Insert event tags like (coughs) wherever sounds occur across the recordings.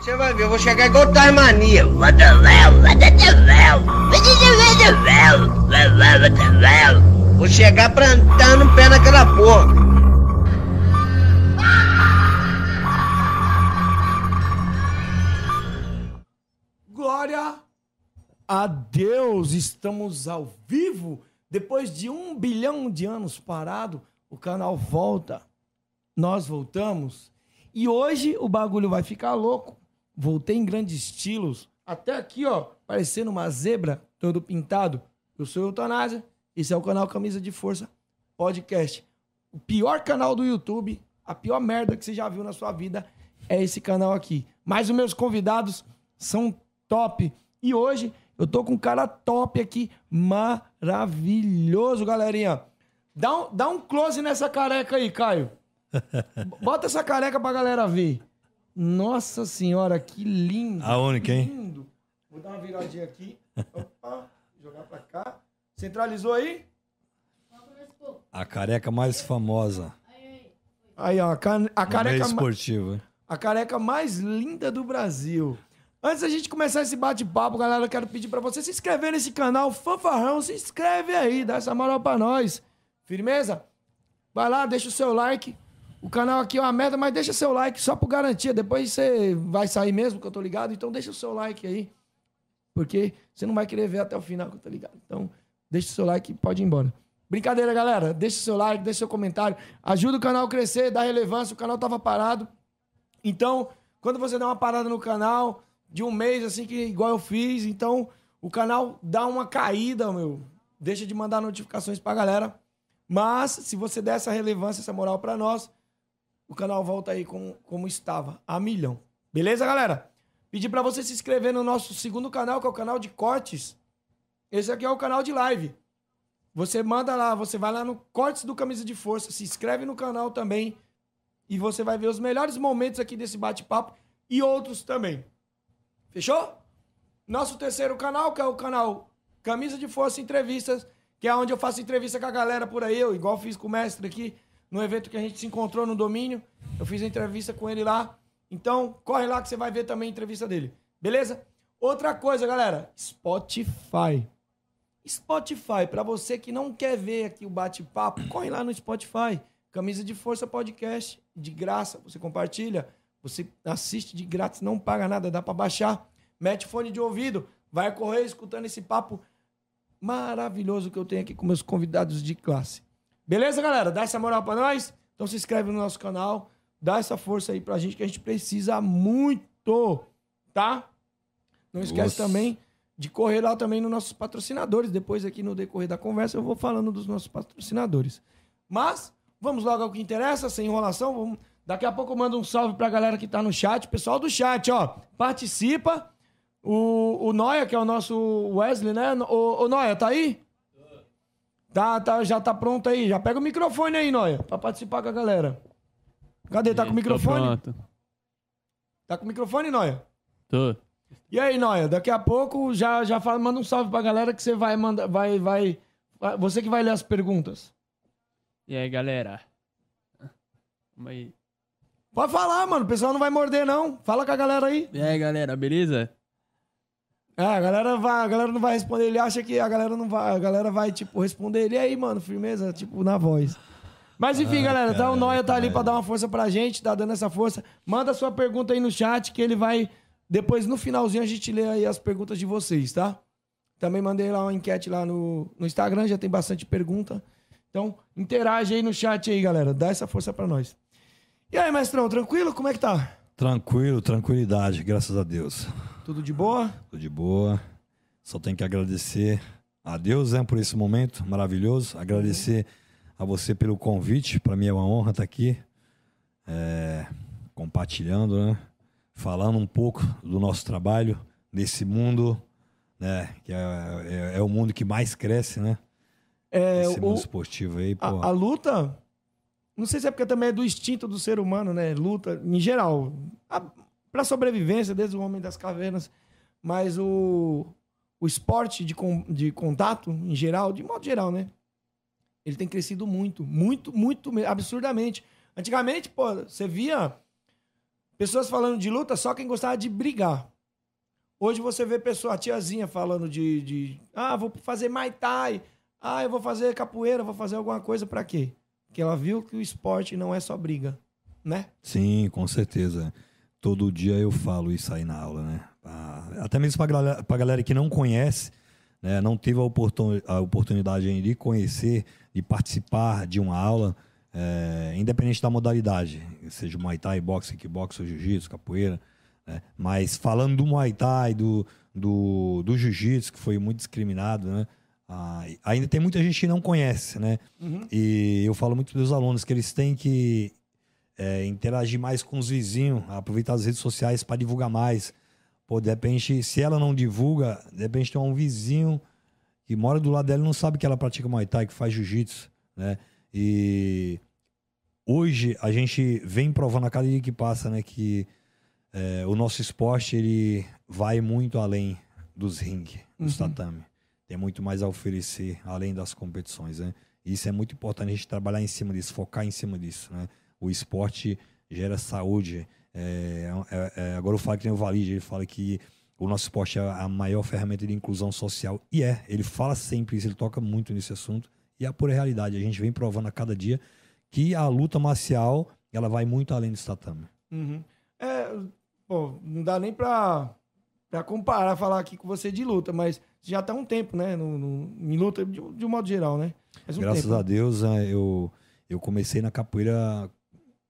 Você vai ver, eu vou chegar igual Tasmania. Vou chegar plantando o pé naquela porra. Glória a Deus! Estamos ao vivo. Depois de um bilhão de anos parado, o canal volta. Nós voltamos. E hoje o bagulho vai ficar louco. Voltei em grandes estilos. Até aqui, ó, parecendo uma zebra, todo pintado. Eu sou o Eutanásia. Esse é o canal Camisa de Força Podcast. O pior canal do YouTube, a pior merda que você já viu na sua vida é esse canal aqui. Mas os meus convidados são top. E hoje eu tô com um cara top aqui, maravilhoso, galerinha. Dá um, dá um close nessa careca aí, Caio. (laughs) Bota essa careca pra galera ver. Nossa senhora, que lindo. A única, hein? Lindo. Vou dar uma viradinha aqui. Opa, jogar pra cá. Centralizou aí? A careca mais famosa. Aí, ó, a, a careca hein? a careca mais linda do Brasil. Antes da gente começar esse bate-papo, galera, eu quero pedir pra você se inscrever nesse canal Fanfarrão. Se inscreve aí, dá essa moral pra nós. Firmeza? Vai lá, deixa o seu like. O canal aqui é uma merda, mas deixa seu like só por garantia. Depois você vai sair mesmo, que eu tô ligado. Então deixa o seu like aí. Porque você não vai querer ver até o final, que eu tô ligado. Então deixa o seu like e pode ir embora. Brincadeira, galera. Deixa o seu like, deixa o seu comentário. Ajuda o canal a crescer, dá relevância. O canal tava parado. Então, quando você dá uma parada no canal de um mês, assim, que igual eu fiz, então o canal dá uma caída, meu. Deixa de mandar notificações pra galera. Mas, se você der essa relevância, essa moral pra nós, o canal volta aí como, como estava, a milhão. Beleza, galera? Pedir pra você se inscrever no nosso segundo canal, que é o canal de cortes. Esse aqui é o canal de live. Você manda lá, você vai lá no Cortes do Camisa de Força, se inscreve no canal também. E você vai ver os melhores momentos aqui desse bate-papo e outros também. Fechou? Nosso terceiro canal, que é o canal Camisa de Força Entrevistas, que é onde eu faço entrevista com a galera por aí, eu igual fiz com o mestre aqui, no evento que a gente se encontrou no domínio. Eu fiz a entrevista com ele lá. Então, corre lá que você vai ver também a entrevista dele. Beleza? Outra coisa, galera, Spotify. Spotify, pra você que não quer ver aqui o bate-papo, corre lá no Spotify. Camisa de Força Podcast, de graça, você compartilha, você assiste de grátis, não paga nada, dá pra baixar. Mete fone de ouvido, vai correr escutando esse papo maravilhoso que eu tenho aqui com meus convidados de classe. Beleza, galera? Dá essa moral pra nós? Então se inscreve no nosso canal, dá essa força aí pra gente que a gente precisa muito, tá? Não esquece Nossa. também de correr lá também nos nossos patrocinadores. Depois aqui no decorrer da conversa eu vou falando dos nossos patrocinadores. Mas vamos logo ao que interessa, sem enrolação. Vamos... Daqui a pouco eu mando um salve pra galera que tá no chat. Pessoal do chat, ó, participa. O, o Noia, que é o nosso Wesley, né? O, o Noia, tá aí? Tá, tá, já tá pronto aí. Já pega o microfone aí, Noia, pra participar com a galera. Cadê? Tá com o microfone? pronto. Tá com o microfone, Noia? Tô. E aí, Noia, daqui a pouco já, já fala, manda um salve pra galera que você vai mandar. Vai, vai. vai- Você que vai ler as perguntas. E aí, galera? Vamos aí. Pode falar, mano. O pessoal não vai morder, não. Fala com a galera aí. E aí, galera, beleza? É, a galera, vai, a galera não vai responder. Ele acha que a galera não vai. A galera vai, tipo, responder ele. E aí, mano, firmeza, tipo, na voz. Mas enfim, galera, tá, o Noia tá ali pra dar uma força pra gente, tá dando essa força. Manda sua pergunta aí no chat que ele vai. Depois, no finalzinho, a gente lê aí as perguntas de vocês, tá? Também mandei lá uma enquete lá no, no Instagram, já tem bastante pergunta. Então, interage aí no chat aí, galera. Dá essa força pra nós. E aí, mestrão, tranquilo? Como é que tá? Tranquilo, tranquilidade, graças a Deus. Tudo de boa? Tô de boa. Só tenho que agradecer a Deus né, por esse momento maravilhoso. Agradecer a você pelo convite. Para mim é uma honra estar aqui, é, compartilhando, né? falando um pouco do nosso trabalho nesse mundo, né? Que é, é- é o mundo que mais cresce, né? É, esse o- mundo esportivo aí, pô. A, a luta, não sei se é porque também é do instinto do ser humano, né? Luta, em geral. A, pra sobrevivência, desde o homem das cavernas. Mas o, o esporte de, con- de contato, em geral, de modo geral, né? Ele tem crescido muito, muito, muito, me- absurdamente. Antigamente, pô, você via Pessoas falando de luta, só quem gostava de brigar. Hoje você vê pessoa, a tiazinha falando de, de. Ah, vou fazer Muay Thai. Ah, eu vou fazer capoeira, vou fazer alguma coisa pra quê? Porque ela viu que o esporte não é só briga, né? Sim, com certeza. Todo dia eu falo isso aí na aula, né? Ah, Até mesmo pra galera, pra galera que não conhece, né? não teve a, oportun- a oportunidade ainda de conhecer, de participar de uma aula, é, independente da modalidade, seja Muay Thai, boxe, kickbox, jiu-jitsu, capoeira. né? Mas falando do Muay Thai, do, do, do jiu-jitsu, que foi muito discriminado, né? Ah, ainda tem muita gente que não conhece, né? E eu falo muito dos alunos que eles têm que é, interagir mais com os vizinhos, aproveitar as redes sociais para divulgar mais. Pô, de repente, se ela não divulga, de repente tem um vizinho que mora do lado dela e não sabe que ela pratica Muay Thai, que faz jiu-jitsu, né? E hoje a gente vem provando a cada dia que passa, né, que é, o nosso esporte ele vai muito além dos ringue, dos tatame. Tem muito mais a oferecer além das competições, né? E Isso é muito importante a gente trabalhar em cima disso, focar em cima disso, né? O esporte gera saúde. É, é, é, agora eu falo que tem o Valide, ele fala que o nosso esporte é a maior ferramenta de inclusão social. E é, ele fala sempre isso, ele toca muito nesse assunto. E é a pura realidade. A gente vem provando a cada dia que a luta marcial ela vai muito além do tatame. Uhum. É, pô, não dá nem pra, pra comparar, falar aqui com você de luta, mas já tá um tempo, né? No, no- em luta, de, de um modo geral, né? Um Graças tempo. a Deus, né, eu, eu comecei na capoeira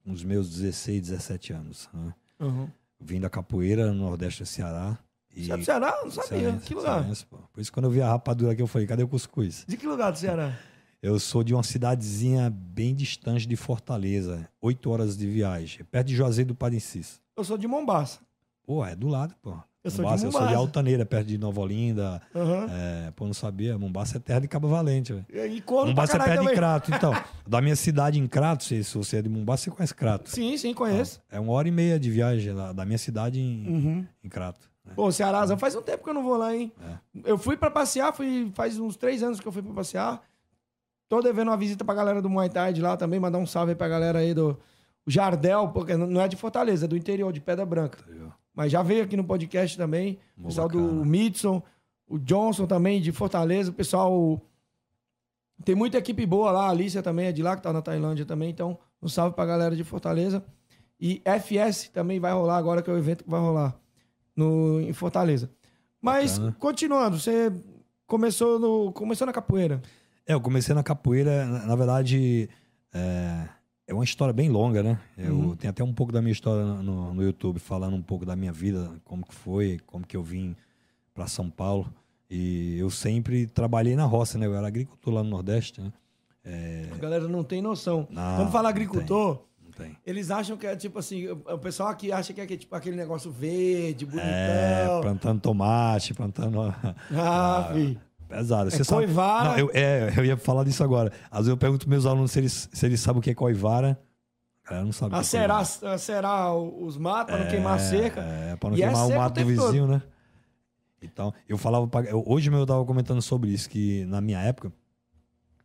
os meus 16, 17 anos. Né? Uhum. Vim da capoeira no Nordeste do Ceará. E Você é do Ceará? Eu Não sabia. Cearense, que lugar? cearense. Por isso, quando eu vi a rapadura aqui, eu falei: cadê o cuscuz? De que lugar do Ceará? (laughs) Eu sou de uma cidadezinha bem distante de Fortaleza, oito horas de viagem, perto de Juazeiro do Parecis. Eu sou de Mombaça. Pô, é do lado, pô. Eu sou de Mombaça, eu sou de. Altaneira, perto de Nova Olinda. Aham. É, pô, não sabia. Mombaça é terra de Cabo Valente, velho. E Mombaça é perto de também. Crato. Então, (laughs) da minha cidade em Crato, se você é de Mombaça, você conhece Crato. Sim, sim, conheço. É uma hora e meia de viagem lá, da minha cidade em, Uhum. em Crato. né? Pô, Ceará, faz um tempo que eu não vou lá, hein? É. Eu fui pra passear, fui, faz uns três anos que eu fui pra passear. Tô devendo uma visita pra galera do Muay Thai de lá também, mandar um salve aí pra galera aí do Jardel, porque não é de Fortaleza, é do interior, de Pedra Branca. Mas já veio aqui no podcast também. O pessoal do bacana. Midson, o Johnson também, de Fortaleza. O pessoal. Tem muita equipe boa lá. A Alicia também é de lá, que tá na Tailândia também. Então, um salve pra galera de Fortaleza. E FS também vai rolar agora, que é o evento que vai rolar no, em Fortaleza. Mas, Bacana. continuando, você começou, no, começou na capoeira. É, eu comecei na capoeira, na, na verdade, é, é uma história bem longa, né? Eu Uhum. tenho até um pouco da minha história no, no YouTube, falando um pouco da minha vida, como que foi, como que eu vim para São Paulo. E eu sempre trabalhei na roça, né? Eu era agricultor lá no Nordeste, né? É, A galera não tem noção. Não, Quando fala não agricultor, não tem. eles acham que é tipo assim. O pessoal aqui acha que é tipo, aquele negócio verde, bonitão. É, plantando tomate, plantando. Ah, (laughs) fi. Pesado. É coivara. Não, eu, é, eu ia falar disso agora. Às vezes eu pergunto pros meus alunos se eles, se eles sabem o que é coivara. A galera não sabe o que é Acerar, acerar os matos para não queimar a cerca. É, pra não E é queimar o seco o mato do tempo todo. vizinho, né? Então, eu falava. Pra, eu- hoje mesmo eu tava comentando sobre isso, que na minha época,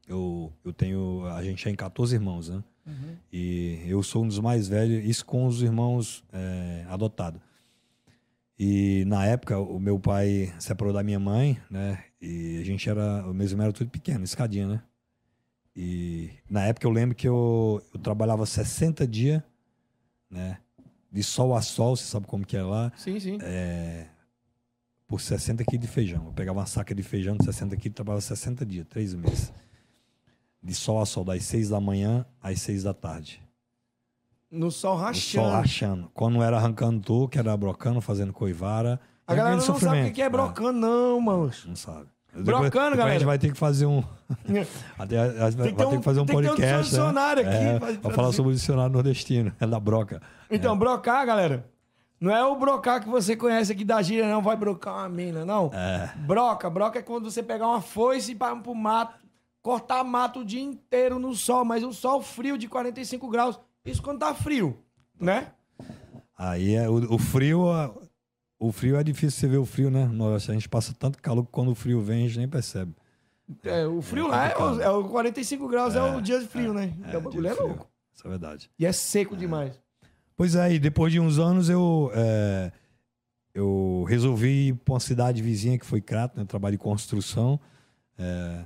eu, eu tenho. A gente é em 14 irmãos, né? Uhum. E eu sou um dos mais velhos, isso com os irmãos é, adotados. E na época, o meu pai separou da minha mãe, né? E a gente era. O meus irmãos eram tudo pequeno, escadinha, né? E na época eu lembro que eu, eu trabalhava 60 dias, né? De sol a sol, você sabe como que é lá, Sim, sim. por 60 quilos de feijão. Eu pegava uma saca de feijão de 60 quilos, trabalhava 60 dias, três meses. De sol a sol, das 6 da manhã às 6 da tarde. No sol rachando. sol rachando. Quando era arrancando toco, que era brocando, fazendo coivara. A É galera não sabe o que é brocando, não, mano. É, não sabe. Brocando, depois, galera. A gente vai ter que fazer um. (laughs) Até, a- vai ter um- que fazer um tem que ter um podcast. né? dicionário aqui É, pra falar sobre o dicionário nordestino, é (laughs) da broca. Então, brocar, galera, não é o brocar que você conhece aqui da gíria, não. Vai brocar uma mina, não. É. Broca. Broca é quando você pegar uma foice e pra- pro mato, cortar mato o dia inteiro no sol, mas um sol frio de 45 graus. Isso quando tá frio, né? Aí é, o, o frio. O frio é difícil você ver o frio, né? Nossa, a gente passa tanto calor que quando o frio vem a gente nem percebe. É, o frio lá é o, é o 45 graus, é, o dia de frio, né? É, o bagulho é de louco. Isso é verdade. E é seco demais. Pois é, e depois de uns anos eu, é, eu resolvi ir para uma cidade vizinha que foi Crato, né? Trabalho em construção. é,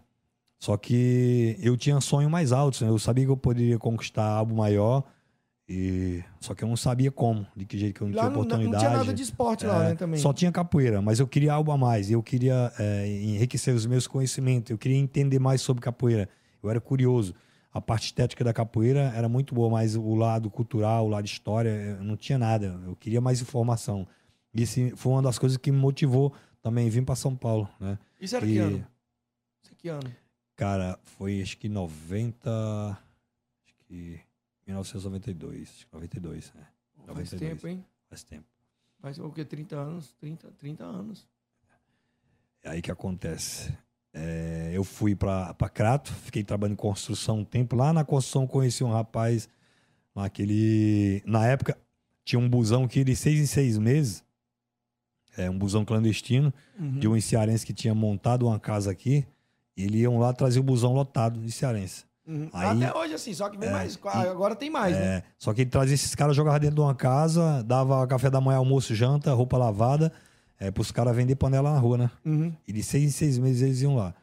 só que eu tinha sonhos mais altos, né? Eu sabia que eu poderia conquistar algo maior, e só que eu não sabia como, de que jeito que eu não Lá tinha não, não oportunidade. tinha nada de esporte lá, É, né, também. Só tinha capoeira, mas eu queria algo a mais. Eu queria é, enriquecer os meus conhecimentos. Eu queria entender mais sobre capoeira. Eu era curioso. A parte estética da capoeira era muito boa, mas o lado cultural, o lado história, eu não tinha nada. Eu queria mais informação. Isso foi uma das coisas que me motivou também a vir para São Paulo, né? Isso era E, que ano? Isso é que ano? Cara, foi acho que 90. Acho que 1992. Acho que 92, né? Faz 92. tempo, hein? Faz tempo. Faz o quê? 30 anos? 30, 30 anos. É aí que acontece. É, eu fui para Crato, fiquei trabalhando em construção um tempo. Lá na construção conheci um rapaz, naquele. Na época, tinha um busão que de seis em seis meses, é um busão clandestino, Uhum. de um cearense que tinha montado uma casa aqui. E eles iam lá trazer o busão lotado de cearense. Uhum. Aí- Até hoje, assim, só que vem É, mais. e- Agora tem mais, né? É, só que ele trazia esses caras, jogava dentro de uma casa, dava café da manhã, almoço, janta, roupa lavada, é, pros caras vender panela na rua, né? Uhum. E de seis em seis meses eles iam lá.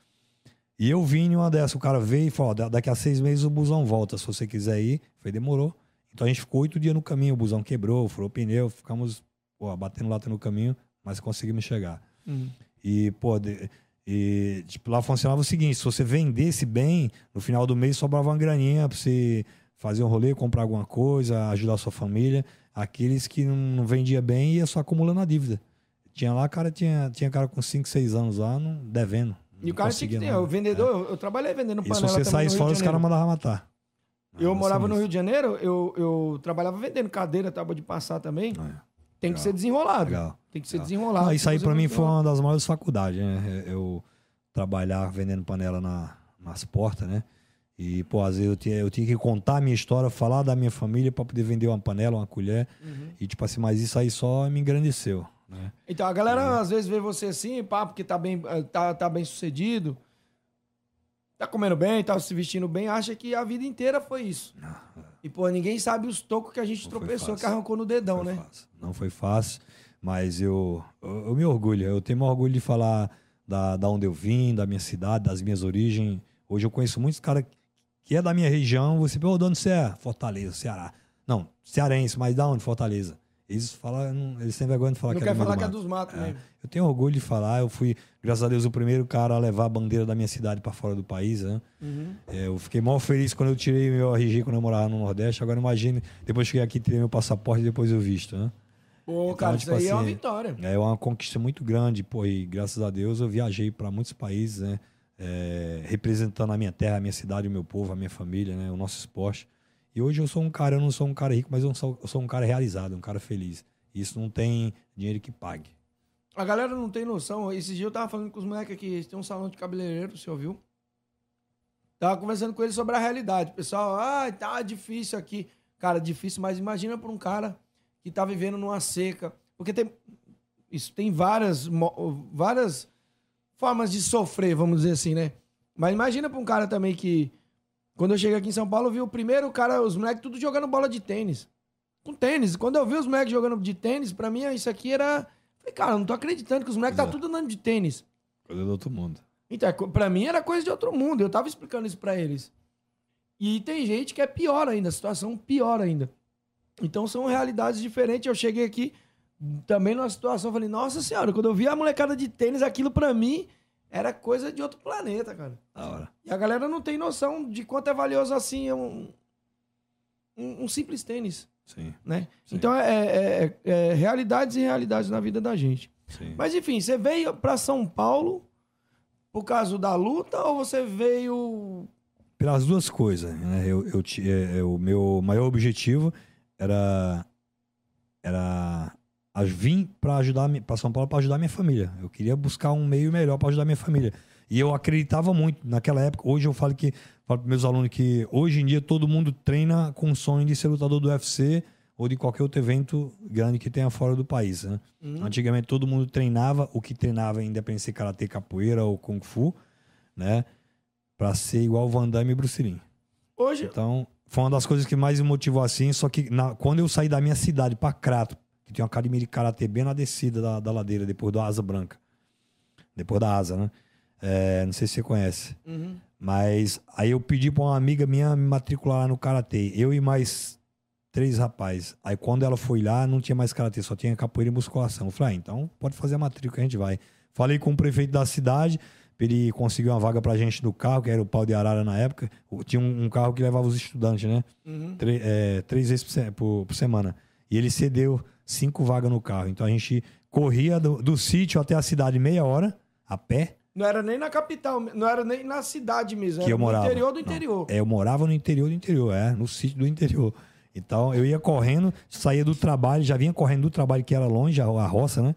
E eu vim em uma dessas, o cara veio e falou: da- daqui a seis meses o busão volta, se você quiser ir. Falei, demorou. Então a gente ficou oito dias no caminho, o busão quebrou, furou pneu, ficamos pô, batendo lata no caminho, mas conseguimos chegar. Uhum. E, pô, de- e, tipo, lá funcionava o seguinte: se você vendesse bem, no final do mês sobrava uma graninha pra você fazer um rolê, comprar alguma coisa, ajudar a sua família. Aqueles que não, não vendia bem ia só acumulando a dívida. Tinha lá, cara, tinha, tinha cara com 5, 6 anos lá, não, devendo. E Não o cara tinha que ter. O vendedor, eu, eu trabalhei vendendo E se panela você no saísse fora, os caras mandavam matar. Eu morava no sinistro. Rio de Janeiro, eu, eu trabalhava vendendo cadeira, tábua de passar também. É, Tem que ser desenrolado. legal. Tem que ser Legal. desenrolado. Ah, isso aí você mim foi uma das maiores faculdades, né? Eu trabalhar vendendo panela na, nas portas, né? E, pô, às vezes eu tinha, eu tinha que contar a minha história, falar da minha família pra poder vender uma panela, uma colher. Uhum. E, tipo assim, mas isso aí só me engrandeceu, né? Então, a galera às vezes vê você assim, pá, porque tá bem, eh, tá, tá bem sucedido, tá comendo bem, tá se vestindo bem, acha que a vida inteira foi isso. E, pô, ninguém sabe os tocos que a gente Não tropeçou, que arrancou no dedão, né? fácil. Não foi fácil, mas eu, eu, eu me orgulho. Eu tenho orgulho de falar da, da onde eu vim, da minha cidade, das minhas origens. Hoje eu conheço muitos caras que é da minha região. Você pergunta de onde você é? Fortaleza, Ceará. Não, cearense, mas da onde? Fortaleza. Eles falam, eles têm vergonha de falar Não que é falar que é mato. dos matos É. Eu tenho orgulho de falar. Eu fui, graças a Deus, o primeiro cara a levar a bandeira da minha cidade para fora do país. Né? Uhum. É, eu fiquei mal feliz quando eu tirei meu RG quando eu morava no Nordeste. Agora imagine, depois cheguei aqui, tirei meu passaporte e depois eu visto, né? Pô, Então, cara, tipo isso aí é uma assim, vitória. É uma conquista muito grande, pô, e graças a Deus eu viajei para muitos países, né? É, representando a minha terra, a minha cidade, o meu povo, a minha família, né? O nosso esporte. E hoje eu sou um cara, eu não sou um cara rico, mas eu sou, eu sou um cara realizado, um cara feliz. Isso não tem dinheiro que pague. A galera não tem noção. Esse dia eu tava falando com os moleques aqui, têm um salão de cabeleireiro, você ouviu? Tava conversando com eles sobre a realidade. Pessoal, ah, tá difícil aqui. Cara, difícil, mas imagina pra um cara que tá vivendo numa seca. Porque tem. Isso tem várias, várias formas de sofrer, vamos dizer assim, né? Mas imagina pra um cara também que. Quando eu cheguei aqui em São Paulo, eu vi o primeiro cara, os moleques tudo jogando bola de tênis. Com tênis. Quando eu vi os moleques jogando de tênis, pra mim isso aqui era. Falei, cara, eu não tô acreditando que os moleques tá é. tudo andando de tênis. Coisa do outro mundo. Então, é pra mim era coisa de outro mundo. Eu tava explicando isso pra eles. E tem gente que é pior ainda, a situação pior ainda. Então são realidades diferentes. Eu cheguei aqui também numa situação, falei, nossa senhora, quando eu vi a molecada de tênis, aquilo pra mim era coisa de outro planeta, cara. Da hora. E a galera não tem noção de quanto é valioso assim um, um, um simples tênis, Sim, né? Sim. Então é, é- é- é realidades e realidades na vida da gente. sim. Mas enfim, você veio pra São Paulo por causa da luta ou você veio. Pelas duas coisas, né? Eu, eu, ti- é, é, o meu maior objetivo era era vir para ajudar para São Paulo para ajudar minha família. Eu queria buscar um meio melhor para ajudar minha família. E eu acreditava muito naquela época. Hoje eu falo que falo para meus alunos que hoje em dia todo mundo treina com o sonho de ser lutador do UFC ou de qualquer outro evento grande que tenha fora do país, né? Antigamente todo mundo treinava o que treinava independente se karatê, capoeira ou kung fu, né? Para ser igual Van Damme e Bruce Lee. Hoje, Então, foi uma das coisas que mais me motivou assim. Só que na- quando eu saí da minha cidade pra Crato, que tem uma academia de karatê bem na descida da, da ladeira, depois do Asa Branca. Depois da Asa, né? É, não sei se você conhece. Uhum. Mas aí eu pedi pra uma amiga minha me matricular lá no karatê. Eu e mais três rapazes. Aí quando ela foi lá, não tinha mais karatê, só tinha capoeira e musculação. Eu falei, ah, então pode fazer a matrícula, a gente vai. Falei com o prefeito da cidade, ele conseguir uma vaga pra gente no carro, que era o pau de arara na época. Tinha um, carro que levava os estudantes, né? Uhum. Tre- é, três vezes por, por- por semana. E ele cedeu cinco vagas no carro. Então a gente corria do, do sítio até a cidade meia hora, a pé. Não era nem na capital, não era nem na cidade mesmo. que eu morava. No interior do Não, interior. é, eu morava no interior do interior, é, no sítio do interior. Então eu ia correndo, saía do trabalho, já vinha correndo do trabalho que era longe, a, a roça, né?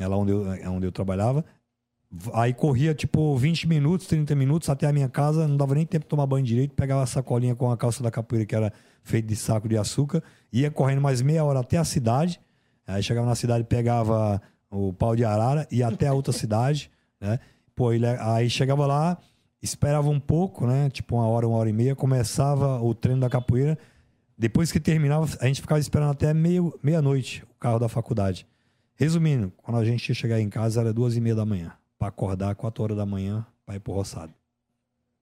É lá onde eu, é onde eu trabalhava. Aí corria tipo 20 minutos, 30 minutos até a minha casa, não dava nem tempo de tomar banho direito, pegava a sacolinha com a calça da capoeira que era feita de saco de açúcar, ia correndo mais meia hora até a cidade. Aí chegava na cidade, pegava o pau de arara, ia até a outra cidade, né? Pô, ele- aí chegava lá, esperava um pouco, né? Tipo uma hora, uma hora e meia, começava o treino da capoeira. Depois que terminava, a gente ficava esperando até meio- meia-noite o carro da faculdade. Resumindo, quando a gente ia chegar em casa era duas e meia da manhã. Pra acordar quatro horas da manhã pra ir pro roçado.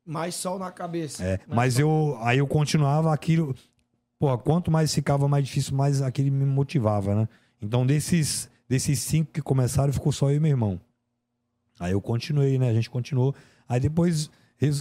Mais sol na cabeça. É, Mais mas eu aí eu continuava aquilo. Pô, quanto mais ficava mais difícil, mais aquilo me motivava, né? Então desses desses cinco que começaram, ficou só eu e meu irmão. Aí eu continuei, né? A gente continuou. Aí depois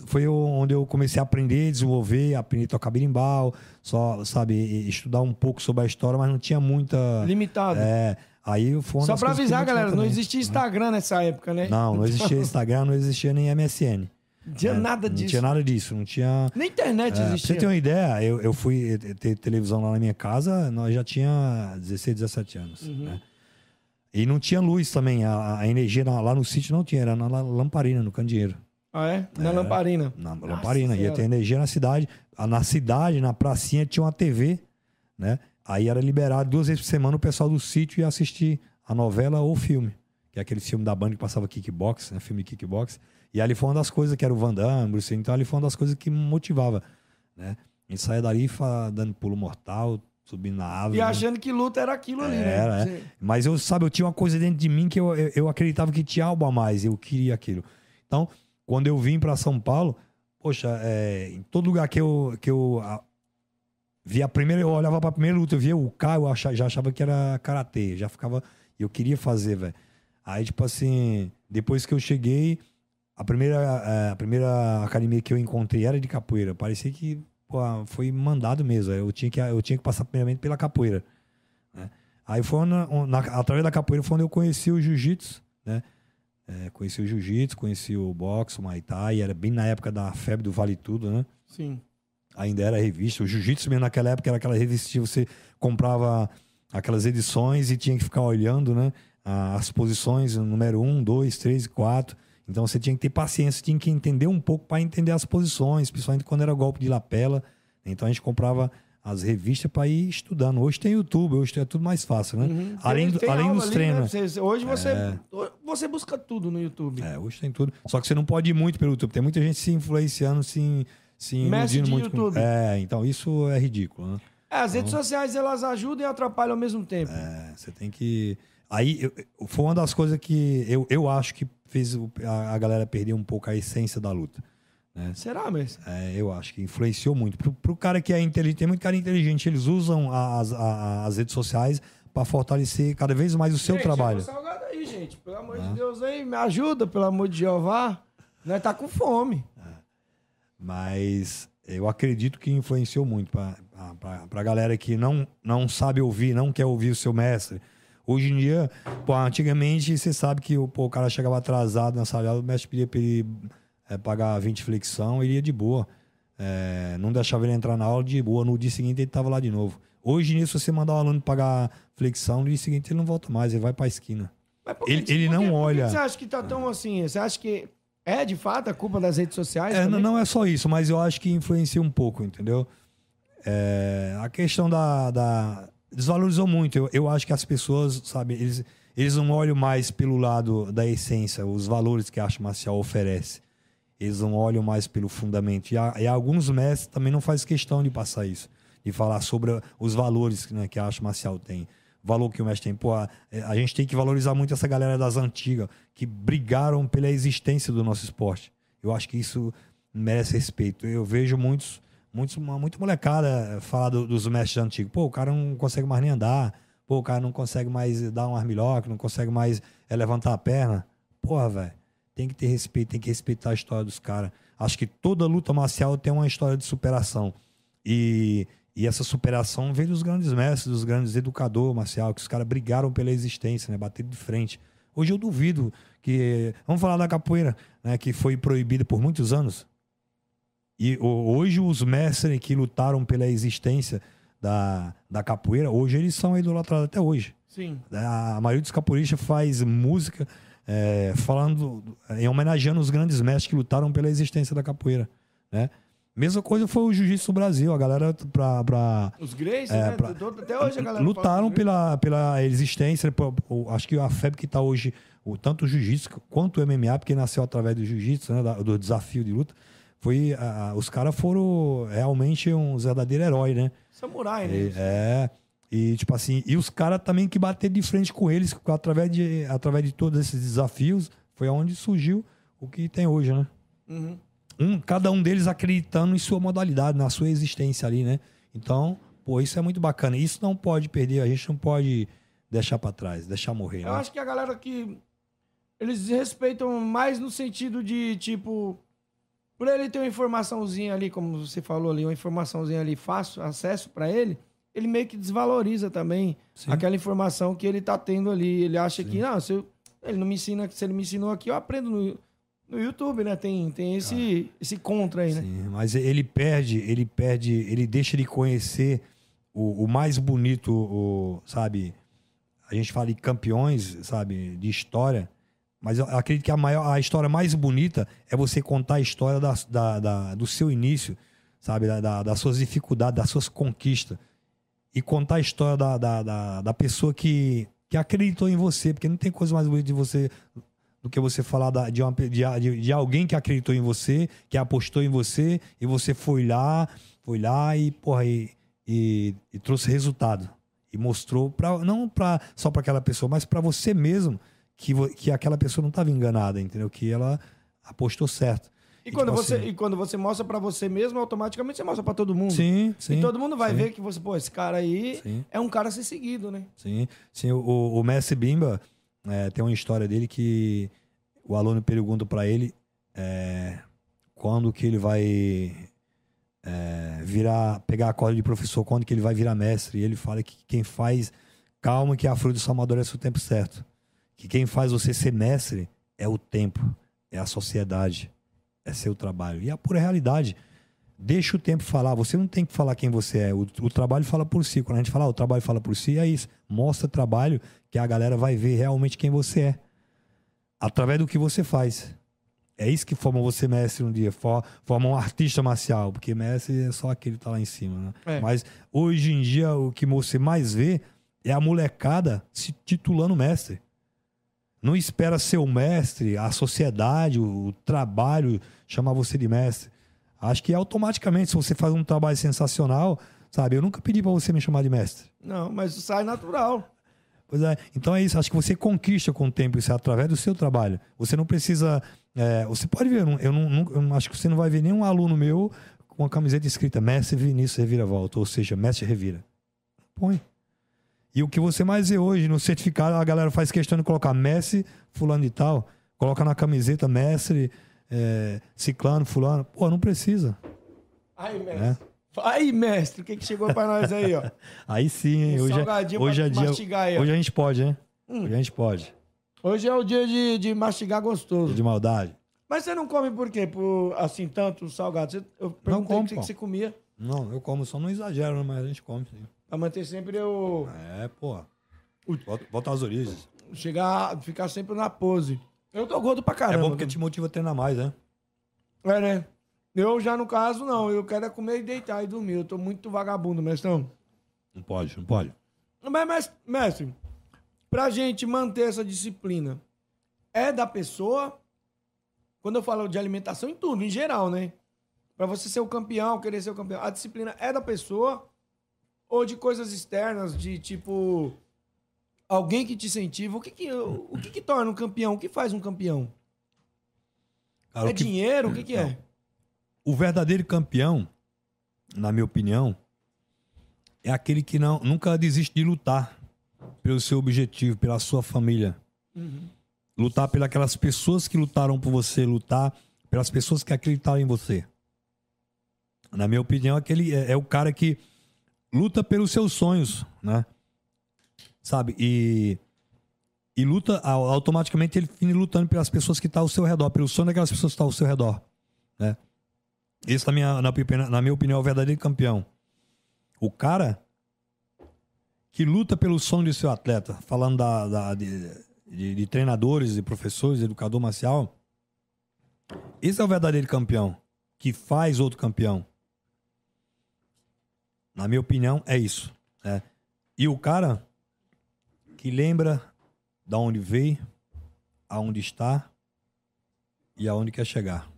foi onde eu comecei a aprender, desenvolver, aprender a tocar berimbau, só, sabe, estudar um pouco sobre a história, mas não tinha muita. Limitado. É, aí foi Só pra avisar, galera, não existia Instagram nessa época, né? Não, não existia Instagram, não existia nem MSN. Não tinha É, nada Não disso. tinha nada disso, não tinha. Nem internet É, pra existia. você ter uma ideia, eu, eu fui ter televisão lá na minha casa, nós já tinha 16, 17 anos. Uhum. né? E não tinha luz também, a, a energia na- lá no sítio não tinha, era na la- lamparina, no candeeiro. Ah, é? Na lamparina. Na Nossa lamparina, ia Senhora. ter energia na cidade. Na cidade, na pracinha, tinha uma TV, né? Aí era liberado duas vezes por semana o pessoal do sítio ia assistir a novela ou o filme. Que é aquele filme da banda que passava kickbox, né? Filme kickbox. E ali foi uma das coisas que era o Van Damme, Bruce Lee. Então ali foi uma das coisas que me motivava, né? A gente saía dali dando pulo mortal, subindo na árvore. E né? achando que luta era aquilo ali, Era, né? é. Você- Mas eu, sabe, eu tinha uma coisa dentro de mim que eu, eu, eu acreditava que tinha algo a mais, eu queria aquilo. Então, quando eu vim para São Paulo, poxa, é, em todo lugar que eu, que eu a, via a primeira, eu olhava para a primeira luta, eu via o K, eu achava, já achava que era karatê, já ficava, eu queria fazer, velho. Aí, tipo assim, depois que eu cheguei, a primeira, é, a primeira academia que eu encontrei era de capoeira. Parecia que pô, foi mandado mesmo. Eu tinha que, eu tinha que passar primeiramente pela capoeira. né? Aí foi na, na- através da capoeira foi onde eu conheci o jiu-jitsu, né? É, conheci o jiu-jitsu, conheci o boxe, o muay thai, era bem na época da febre do Vale Tudo, né? Sim. ainda era revista. O jiu-jitsu mesmo naquela época era aquela revista que você comprava aquelas edições e tinha que ficar olhando, né? As posições, número 1, 2, 3 e 4. Então você tinha que ter paciência, tinha que entender um pouco para entender as posições, principalmente quando era golpe de lapela. Então a gente comprava as revistas para ir estudando. Hoje tem YouTube, hoje é tudo mais fácil, né? Uhum. Além, do- além dos ali, treinos. né? Você- Hoje você, você busca tudo no YouTube. É, hoje tem tudo. Só que você não pode ir muito pelo YouTube. Tem muita gente se influenciando, se, se iludindo muito. com- YouTube. É, então isso é ridículo, né? É, as redes sociais, elas ajudam e atrapalham ao mesmo tempo. É, você tem que. Aí eu- foi uma das coisas que eu, eu acho que fez a, a galera perder um pouco a essência da luta. Será mesmo? É, eu acho que influenciou muito. Pro, pro cara que é inteligente, tem muito cara inteligente, eles usam as, a- as redes sociais para fortalecer cada vez mais o seu Gente, trabalho. salgado aí, gente. Pelo amor Ah. de Deus aí, me ajuda, pelo amor de Jeová. Nós tá com fome. Mas eu acredito que influenciou muito para a galera que não, não sabe ouvir, não quer ouvir o seu mestre. Hoje em dia, pô, antigamente você sabe que o, pô, o cara chegava atrasado na sala, o mestre pedia para ele é, pagar 20 flexão, ele ia de boa. É, não deixava ele entrar na aula de boa. No dia seguinte ele estava lá de novo. Hoje em dia, se você mandar o aluno pagar flexão, no dia seguinte ele não volta mais, ele vai para a esquina. Mas por Ele- que- ele por não por que olha. você acha que tá tão assim? Você acha que é de fato a culpa das redes sociais? É, não, não é só isso, mas eu acho que influencia um pouco, entendeu? É, a questão da, da- Desvalorizou muito. Eu, eu acho que as pessoas, sabe, eles, eles não olham mais pelo lado da essência, os valores que a arte marcial oferece. eles não olham mais pelo fundamento. E, há- e alguns mestres também não faz questão de passar isso, de falar sobre os valores né, que a arte marcial tem. Valor que o mestre tem. Pô, a, a gente tem que valorizar muito essa galera das antigas, que brigaram pela existência do nosso esporte. Eu acho que isso merece respeito. Eu vejo muitos, muitos muito molecada falar do- dos mestres antigos. Pô, o cara não consegue mais nem andar. Pô, o cara não consegue mais dar um armilhoque, não consegue mais é, levantar a perna. Porra, velho. Tem que ter respeito, tem que respeitar a história dos caras. Acho que toda luta marcial tem uma história de superação. E, e essa superação vem dos grandes mestres, dos grandes educadores marcial, que os caras brigaram pela existência, né? Bateram de frente. Hoje eu duvido que. Vamos falar da capoeira, né? Que foi proibida por muitos anos. E hoje os mestres que lutaram pela existência da, da capoeira, hoje eles são idolatrados até hoje. Sim. A maioria dos capoeiristas faz música é, falando, em homenageando os grandes mestres que lutaram pela existência da capoeira, né? Mesma coisa foi o Jiu-Jitsu Brasil. A galera pra, pra- Os Grace, É, né? pra- Até hoje a galera lutaram pela, pela existência. o- acho que a febre que está hoje, o, tanto o jiu-jitsu quanto o MMA, porque nasceu através do jiu-jitsu, né, do desafio de luta, foi a- os caras foram realmente um verdadeiro herói, né? Samurai, né? E, é. E, tipo assim, e os caras também que bateram de frente com eles, através de, através de todos esses desafios, foi onde surgiu o que tem hoje, né? Uhum. Um, cada um deles acreditando em sua modalidade, na sua existência ali, né? Então, pô, isso é muito bacana. Isso não pode perder, a gente não pode deixar pra trás, deixar morrer, Eu né? acho que a galera que. Eles respeitam mais no sentido de, tipo. Por ele ter uma informaçãozinha ali, como você falou ali, uma informaçãozinha ali fácil, acesso pra ele, ele meio que desvaloriza também Sim. aquela informação que ele tá tendo ali. Ele acha que, não, se eu- ele não me ensina, se ele me ensinou aqui, eu aprendo no, no YouTube, né? Tem, tem esse, esse contra aí, né? Sim, mas ele perde, ele perde, ele deixa de conhecer o, o mais bonito, o, sabe? A gente fala de campeões, sabe? De história. Mas eu acredito que a, maior, a história mais bonita é você contar a história da, da- da- do seu início, sabe? Da- da- das suas dificuldades, das suas conquistas. E contar a história da, da, da, da pessoa que, que acreditou em você. Porque não tem coisa mais bonita de você do que você falar da- de, uma de, de alguém que acreditou em você, que apostou em você, e você foi lá, foi lá e, porra, e, e, e trouxe resultado. E mostrou, pra, não pra, só para aquela pessoa, mas para você mesmo, que, que aquela pessoa não estava enganada, entendeu? Que ela apostou certo. E quando, tipo você, assim, e quando você mostra pra você mesmo, automaticamente você mostra pra todo mundo. Sim, sim. e todo mundo vai sim, ver que você, pô, esse cara aí Sim. é um cara a ser seguido, né? Sim, sim. O, o Messi Bimba é, tem uma história dele que o aluno pergunta para ele é, quando que ele vai é, virar, pegar a corda de professor, quando que ele vai virar mestre. E ele fala que quem faz, calma que a fruta só amadurece o tempo certo. Que quem faz você ser mestre é o tempo, é a sociedade, é seu trabalho. E é a pura realidade. Deixa o tempo falar. Você não tem que falar quem você é. O, o trabalho fala por si. Quando a gente fala, ah, o trabalho fala por si, é isso. Mostra trabalho que a galera vai ver realmente quem você é. Através do que você faz. É isso que forma você mestre um dia. For- Forma um artista marcial. Porque mestre é só aquele que tá lá em cima. Né? É. Mas hoje em dia, o que você mais vê é a molecada se titulando mestre. Não espera ser o mestre, a sociedade, o, trabalho chamar você de mestre. Acho que automaticamente, se você faz um trabalho sensacional, sabe? Eu nunca pedi pra você me chamar de mestre. Não, mas sai natural. Pois é. Então é isso. Acho que você conquista com o tempo isso é através do seu trabalho. Você não precisa. é, você pode ver. eu não- não, eu acho que você não vai ver nenhum aluno meu com uma camiseta escrita Mestre Vinícius Reviravolta, ou seja, Mestre Revira. Põe. E o que você mais vê hoje no certificado, a galera faz questão de colocar Mestre, fulano e tal. Coloca na camiseta Mestre, é, Ciclano, Fulano. Pô, não precisa. Aí, mestre. né? Aí, mestre, o que, que chegou pra nós aí, ó? (laughs) Aí sim, hein? Um Hoje, é- hoje é dia. mastigar aí. Hoje a gente pode, hein? Hum. Hoje a gente pode. Hoje é o dia de, de mastigar gostoso. De maldade. Mas você não come por quê? Por, assim, tanto salgado? Você, eu perguntei como, o que pô. você comia. Não, eu como, só não exagero, né? mas a gente come, sim. Pra manter sempre o... É, pô. Volta, volta às origens. Chegar, ficar sempre na pose. Eu tô gordo pra caramba. é bom porque te motiva a treinar mais, né? É, né? Eu já, no caso, não. Eu quero é comer e deitar e dormir. Eu tô muito vagabundo, mestrão. Não pode, não pode. Mas, mes- mestre, pra gente manter essa disciplina, é da pessoa Quando eu falo de alimentação, em tudo, em geral, né? Pra você ser o campeão, querer ser o campeão, a disciplina é da pessoa ou de coisas externas, de tipo alguém que te incentiva. O que que, o, o que, que torna um campeão? O que faz um campeão? Cara, é o que- dinheiro? O que, que é? O verdadeiro campeão, na minha opinião, é aquele que não, nunca desiste de lutar pelo seu objetivo, pela sua família. Lutar pelas pessoas que lutaram por você, lutar pelas pessoas que acreditaram em você. Na minha opinião, aquele é, é o cara que luta pelos seus sonhos, né? Sabe? E, e luta, au- automaticamente ele fica lutando pelas pessoas que estão ao seu redor, pelo sonho daquelas pessoas que estão ao seu redor, né? Esse, na minha, na, na minha opinião, é o verdadeiro campeão. O cara que luta pelo sonho de seu atleta, falando da, da- de, de- de treinadores, de professores, educador marcial, esse é o verdadeiro campeão, que faz outro campeão. Na minha opinião, é isso. né? E o cara que lembra da onde veio, aonde está e aonde quer chegar.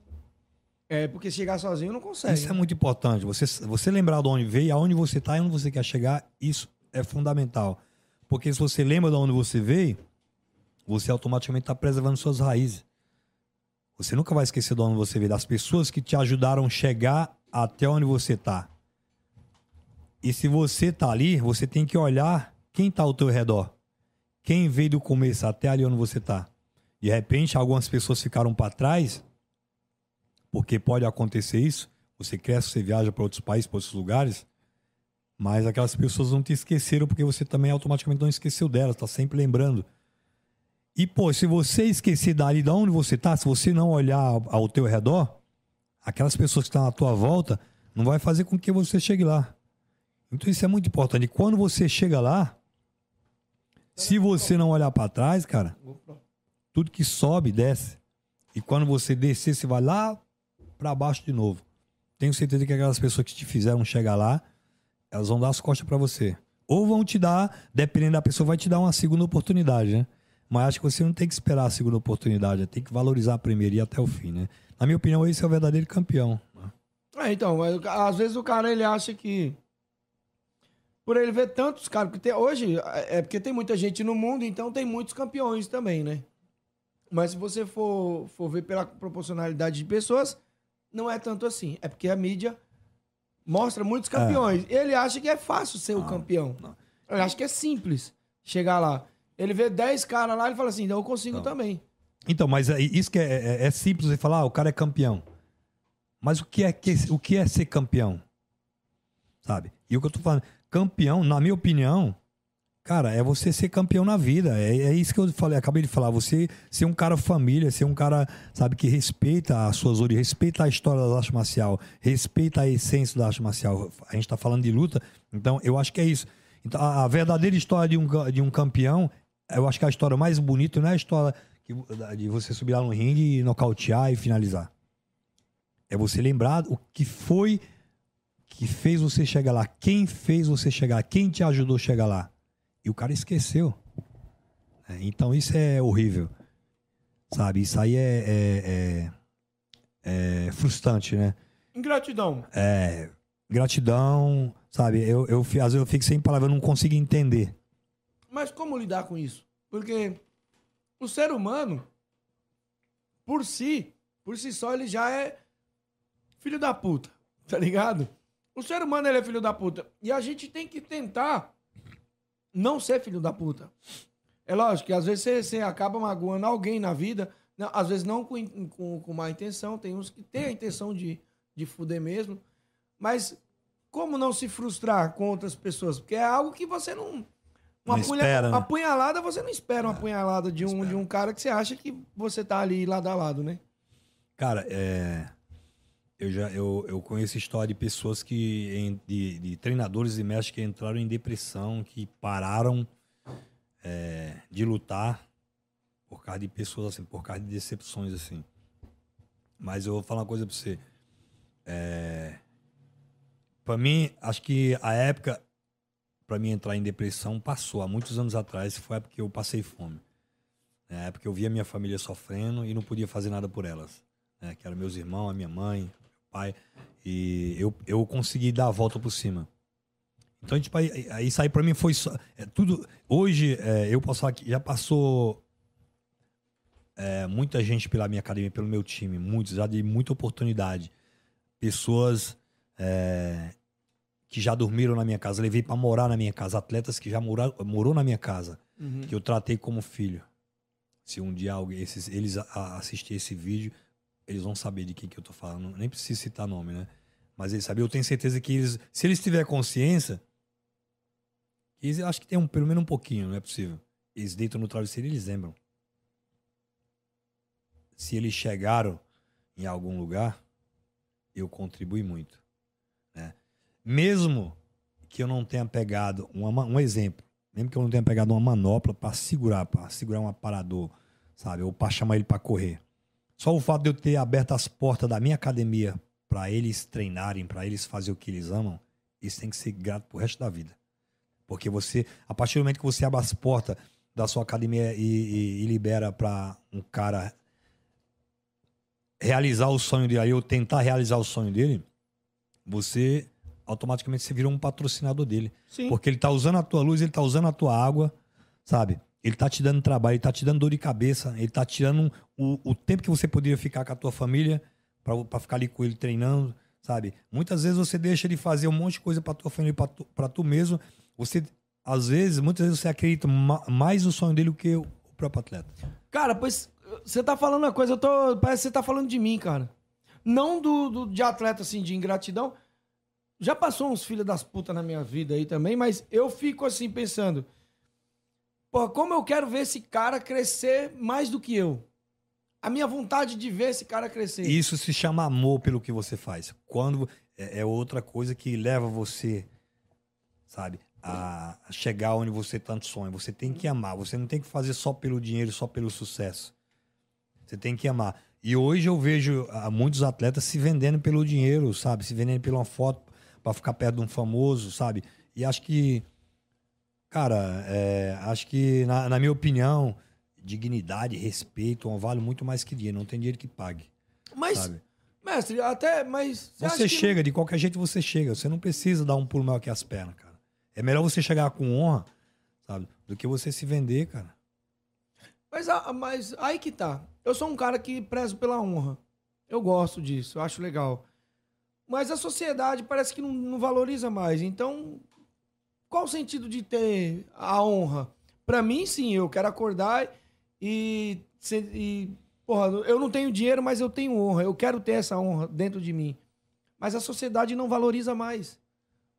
É, porque chegar sozinho não consegue. Isso é muito importante. Você, você lembrar de onde veio, aonde você está e onde você quer chegar, isso é fundamental. Porque se você lembra de onde você veio, você automaticamente está preservando suas raízes. Você nunca vai esquecer de onde você veio, das pessoas que te ajudaram a chegar até onde você está. E se você tá ali, você tem que olhar quem tá ao teu redor. Quem veio do começo até ali onde você tá. De repente, algumas pessoas ficaram para trás porque pode acontecer isso. Você cresce, você viaja para outros países, para outros lugares, mas aquelas pessoas não te esqueceram porque você também automaticamente não esqueceu delas, tá sempre lembrando. E, pô, se você esquecer dali de onde você tá, se você não olhar ao, teu redor, aquelas pessoas que estão à tua volta não vai fazer com que você chegue lá. Então isso é muito importante. Quando você chega lá, se você não olhar para trás, cara, tudo que sobe, desce. E quando você descer, você vai lá para baixo de novo. Tenho certeza que aquelas pessoas que te fizeram chegar lá, elas vão dar as costas para você. Ou vão te dar, dependendo da pessoa, vai te dar uma segunda oportunidade, né? Mas acho que você não tem que esperar a segunda oportunidade, tem que valorizar a primeira e ir até o fim, né? Na minha opinião, esse é o verdadeiro campeão. É, então, às vezes o cara ele acha que. Por ele ver tantos caras, porque tem, hoje é porque tem muita gente no mundo, então tem muitos campeões também, né? Mas se você for, for ver pela proporcionalidade de pessoas, não é tanto assim. É porque a mídia mostra muitos campeões. Ele acha que é fácil ser o campeão. não. Ele acha que é simples chegar lá. Ele vê 10 caras lá e fala assim, então eu consigo Não. também. Então, mas é- isso que é, é- é simples você falar, ah, o cara é campeão. Mas o que é, que, o que é ser campeão? Sabe? E o que eu tô falando, campeão, na minha opinião, cara, é você ser campeão na vida. É, é isso que eu falei, acabei de falar. Você ser um cara família, ser um cara, sabe, que respeita as suas origens, respeita a história da arte marcial, respeita a essência da arte marcial. A gente tá falando de luta, então eu acho que é isso. Então, a, a verdadeira história de um, de um campeão, eu acho que a história mais bonita não é a história que- de você subir lá no ringue nocautear e finalizar. É você lembrar o que foi que fez você chegar lá, quem fez você chegar, quem te ajudou a chegar lá. E o cara esqueceu. É, então isso é horrível. Sabe? Isso aí é, é, é- é frustrante, né? Ingratidão. É, gratidão, sabe? Eu, eu, às vezes eu fico sem palavras, eu não consigo entender. Mas como lidar com isso? Porque o ser humano, por si, por si só, ele já é filho da puta, tá ligado? O ser humano, ele é filho da puta. E a gente tem que tentar não ser filho da puta. É lógico que às vezes você, você acaba magoando alguém na vida, não, às vezes não com, com, com má intenção, tem uns que têm a intenção de, de fuder mesmo, mas como não se frustrar com outras pessoas? Porque é algo que você não... Uma Não apunha- espera, né? apunhalada, você não espera uma apunhalada de um, de um cara que você acha que você tá ali lado a lado, né? Cara, é, eu já eu, eu conheço história de pessoas que de, de treinadores e mestres que entraram em depressão, que pararam é, de lutar por causa de pessoas assim, por causa de decepções assim. Mas eu vou falar uma coisa pra você. É, para mim, acho que a época para mim entrar em depressão passou há muitos anos atrás. Foi a época que eu passei fome. É a época que eu via minha família sofrendo e não podia fazer nada por elas. né, que eram meus irmãos, a minha mãe, pai, e eu, eu consegui dar a volta por cima. Então, tipo, aí, aí isso aí pra mim foi só, é, tudo. Hoje, é, eu posso falar que já passou é, muita gente pela minha academia, pelo meu time, muitos, já dei muita oportunidade. Pessoas é, que já dormiram na minha casa, levei pra morar na minha casa, atletas que já moraram, morou na minha casa, Uhum. que eu tratei como filho. Se um dia alguém, esses, eles assistirem esse vídeo, eles vão saber de quem que eu tô falando. Nem preciso citar nome, né? Mas eles sabem, eu tenho certeza que eles, se eles tiverem consciência, eles acho que tem um, pelo menos um pouquinho, não é possível. Eles deitam no travesseiro e eles lembram. Se eles chegaram em algum lugar, eu contribuí muito. Né? Mesmo que eu não tenha pegado uma ma- um exemplo, mesmo que eu não tenha pegado uma manopla para segurar, para segurar um aparador, sabe, ou para chamar ele para correr. Só o fato de eu ter aberto as portas da minha academia para eles treinarem, para eles fazer o que eles amam, isso tem que ser grato pro resto da vida. Porque você, a partir do momento que você abre as portas da sua academia e, e- e libera para um cara realizar o sonho dele, ou tentar realizar o sonho dele, você automaticamente se vira um patrocinador dele. Sim. Porque ele tá usando a tua luz, ele tá usando a tua água, sabe? Ele tá te dando trabalho, ele tá te dando dor de cabeça, ele tá tirando o, o tempo que você poderia ficar com a tua família pra ficar ali com ele treinando, sabe? Muitas vezes você deixa de fazer um monte de coisa pra tua família, pra tu, pra tu mesmo. Você, às vezes, muitas vezes você acredita ma- mais no sonho dele do que o próprio atleta. Cara, pois você tá falando uma coisa, eu tô. Parece que você tá falando de mim, cara. Não do, do- de atleta, assim, de ingratidão. Já passou uns filhos das putas na minha vida aí também, mas eu fico assim pensando. Pô, como eu quero ver esse cara crescer mais do que eu. A minha vontade de ver esse cara crescer. Isso se chama amor pelo que você faz. Quando é, é outra coisa que leva você, sabe, a chegar onde você tanto sonha. Você tem que amar. Você não tem que fazer só pelo dinheiro, só pelo sucesso. Você tem que amar. E hoje eu vejo ah, muitos atletas se vendendo pelo dinheiro, sabe? Se vendendo pela foto para ficar perto de um famoso, sabe? E acho que, cara, é, acho que, na, na minha opinião, dignidade, respeito, um vale muito mais que dinheiro. Não tem dinheiro que pague, mas, sabe? mestre, até. Mas. Você que- chega, de qualquer jeito você chega. Você não precisa dar um pulo maior que as pernas, cara. É melhor você chegar com honra, sabe? Do que você se vender, cara. Mas, mas aí que tá. Eu sou um cara que prezo pela honra. Eu gosto disso, eu acho legal. Mas a sociedade parece que não, não valoriza mais. Então, qual o sentido de ter a honra? Pra mim, sim, eu quero acordar e, e. Porra, eu não tenho dinheiro, mas eu tenho honra. Eu quero ter essa honra dentro de mim. Mas a sociedade não valoriza mais.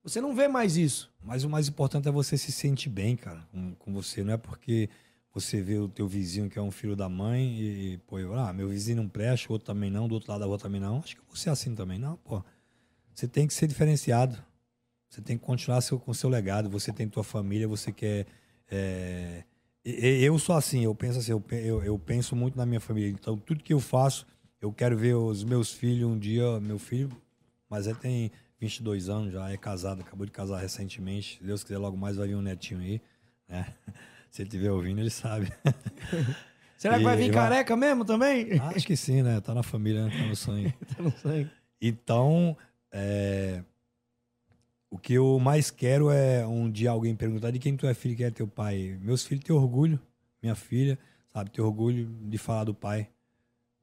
Você não vê mais isso. Mas o mais importante é você se sentir bem, cara, com, com você. Não é porque você vê o teu vizinho que é um filho da mãe e, pô, eu, ah, meu vizinho não presta, o outro também não, do outro lado da rua também não. Acho que você é assim também. Não, pô. Você tem que ser diferenciado. Você tem que continuar seu, com seu legado. Você tem tua família, você quer. é, Eu sou assim, eu penso assim, eu, eu, eu penso muito na minha família. Então, tudo que eu faço, eu quero ver os meus filhos um dia. Meu filho, mas ele tem 22 anos, já é casado, acabou de casar recentemente. Se Deus quiser, logo mais vai vir um netinho aí. Né? (laughs) Se ele estiver ouvindo, ele sabe. (laughs) Será que vai E- vir e vai- careca mesmo também? Acho que sim, né? Tá na família, né? Tá no (laughs) sangue. Eu não sei. Então, é, o que eu mais quero é um dia alguém perguntar de quem tu é filho, quem é teu pai. Meus filhos têm orgulho, minha filha, sabe? Tem orgulho de falar do pai.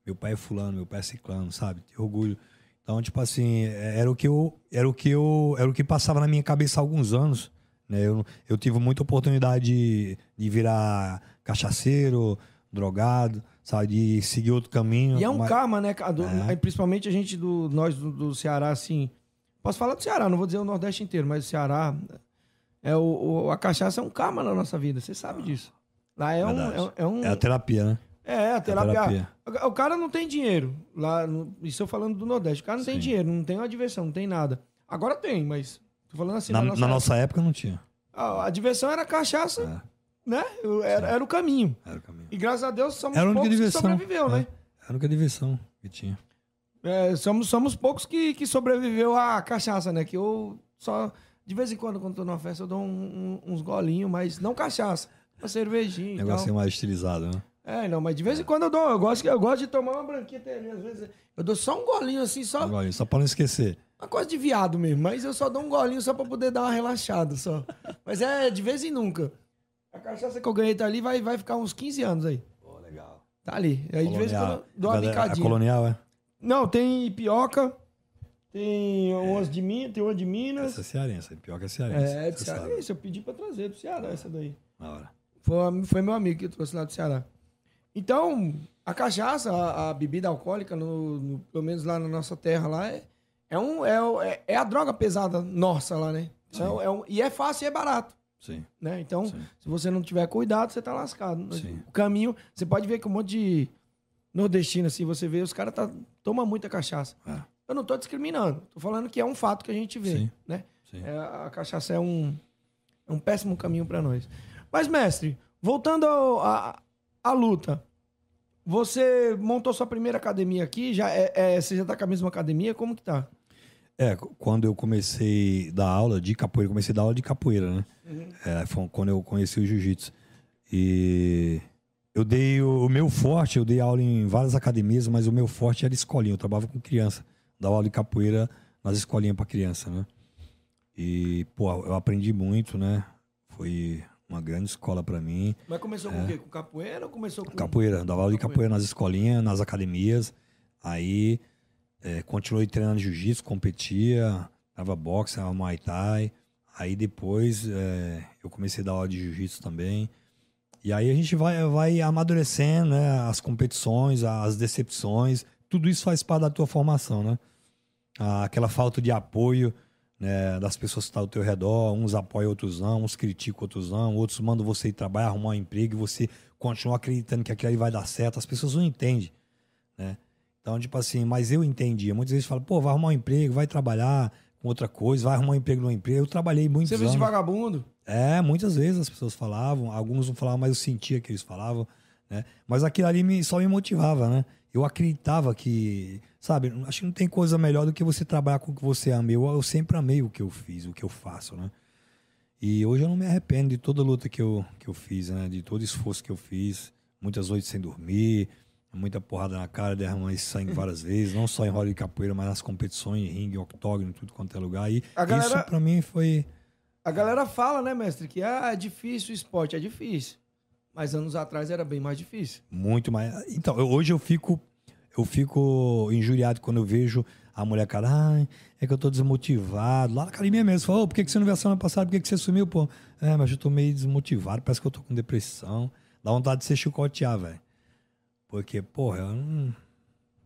Meu pai é fulano, meu pai é ciclano, sabe? Tem orgulho. Então, tipo assim, é- era o que eu, era o que eu, era o que passava na minha cabeça há alguns anos. Né? Eu, eu tive muita oportunidade de, de virar cachaceiro, drogado, sabe? De seguir outro caminho. E é um mas- karma, né? Do- É. Principalmente a gente, do, nós do, do Ceará, assim. Posso falar do Ceará, não vou dizer o Nordeste inteiro, mas o Ceará. É o, o- a cachaça é um karma na nossa vida, você sabe disso. Lá é um. É, é um É a terapia, né? é, a terapia. terapia. O cara não tem dinheiro. Lá, no, isso eu falando do Nordeste. O cara não tem Sim. dinheiro, não tem uma diversão, não tem nada. Agora tem, mas. Tô falando assim, na, na, na nossa, nossa época não tinha. A, a diversão era cachaça, É, né? Era, era o caminho. era o caminho. E graças a Deus somos Era a única poucos que diversão. sobreviveu, né? Era a única diversão que tinha. É, somos, somos poucos que, que sobreviveu à cachaça, né? Que eu só. De vez em quando, quando tô numa festa, eu dou um- um- uns golinhos, mas não cachaça. Uma cervejinha. Negocinho mais estilizado, né? É, não, mas de vez em quando eu dou. Eu gosto, eu gosto de tomar uma branquinha também, às vezes. Eu dou só um golinho assim, só. Agora, só pra não esquecer. Uma coisa de viado mesmo, mas eu só dou um golinho só pra poder dar uma relaxada só. Mas é de vez em nunca. A cachaça que eu ganhei tá ali vai, vai ficar uns 15 anos aí. Pô, legal. Tá ali. Aí de vez em quando eu dou uma a bicadinha. colonial, é? Não, tem pioca, tem umas de Minas, tem uma de Minas. Essa é cearense, que é cearense. É, de sabe. Isso, eu pedi pra trazer do Ceará essa daí. Na hora. Foi, foi meu amigo que trouxe lá do Ceará. Então, a cachaça, a, a bebida alcoólica, no, no- pelo menos lá na nossa terra, lá, é, é, um, é, é, é a droga pesada nossa lá, né? Então, é um- e é fácil e é barato. Sim. Né? Então, Sim. se você não tiver cuidado, você tá lascado. Sim. O caminho, você pode ver que um monte de nordestino, assim, você vê, os caras tá, tomam muita cachaça. É. Eu não tô discriminando, tô falando que é um fato que a gente vê, Sim. né? Sim. É, a cachaça é um, é um péssimo caminho para nós. Mas, mestre, voltando à luta, você montou sua primeira academia aqui, já é, é- você já tá com a mesma academia? Como que tá? É, quando eu comecei a dar aula de capoeira, comecei a dar aula de capoeira, né? É, foi quando eu conheci o jiu-jitsu. E eu dei o, o meu forte, eu dei aula em várias academias, mas o meu forte era escolinha. Eu trabalhava com criança, dava aula de capoeira nas escolinhas para criança, né? E, pô, eu aprendi muito, né? Foi uma grande escola para mim. Mas começou com o quê? Com capoeira ou começou com... Capoeira, dava aula de capoeira nas escolinhas, nas academias. Aí é, continuei treinando jiu-jitsu, competia, dava boxe, dava muay thai. Aí depois é, eu comecei a dar aula de jiu-jitsu também. E aí a gente vai, vai amadurecendo, né? As competições, as decepções, tudo isso faz parte da tua formação, né? Aquela falta de apoio né, das pessoas que estão ao teu redor, uns apoiam, outros não, uns criticam, outros não, outros mandam você ir trabalhar, arrumar um emprego e você continua acreditando que aquilo ali vai dar certo. As pessoas não entendem, né? Então, tipo assim, mas eu entendia. Muitas vezes fala, pô, vai arrumar um emprego, vai trabalhar outra coisa, vai arrumar um emprego no emprego. Eu trabalhei muitos Serviço anos. de vagabundo? É, muitas vezes as pessoas falavam, alguns não falavam, mas eu sentia que eles falavam, né? Mas aquilo ali me, só me motivava, né? Eu acreditava que, sabe, acho que não tem coisa melhor do que você trabalhar com o que você ama. Eu, eu sempre amei o que eu fiz, o que eu faço, né? E hoje eu não me arrependo de toda a luta que eu, que eu fiz, né? De todo esforço que eu fiz, muitas noites sem dormir, muita porrada na cara, derramando sangue várias vezes, não só em roda de capoeira, mas nas competições, ringue, octógono, tudo quanto é lugar. E galera- isso pra mim foi A galera fala, né, mestre, que ah, é difícil o esporte. É difícil. Mas anos atrás era bem mais difícil. Muito mais. Então, eu- hoje eu fico eu fico injuriado quando eu vejo a mulher, cara, ai, é que eu tô desmotivado. Lá na academia mesmo, fala, ô, por que, que você não veio a semana passada? Por que, que você sumiu, pô? É, mas eu tô meio desmotivado, parece que eu tô com depressão. Dá vontade de ser chicotear, velho. Porque, porra, eu não.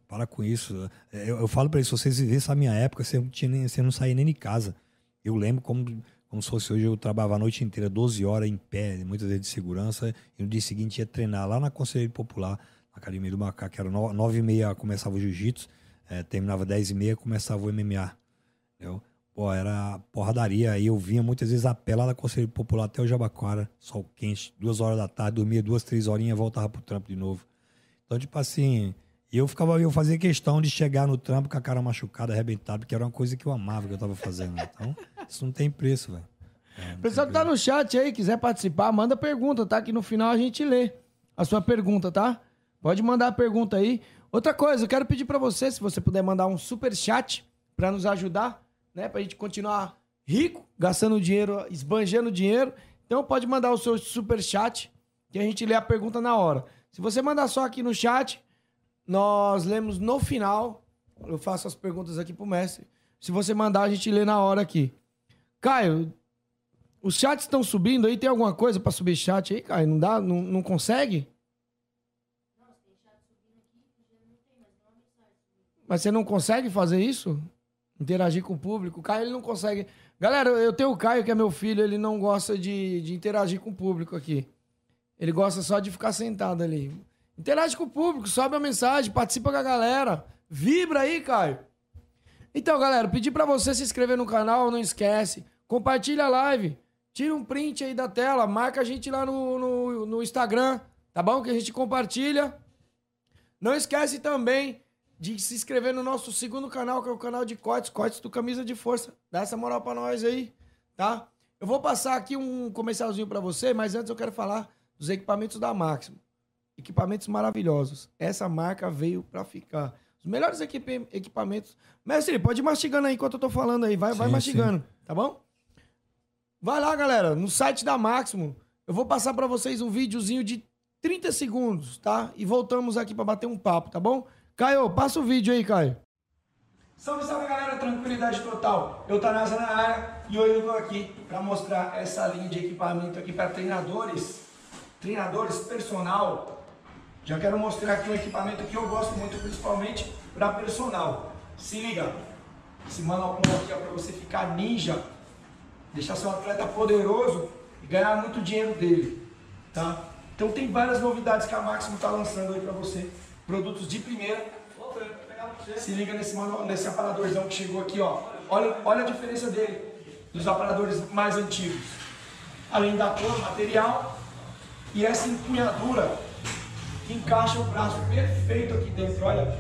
Para com isso. É, Eu, eu falo pra eles, se vocês vivessem a minha época, você não, tinha nem, você não saía nem de casa. Eu lembro como, como se fosse hoje, eu trabalhava a noite inteira, 12 horas em pé, muitas vezes de segurança, e no dia seguinte ia treinar lá na Conselheiro Popular, na Academia do Macaco, que era 9 e meia começava o jiu-jitsu, eh, terminava 10 e meia começava o MMA. Entendeu? Pô, era porradaria. Aí eu vinha muitas vezes a pé lá da Conselheiro Popular até o Jabaquara, sol quente, duas horas da tarde, dormia duas, três horinhas, voltava pro trampo de novo. Então, tipo assim, eu ficava, eu fazia questão de chegar no trampo com a cara machucada, arrebentada, porque era uma coisa que eu amava que eu tava fazendo. Então, isso não tem preço, velho. É, pessoal que tá no chat aí, quiser participar, manda pergunta, tá? Que no final a gente lê a sua pergunta, tá? Pode mandar a pergunta aí. Outra coisa, eu quero pedir pra você, se você puder mandar um super chat pra nos ajudar, né? Pra gente continuar rico, gastando dinheiro, esbanjando dinheiro. Então pode mandar o seu super chat que a gente lê a pergunta na hora. Se você mandar só aqui no chat, nós lemos no final. Eu faço as perguntas aqui pro mestre. Se você mandar, a gente lê na hora aqui. Caio, os chats estão subindo aí? Tem alguma coisa pra subir chat aí, Caio? Não dá? Não, não consegue? Mas você não consegue fazer isso? Interagir com o público? O Caio, ele não consegue. Galera, eu tenho o Caio, que é meu filho, ele não gosta de, de interagir com o público aqui. Ele gosta só de ficar sentado ali. Interage com o público, sobe a mensagem, participa com a galera. Vibra aí, Caio. Então, galera, pedir pra você se inscrever no canal, não esquece. Compartilha a live. Tira um print aí da tela, marca a gente lá no, no, no Instagram, tá bom? Que a gente compartilha. Não esquece também de se inscrever no nosso segundo canal, que é o canal de cortes, cortes do Camisa de Força. Dá essa moral pra nós aí, tá? Eu vou passar aqui um comercialzinho pra você, mas antes eu quero falar dos equipamentos da Máximo. Equipamentos maravilhosos. Essa marca veio pra ficar. Os melhores equipe- equipamentos. Mestre, pode ir mastigando aí enquanto eu tô falando aí. Vai, vai Sim, mastigando, tá bom? Vai lá, galera, no site da Máximo. Eu vou passar pra vocês um videozinho de 30 segundos, tá? E voltamos aqui pra bater um papo, tá bom? Caio, passa o vídeo aí, Caio. Salve, salve galera, tranquilidade total. Eu tô na área e hoje eu tô aqui para mostrar essa linha de equipamento aqui para treinadores, treinadores personal. Já quero mostrar aqui um equipamento que eu gosto muito, principalmente para personal. Se liga, esse manual aqui é para você ficar ninja, deixar seu atleta poderoso e ganhar muito dinheiro dele, tá? Então tem várias novidades que a Máximo tá lançando aí para você, produtos de primeira. Se liga nesse, manual, nesse aparadorzão que chegou aqui, ó. Olha, olha a diferença dele dos aparadores mais antigos. Além da cor, material e essa empunhadura que encaixa o braço perfeito aqui dentro. Olha,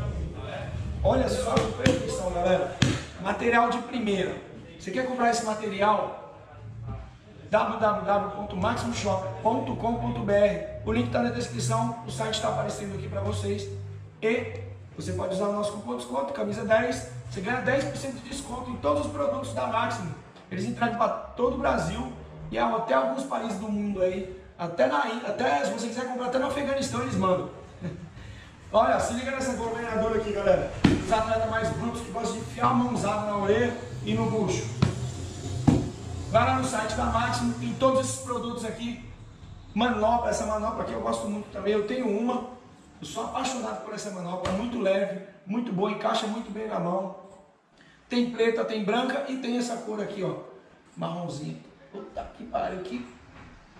olha só a perfeição, galera. Material de primeira. Você quer comprar esse material? www.maximoshop.com.br O link está na descrição, o site está aparecendo aqui para vocês. E você pode usar o nosso cupom de desconto, camisa 10. Você ganha 10% de desconto em todos os produtos da Maximo. Eles entregam para todo o Brasil e até alguns países do mundo aí. Até, na, até se você quiser comprar até no Afeganistão, eles mandam. (laughs) Olha, se liga nessa governadora aqui, galera. Os atletas mais brutos que gostam de enfiar a mãozada na orelha e no bucho. Vai lá no site da Máximo, tem todos esses produtos aqui. Manopla, essa manopla aqui eu gosto muito também. Eu tenho uma, eu sou apaixonado por essa manopla, muito leve, muito boa, encaixa muito bem na mão. Tem preta, tem branca e tem essa cor aqui, ó, marronzinha. Puta que pariu, que,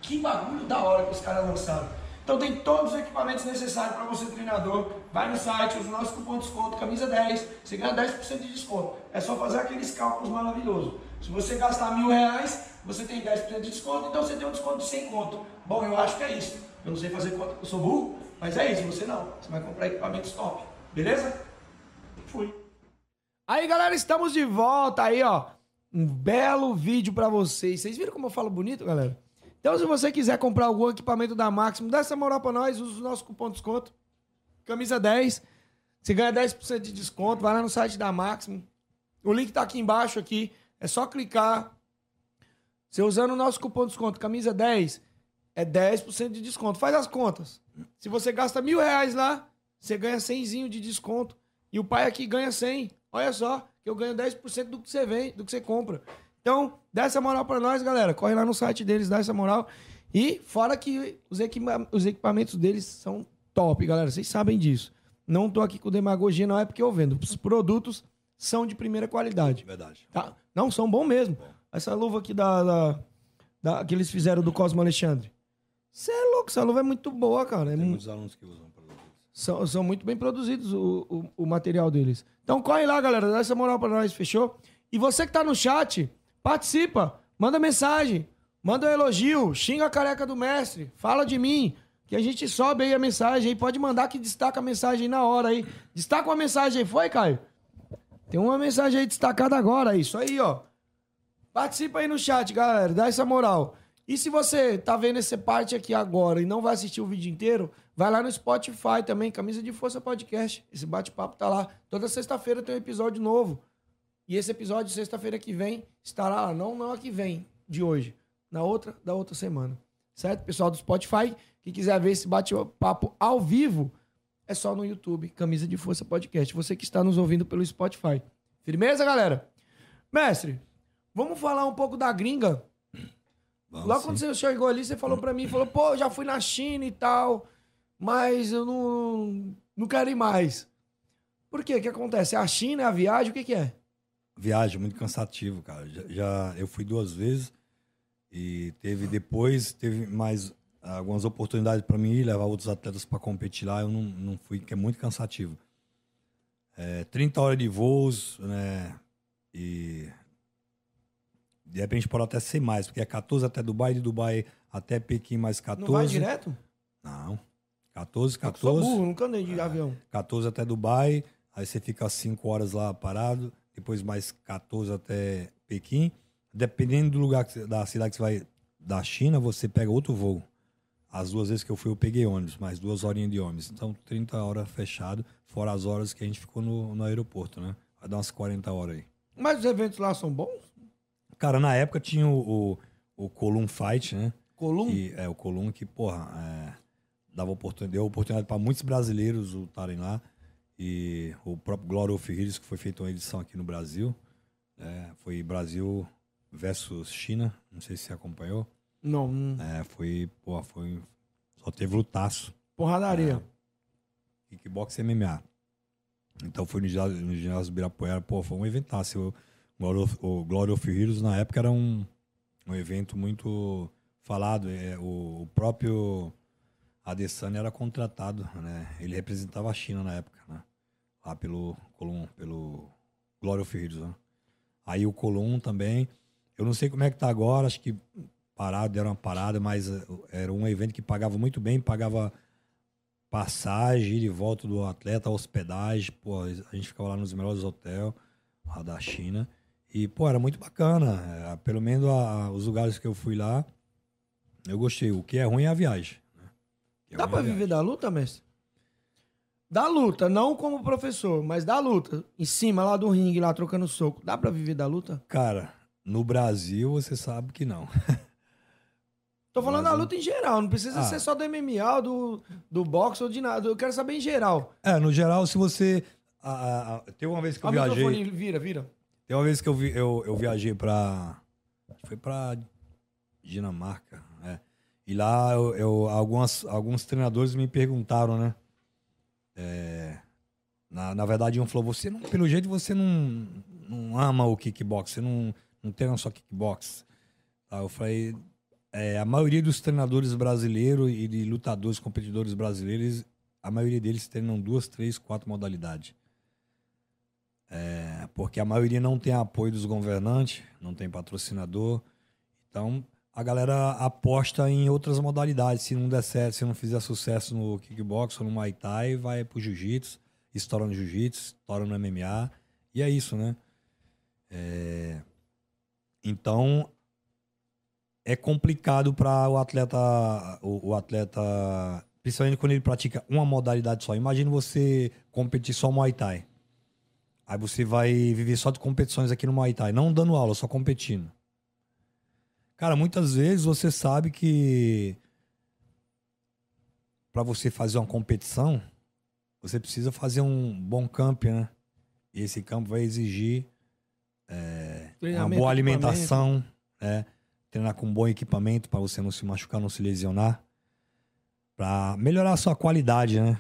que bagulho da hora que os caras lançaram. Então tem todos os equipamentos necessários para você treinador. Vai no site, usa o nosso cupom de desconto, camisa 10, você ganha 10% de desconto. É só fazer aqueles cálculos maravilhosos. Se você gastar mil reais, você tem 10% de desconto, então você tem um desconto de 100 conto. Bom, eu acho que é isso. Eu não sei fazer conta, eu sou burro, mas é isso, você não. Você vai comprar equipamentos top. Beleza? Fui. Aí, galera, estamos de volta aí, ó. Um belo vídeo pra vocês. Vocês viram como eu falo bonito, galera? Então, se você quiser comprar algum equipamento da Máximo, dá essa moral pra nós, usa o nosso cupom de desconto. Camisa 10. Você ganha 10% de desconto. Vai lá no site da Máximo. O link tá aqui embaixo aqui. É só clicar. Você usando o nosso cupom de desconto, camisa 10, é 10% de desconto. Faz as contas. Se você gasta mil reais lá, você ganha 100 de desconto. E o pai aqui ganha 100. Olha só, que eu ganho 10% do que você vem, do que você compra. Então, dá essa moral pra nós, galera. Corre lá no site deles, dá essa moral. E fora que os, equipa- os equipamentos deles são top, galera. Vocês sabem disso. Não tô aqui com demagogia, não é porque eu vendo. Os produtos são de primeira qualidade. Verdade. Tá? Não, são bons mesmo. Essa luva aqui da, da- da- que eles fizeram do Cosmo Alexandre. Você é louco, essa luva é muito boa, cara. É Tem mu- muitos alunos que usam produtos. são, são muito bem produzidos o, o, o material deles. Então corre lá, galera. Dá essa moral pra nós, fechou? E você que tá no chat, participa. Manda mensagem. Manda um elogio. Xinga a careca do mestre. Fala de mim. Que a gente sobe aí a mensagem aí. Pode mandar que destaca a mensagem aí na hora aí. Destaca uma mensagem aí. Foi, Caio? Tem uma mensagem aí destacada agora. Isso aí, ó. Participa aí no chat, galera. Dá essa moral. E se você tá vendo essa parte aqui agora e não vai assistir o vídeo inteiro, vai lá no Spotify também, Camisa de Força Podcast. Esse bate-papo tá lá. Toda sexta-feira tem um episódio novo. E esse episódio, sexta-feira que vem, estará lá. Não, não a que vem, de hoje. Na outra, da outra semana. Certo? Pessoal do Spotify, que quiser ver esse bate-papo ao vivo, é só no YouTube, Camisa de Força Podcast. Você que está nos ouvindo pelo Spotify. Firmeza, galera? Mestre, vamos falar um pouco da gringa. Vamos Logo sim. quando você chegou ali, você falou pra mim, falou, pô, já fui na China e tal, mas eu não, não quero ir mais. Por quê? O que acontece? A China, é a viagem, o que que é? Viagem muito cansativo, cara. Já, já- eu fui duas vezes e teve depois teve mais algumas oportunidades para mim ir levar outros atletas para competir lá. Eu não, não fui, que é muito cansativo. É, 30 horas de voos, né? E de repente pode até ser mais, porque é 14 até Dubai, de Dubai até Pequim mais 14. Não vai direto? Não. 14, Eu sou 14. burro, nunca andei de avião. 14 até Dubai, aí você fica 5 horas lá parado, depois mais 14 até Pequim. Dependendo do lugar, que da cidade que você vai, da China, você pega outro voo. As duas vezes que eu fui, eu peguei ônibus, mais duas horinhas de ônibus. Então, 30 horas fechado, fora as horas que a gente ficou no, no aeroporto, né? Vai dar umas 40 horas aí. Mas os eventos lá são bons? Cara, na época tinha o, o, o Column Fight, né? Colum? Que, é, o Column que, porra, é, dava oportunidade, deu oportunidade para muitos brasileiros lutarem lá. E o próprio Glory of Heroes, que foi feita uma edição aqui no Brasil. é, foi Brasil versus China. Não sei se você acompanhou. Não. É, foi, porra, foi. Só teve lutaço. Porradaria. Kickbox e MMA. Então foi no ginásio, no ginásio Birapuera, pô, foi um eventaço. O Glory of, o Glory of Heroes na época era um, um evento muito falado. É, o, o próprio Adesanya era contratado, né? Ele representava a China na época, né? Lá pelo Colum, pelo Glory of Heroes, né? Aí o Colum também. Eu não sei como é que tá agora, acho que parado, deram uma parada, mas eh, era um evento que pagava muito bem, pagava passagem, ida e volta do atleta, hospedagem, pô, a gente ficava lá nos melhores hotéis lá da China. E, pô, era muito bacana. É, pelo menos a- os lugares que eu fui lá, eu gostei. O que é ruim é a viagem. né? É Dá pra é viver da luta, mestre? Da luta, não como professor, mas da luta. Em cima lá do ringue, lá trocando soco. Dá pra viver da luta? Cara, no Brasil você sabe que não. (laughs) Tô falando da Brasil. luta em geral, não precisa Ah. ser só do MMA, do, do boxe ou de nada. Eu quero saber em geral. É, no geral, se você. a- a- a- teve uma vez que eu O viajei. microfone vira, vira. Tem uma vez que eu, vi, eu, eu viajei pra. Foi pra Dinamarca. É. E lá eu, eu- algumas, alguns treinadores me perguntaram, né? É, na, na verdade, um falou: você não, pelo jeito você não, não ama o kickbox, você não, não treina só kickbox. Aí eu falei: é, a maioria dos treinadores brasileiros e de lutadores, competidores brasileiros, a maioria deles treinam duas, três, quatro modalidades. É, porque a maioria não tem apoio dos governantes, não tem patrocinador. Então, a galera aposta em outras modalidades. Se não der certo, se não fizer sucesso no kickbox ou no Muay Thai, vai pro jiu-jitsu, estoura no jiu-jitsu, estoura no MMA. E é isso, né? É, Então, é complicado para o atleta, o, o atleta, principalmente quando ele pratica uma modalidade só. Imagina você competir só Muay Thai. Aí você vai viver só de competições aqui no Muay Thai, não dando aula, só competindo. Cara, muitas vezes você sabe que para você fazer uma competição, você precisa fazer um bom camp, né? E esse campo vai exigir é, uma boa alimentação, né? treinar com um bom equipamento para você não se machucar, não se lesionar, para melhorar a sua qualidade, né?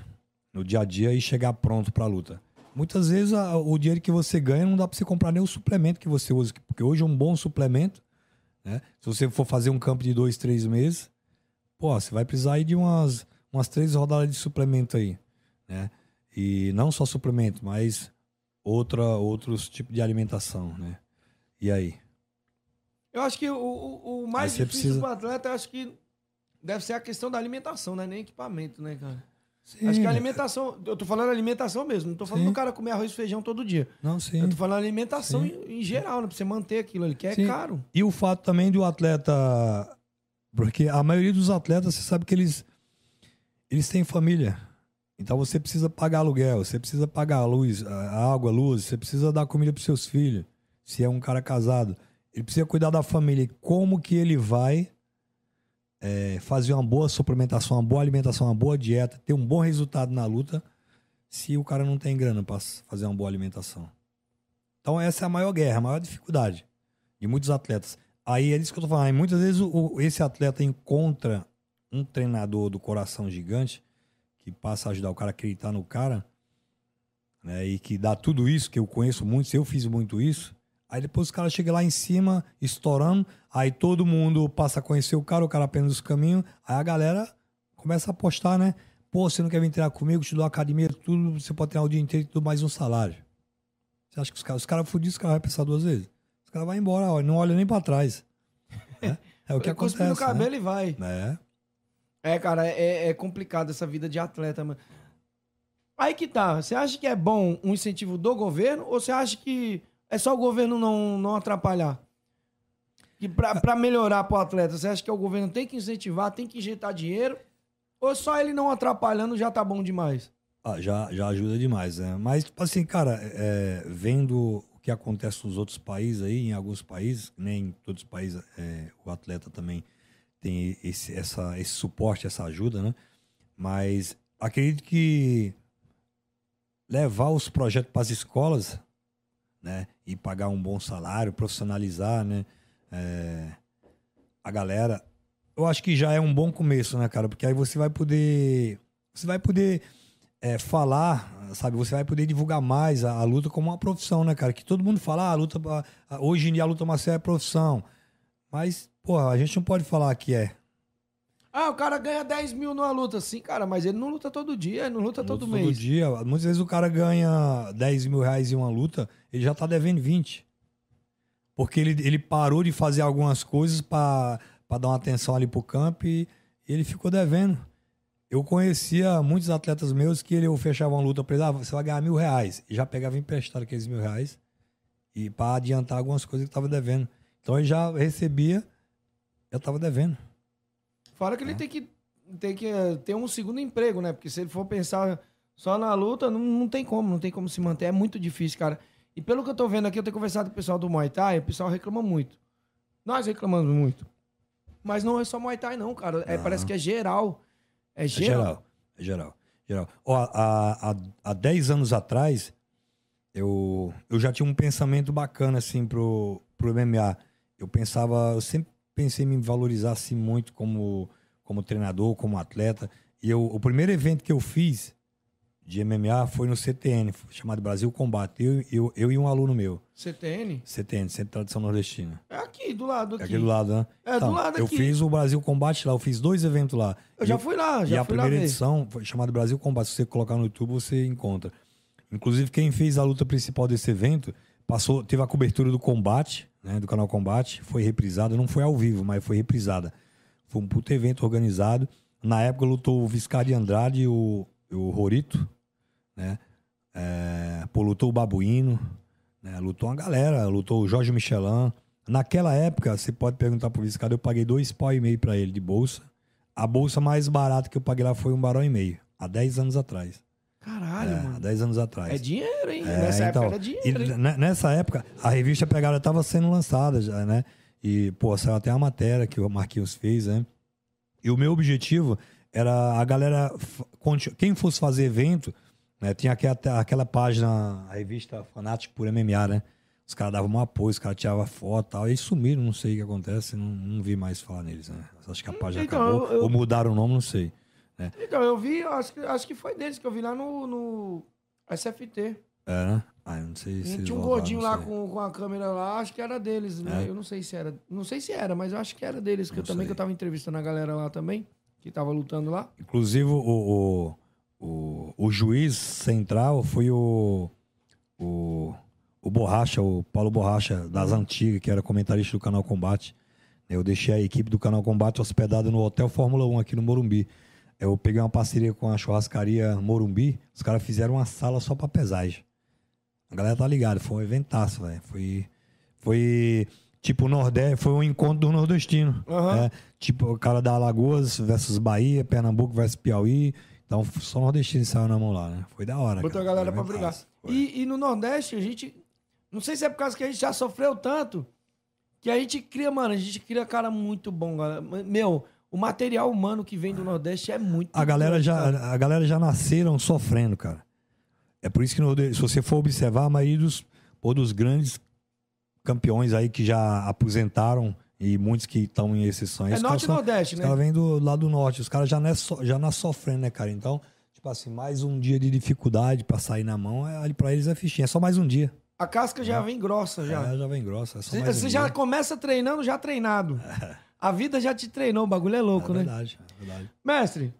No dia a dia e chegar pronto para a luta. Muitas vezes a- o dinheiro que você ganha não dá para você comprar nem o suplemento que você usa, porque hoje um bom suplemento, né? Se você for fazer um campo de dois, três meses, pô, você vai precisar aí de umas, umas três rodadas de suplemento aí, né? E não só suplemento, mas outra, outros tipos de alimentação, né? E aí? Eu acho que o, o, o mais difícil precisa- pro atleta, eu acho que deve ser a questão da alimentação, né? Nem equipamento, né, cara? Sim, Acho que a alimentação. Eu tô falando alimentação mesmo, não tô falando Sim. do cara comer arroz e feijão todo dia. Não, sim. Eu tô falando alimentação em, em geral, né? Pra você manter aquilo ali, que é caro. E o fato também do atleta. Porque a maioria dos atletas, você sabe que eles, eles têm família. Então você precisa pagar aluguel, você precisa pagar a luz, a água, a luz, você precisa dar comida para seus filhos. Se é um cara casado, ele precisa cuidar da família. E Como que ele vai é, fazer uma boa suplementação, uma boa alimentação, uma boa dieta, ter um bom resultado na luta, se o cara não tem grana para fazer uma boa alimentação? Então essa é a maior guerra, a maior dificuldade de muitos atletas. Aí é isso que eu tô falando. Muitas vezes o- esse atleta encontra um treinador do coração gigante que passa a ajudar o cara a acreditar no cara, né? E que dá tudo isso, que eu conheço muito, eu fiz muito isso. Aí depois o cara chega lá em cima, estourando, aí todo mundo passa a conhecer o cara, o cara aprende os caminhos, aí a galera começa a apostar, né? Pô, você não quer vir treinar comigo, te dou academia, tudo, você pode treinar o dia inteiro e tudo mais um salário. Você acha que os caras, os caras fudidos, os caras vão pensar duas vezes? Os caras vão embora, ó, não olha nem pra trás. (laughs) É, é o que acontece. no cabelo e vai. Né? É. É, cara, é, é complicado essa vida de atleta, mano. Aí que tá. Você acha que é bom um incentivo do governo ou você acha que é só o governo não, não atrapalhar? E pra melhorar pro atleta, você acha que o governo tem que incentivar, tem que injetar dinheiro? Ou só ele não atrapalhando já tá bom demais? Ah, já, já ajuda demais, né? Mas, tipo assim, cara, é, vendo o que acontece nos outros países aí, em alguns países, nem em todos os países, é, o atleta também tem esse, essa, esse suporte, essa ajuda, né? Mas acredito que levar os projetos para as escolas, né? E pagar um bom salário, profissionalizar, né? É, a galera, eu acho que já é um bom começo, né, cara? Porque aí você vai poder, você vai poder é, falar, sabe? Você vai poder divulgar mais a, a, luta como uma profissão, né, cara? Que todo mundo fala, ah, a luta, a, a, hoje em dia a luta marcial é profissão. Mas, porra, a gente não pode falar que é. Ah, o cara ganha 10 mil numa luta. Sim, cara, mas ele não luta todo dia, ele não luta todo luta mês. Todo dia. Muitas vezes o cara ganha 10 mil reais em uma luta, ele já tá devendo 20. Porque ele, ele parou de fazer algumas coisas para dar uma atenção ali pro campo e ele ficou devendo. Eu conhecia muitos atletas meus que ele, eu fechava uma luta pra ele, ah, você vai ganhar mil reais. E já pegava emprestado aqueles mil reais e para adiantar algumas coisas que tava devendo. Então ele já recebia, eu tava devendo. Fora que ele é. tem que, tem que eh, ter um segundo emprego, né? Porque se ele for pensar só na luta, não, não tem como, não tem como se manter. É muito difícil, cara. E pelo que eu tô vendo aqui, eu tenho conversado com o pessoal do Muay Thai, o pessoal reclama muito. Nós reclamamos muito. Mas não é só Muay Thai, não, cara. É, Parece que é geral. É geral. É geral. É geral. geral. Ó, há, há, há 10 anos atrás, eu, eu já tinha um pensamento bacana, assim, pro, pro MMA. Eu pensava, eu sempre pensei em me valorizar assim muito como, como treinador, como atleta. E eu, o primeiro evento que eu fiz de MMA foi no CTN, chamado Brasil Combate. Eu, eu, eu e um aluno meu. CTN? CTN, Centro de Tradição Nordestina. É aqui, do lado aqui. É aqui do lado, né? É, então, do lado eu aqui. Eu fiz o Brasil Combate lá, eu fiz dois eventos lá. Eu já fui lá, já E a primeira edição foi chamada Brasil Combate. Se você colocar no YouTube, você encontra. Inclusive, quem fez a luta principal desse evento passou, teve a cobertura do combate né, do canal Combate, foi reprisada, não foi ao vivo, mas foi reprisada. Foi um puto evento organizado. Na época lutou o Viscari Andrade e o, o Rorito, né? É, pô, lutou o Babuíno, né? lutou uma galera, lutou o Jorge Michelin. Naquela época, você pode perguntar pro Viscari, eu paguei dois pau e meio pra ele de bolsa. A bolsa mais barata que eu paguei lá foi um barão e meio, há 10 anos atrás. Caralho, é, mano. Há 10 anos atrás. É dinheiro, hein? É, nessa então, época era dinheiro. E, nessa época, a revista Pegada estava sendo lançada já, né? E, pô, saiu até a matéria que o Marquinhos fez, né? E o meu objetivo era a galera. Quem fosse fazer evento, né? Tinha aquela, aquela página, a revista Fanático por MMA, né? Os caras davam um apoio, os caras tiravam foto e tal. E sumiram, não sei o que acontece, não, não vi mais falar neles, né? Acho que a página então, acabou. Eu. Ou mudaram o nome, não sei. Né? Então, eu vi, acho que, acho que foi deles que eu vi lá no, no SFT. É, né? Ah, eu não sei se. Tinha um gordinho lá com, com a câmera lá, acho que era deles, né? É. Eu não sei se era. Não sei se era, mas eu acho que era deles, que eu também que eu tava entrevistando a galera lá também, que tava lutando lá. Inclusive, o, o, o, o juiz central foi o. O, o Borracha, o Paulo Borracha, das antigas, que era comentarista do Canal Combate. Eu deixei a equipe do Canal Combate hospedada no Hotel Fórmula 1 aqui no Morumbi. Eu peguei uma parceria com a churrascaria Morumbi, os caras fizeram uma sala só pra pesagem. A galera tá ligada, foi um eventaço, velho. Foi, foi tipo Nordeste, foi um encontro do nordestino. Uhum. Né? Tipo, o cara da Alagoas versus Bahia, Pernambuco versus Piauí. Então, só nordestino saiu na mão lá, né? Foi da hora. Botou a galera pra brigar. E, e no Nordeste, a gente. Não sei se é por causa que a gente já sofreu tanto que a gente cria, mano, a gente cria cara muito bom, galera. Meu, o material humano que vem do Nordeste é muito. A galera, já, a galera já nasceram sofrendo, cara. É por isso que, no, se você for observar, a maioria dos, ou dos grandes campeões aí que já aposentaram e muitos que estão em exceções. É norte e nordeste, né? Os caras vêm do lado do norte. Os caras já, não é so, já não é sofrendo, né, cara? Então, tipo assim, mais um dia de dificuldade para sair na mão, é, pra eles é fichinha. É só mais um dia. A casca já é. vem grossa, já. É, já vem grossa. É você, um você já começa treinando, já treinado. (laughs) É. A vida já te treinou, o bagulho é louco, é né? Verdade, é verdade. Mestre,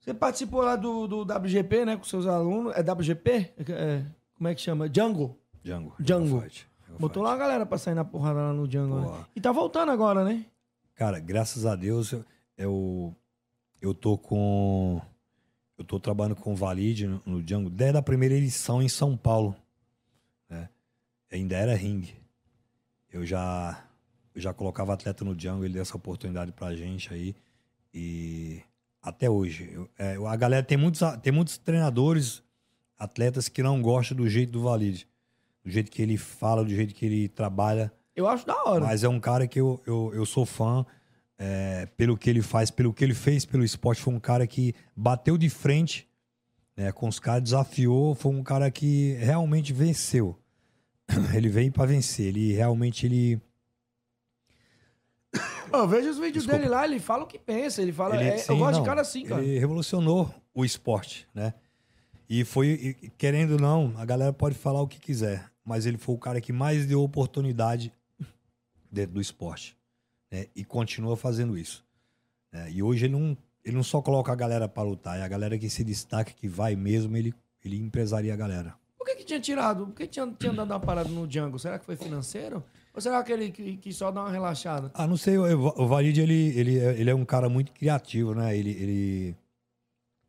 você participou lá do, do WGP, né, com seus alunos. É WGP? É, como é que chama? Django. Django. Django. Botou lá a galera pra sair na porrada lá no Django. Né? E tá voltando agora, né? Cara, graças a Deus, eu, eu, tô com. Eu tô trabalhando com o Valide no, no Django desde a primeira edição em São Paulo. Né? Ainda era ringue. Eu já eu já colocava atleta no Django, ele deu essa oportunidade pra gente aí. E até hoje. eu- é, a galera tem muitos, tem muitos treinadores, atletas que não gostam do jeito do Valide. Do jeito que ele fala, do jeito que ele trabalha. Eu acho da hora. Mas é um cara que eu, eu, eu sou fã é, pelo que ele faz, pelo que ele fez pelo esporte. Foi um cara que bateu de frente né, com os caras, desafiou. Foi um cara que realmente venceu. (clears throat) Ele veio pra vencer. Ele realmente ele, (coughs) Eu vejo os vídeos Desculpa. dele lá, ele fala o que pensa. Ele fala. ele- é, eu sim, gosto não, de cara assim, cara. Ele revolucionou o esporte, né? E foi, e, querendo ou não, a galera pode falar o que quiser, mas ele foi o cara que mais deu oportunidade dentro do esporte. né? E continua fazendo isso. né? E hoje ele não, ele não só coloca a galera para lutar, é a galera que se destaca, que vai mesmo, ele, ele empresaria a galera. Por que, que tinha tirado? Por que tinha, tinha dado uma parada no Django? Será que foi financeiro? Ou será que ele que, que só dá uma relaxada? Ah, não sei, o, Valide, ele, ele, é- ele é um cara muito criativo, né? Ele, ele,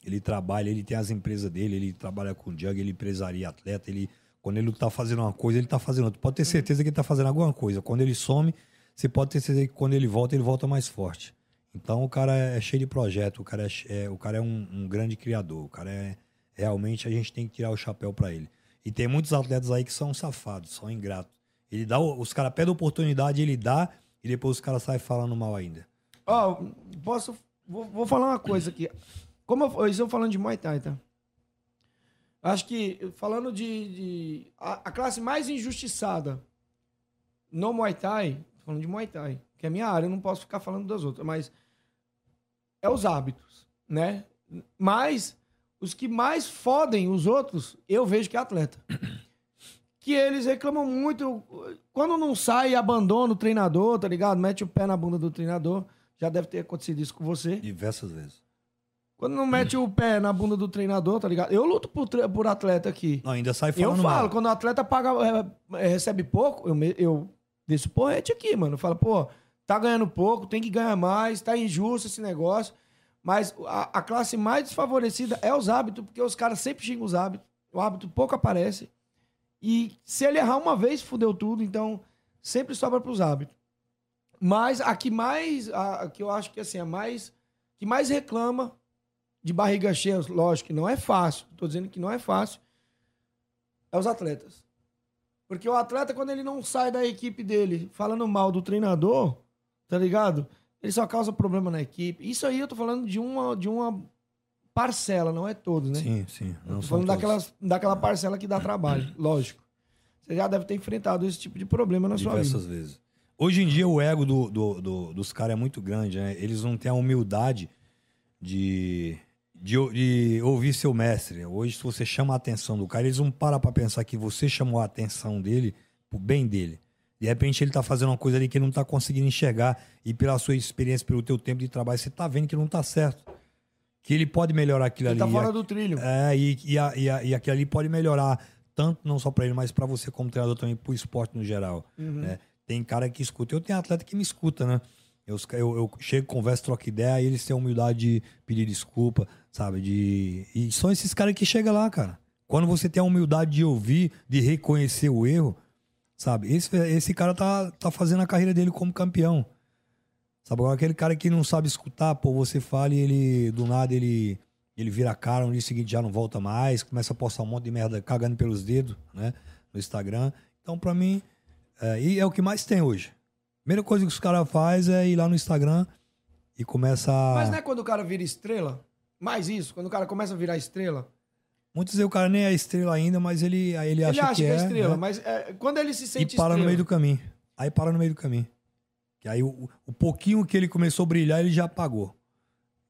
ele trabalha, ele tem as empresas dele, ele trabalha com jug, ele empresaria atleta, ele, quando ele tá fazendo uma coisa, ele tá fazendo outra. Pode ter certeza que ele tá fazendo alguma coisa. Quando ele some, você pode ter certeza que quando ele volta, ele volta mais forte. Então o cara é cheio de projeto, o cara é, é- o cara é um, um grande criador, o cara é realmente a gente tem que tirar o chapéu pra ele. E tem muitos atletas aí que são safados, são ingratos. Ele dá, os caras pedem oportunidade, ele dá e depois os caras saem falando mal ainda. Ó, posso. Vou, vou falar uma coisa aqui. Como eu, eu estou falando de Muay Thai, tá? Acho que, falando de. de- a, a classe mais injustiçada no Muay Thai, falando de Muay Thai, que é minha área, eu não posso ficar falando das outras, mas. É os hábitos, né? Mas os que mais fodem os outros, eu vejo que é atleta. (coughs) Que eles reclamam muito. Quando não sai, abandona o treinador, tá ligado? Mete o pé na bunda do treinador. Já deve ter acontecido isso com você. Diversas vezes. Quando não mete o pé na bunda do treinador, tá ligado? Eu luto por, por atleta aqui. Não, ainda sai Eu falando falo, mal. quando o atleta paga, é, é, recebe pouco, eu, me- eu desço porrete aqui, mano. Eu falo, pô, tá ganhando pouco, tem que ganhar mais, tá injusto esse negócio. Mas a, a classe mais desfavorecida é os hábitos, porque os caras sempre xingam os hábitos. O hábito pouco aparece. E se ele errar uma vez, fudeu tudo. Então, sempre sobra pros hábitos. Mas a que mais, a, a que eu acho que assim, a mais, que mais reclama de barriga cheia, lógico que não é fácil. Tô dizendo que não é fácil é os atletas. Porque o atleta, quando ele não sai da equipe dele falando mal do treinador, tá ligado? Ele só causa problema na equipe. Isso aí eu tô falando de uma, de uma parcela, não é todos, né? Sim, sim. Eu Não tô são falando daquelas, daquela parcela que dá trabalho, (clears throat) lógico. Você já deve ter enfrentado esse tipo de problema na sua Diversas vida. vezes. Hoje em dia o ego do, do- do- dos caras é muito grande, né? Eles não têm a humildade de, de, de ouvir seu mestre. Hoje, se você chama a atenção do cara, eles não param pra pensar que você chamou a atenção dele pro bem dele. De repente ele tá fazendo uma coisa ali que ele não tá conseguindo enxergar e pela sua experiência, pelo teu tempo de trabalho, você tá vendo que não tá certo. Que ele pode melhorar aquilo Ele ali. tá fora do trilho. é, e, e, a, e, a, e aquilo ali pode melhorar, tanto não só pra ele, mas pra você como treinador também, pro esporte no geral. né? Tem cara que escuta. Eu tenho atleta que me escuta, né? Eu, eu, eu chego, converso, troco ideia, e eles têm a humildade de pedir desculpa, sabe? De... E são esses caras que chegam lá, cara. Quando você tem a humildade de ouvir, de reconhecer o erro, sabe? Esse, esse cara tá, tá fazendo a carreira dele como campeão. Sabe, agora aquele cara que não sabe escutar, pô, você fala e ele, do nada, ele, ele vira a cara, no dia seguinte já não volta mais, começa a postar um monte de merda cagando pelos dedos, né, no Instagram. Então, pra mim, é, e é o que mais tem hoje. Primeira coisa que os caras fazem é ir lá no Instagram e começa a... Mas não é quando o cara vira estrela? Mais isso, quando o cara começa a virar estrela. Muitos dizem o cara nem é estrela ainda, mas ele, ele, Ele acha, acha que é, estrela, né? mas é, quando ele se e sente para estrela... no meio do caminho. Aí para no meio do caminho. Que aí o, o pouquinho que ele começou a brilhar, ele já apagou.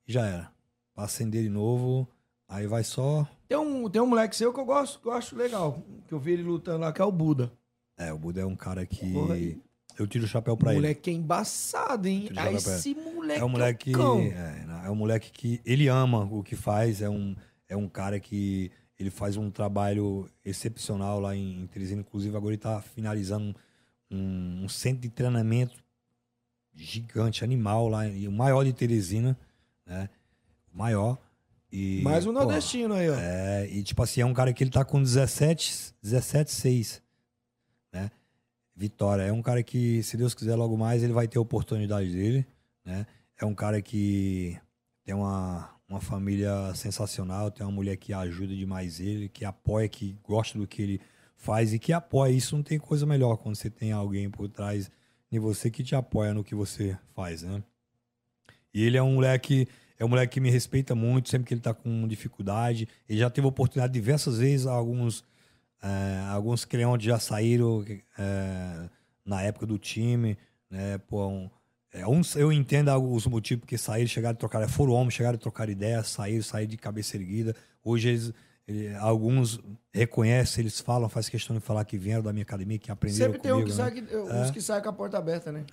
Já era. Pra acender de novo, aí vai só. Tem um, tem um moleque seu que eu gosto, que eu acho legal, que eu vi ele lutando lá, que é o Buda. É, o Buda é um cara que. Eu tiro o chapéu pra o ele. moleque é embaçado, hein? Ah, pra- esse moleque É um moleque. É, é um moleque que. Ele ama o que faz, é um, é um cara que. Ele faz um trabalho excepcional lá em, em Teresina. Inclusive, agora ele tá finalizando um, um centro de treinamento gigante, animal lá, e o maior de Teresina, né? O maior. E, Mais um pô, nordestino aí, ó. É, e tipo assim, é um cara que ele tá com 17, 17, 6, né? Vitória. É um cara que, se Deus quiser, logo mais ele vai ter a oportunidade dele, né? É um cara que tem uma, uma família sensacional, tem uma mulher que ajuda demais ele, que apoia, que gosta do que ele faz e que apoia. Isso não tem coisa melhor quando você tem alguém por trás de você que te apoia no que você faz, né? E ele é um moleque, é um moleque que me respeita muito, sempre que ele tá com dificuldade. Ele já teve oportunidade diversas vezes, alguns, é, alguns creontes já saíram é, na época do time, né? Pô, um, é, uns, eu entendo os motivos porque saíram, chegaram a trocar, foram homens, chegaram a trocar ideias, saíram, saíram de cabeça erguida. Hoje eles, ele- alguns reconhecem, eles falam, faz questão de falar que vieram da minha academia, que aprenderam Sempre tem um comigo, que né? sai, que- uns que saem com a porta aberta, né?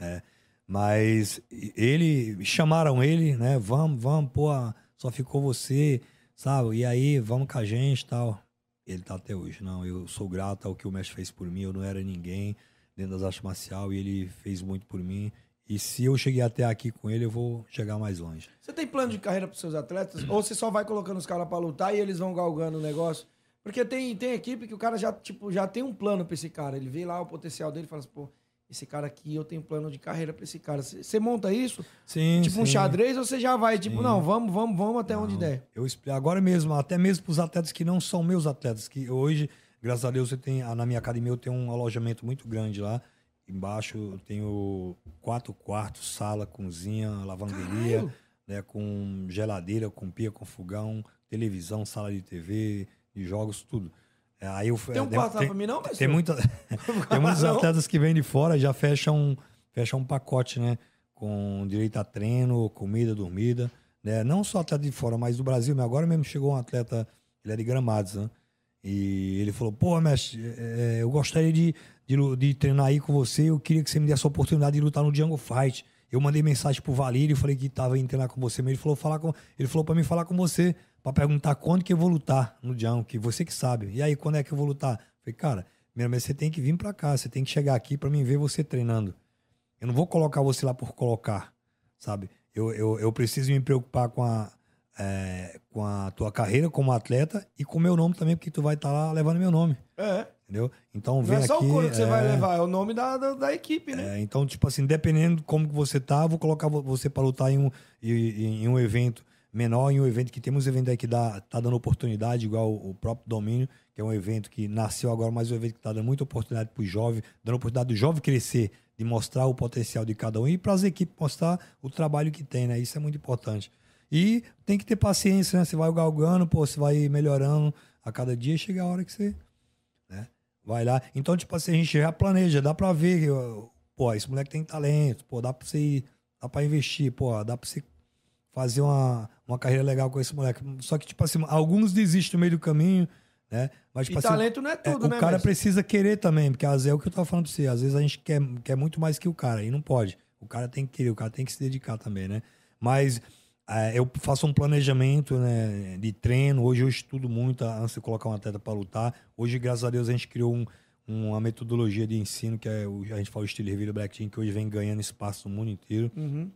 Mas ele chamaram ele, né? Vamos, vamos, pô, só ficou você, sabe? E aí, vamos com a gente e tal. Ele tá até hoje. Não, eu sou grato ao que o mestre fez por mim. Eu não era ninguém dentro das artes marciais e ele fez muito por mim. E se eu cheguei até aqui com ele, eu vou chegar mais longe. Você tem plano de carreira para seus atletas? Ou você só vai colocando os caras para lutar e eles vão galgando o negócio? Porque tem, tem equipe que o cara já, tipo, já tem um plano para esse cara. Ele vê lá o potencial dele e fala assim, pô, esse cara aqui, eu tenho plano de carreira para esse cara. Você você monta isso? Sim, tipo um sim. xadrez ou você já vai, tipo, Sim. não, vamos, vamos, vamos até onde Não, der? Eu explico agora mesmo, até mesmo para os atletas que não são meus atletas, que hoje, graças a Deus, eu tenho, na minha academia eu tenho um alojamento muito grande lá. Embaixo eu tenho quatro quartos, sala, cozinha, lavanderia, Caralho! né, com geladeira, com pia, com fogão, televisão, sala de TV, de jogos, tudo. É, Aí eu, (laughs) Tem um quarto lá pra mim não, mas tem, muita, tem muitos Não. atletas que vêm de fora já fecham, fecham um pacote, né? Com direito a treino, comida, dormida. Né? Não só atleta de fora, mas do Brasil. Agora mesmo chegou um atleta, ele é de Gramados, né? E ele falou, pô, mestre, é, eu gostaria de, de, de treinar aí com você. Eu queria que você me desse a oportunidade de lutar no Django Fight. Eu mandei mensagem pro Valírio, falei que tava indo treinar com você, mas ele falou, falar com, ele falou pra mim falar com você, pra perguntar quando que eu vou lutar no que você que sabe. E aí, quando é que eu vou lutar? Falei, cara, primeiramente você tem que vir pra cá, você tem que chegar aqui pra mim ver você treinando. Eu não vou colocar você lá por colocar, sabe? Eu, eu, eu preciso me preocupar com a, é, com a tua carreira como atleta e com o meu nome também, porque tu vai estar lá levando meu nome, É. entendeu? Então Não vem é só aqui. o couro que você é, vai levar, é o nome da, da, da equipe, né? é, então, tipo assim, dependendo de como que você tá, vou colocar vo- você para lutar em um, em, em um evento menor, em um evento que temos evento aí que dá, tá dando oportunidade, igual o, o próprio Domínio, que é um evento que nasceu agora, mas um evento que tá dando muita oportunidade pro jovem, dando oportunidade do jovem crescer, de mostrar o potencial de cada um e para as equipes mostrar o trabalho que tem, né? Isso é muito importante. E tem que ter paciência, né? Você vai galgando, pô, você vai melhorando a cada dia, chega a hora que você? Vai lá. Então, tipo assim, a gente já planeja, dá pra ver, pô, esse moleque tem talento, pô, dá pra você ir, dá pra investir, pô, dá pra você fazer uma, uma carreira legal com esse moleque. Só que, tipo assim, alguns desistem no meio do caminho, né? Mas, tipo E assim, talento não é é, tudo, o né, cara mestre? precisa querer também, porque às vezes é o que eu tava falando pra você, às vezes a gente quer, quer muito mais que o cara, e não pode. O cara tem que querer, o cara tem que se dedicar também, né? Mas é, eu faço um planejamento né, de treino. Hoje eu estudo muito antes de colocar um atleta para lutar. Hoje, graças a Deus, a gente criou um- uma metodologia de ensino, que é o, a gente fala o estilo Revira Black Team, que hoje vem ganhando espaço no mundo inteiro. Uhum.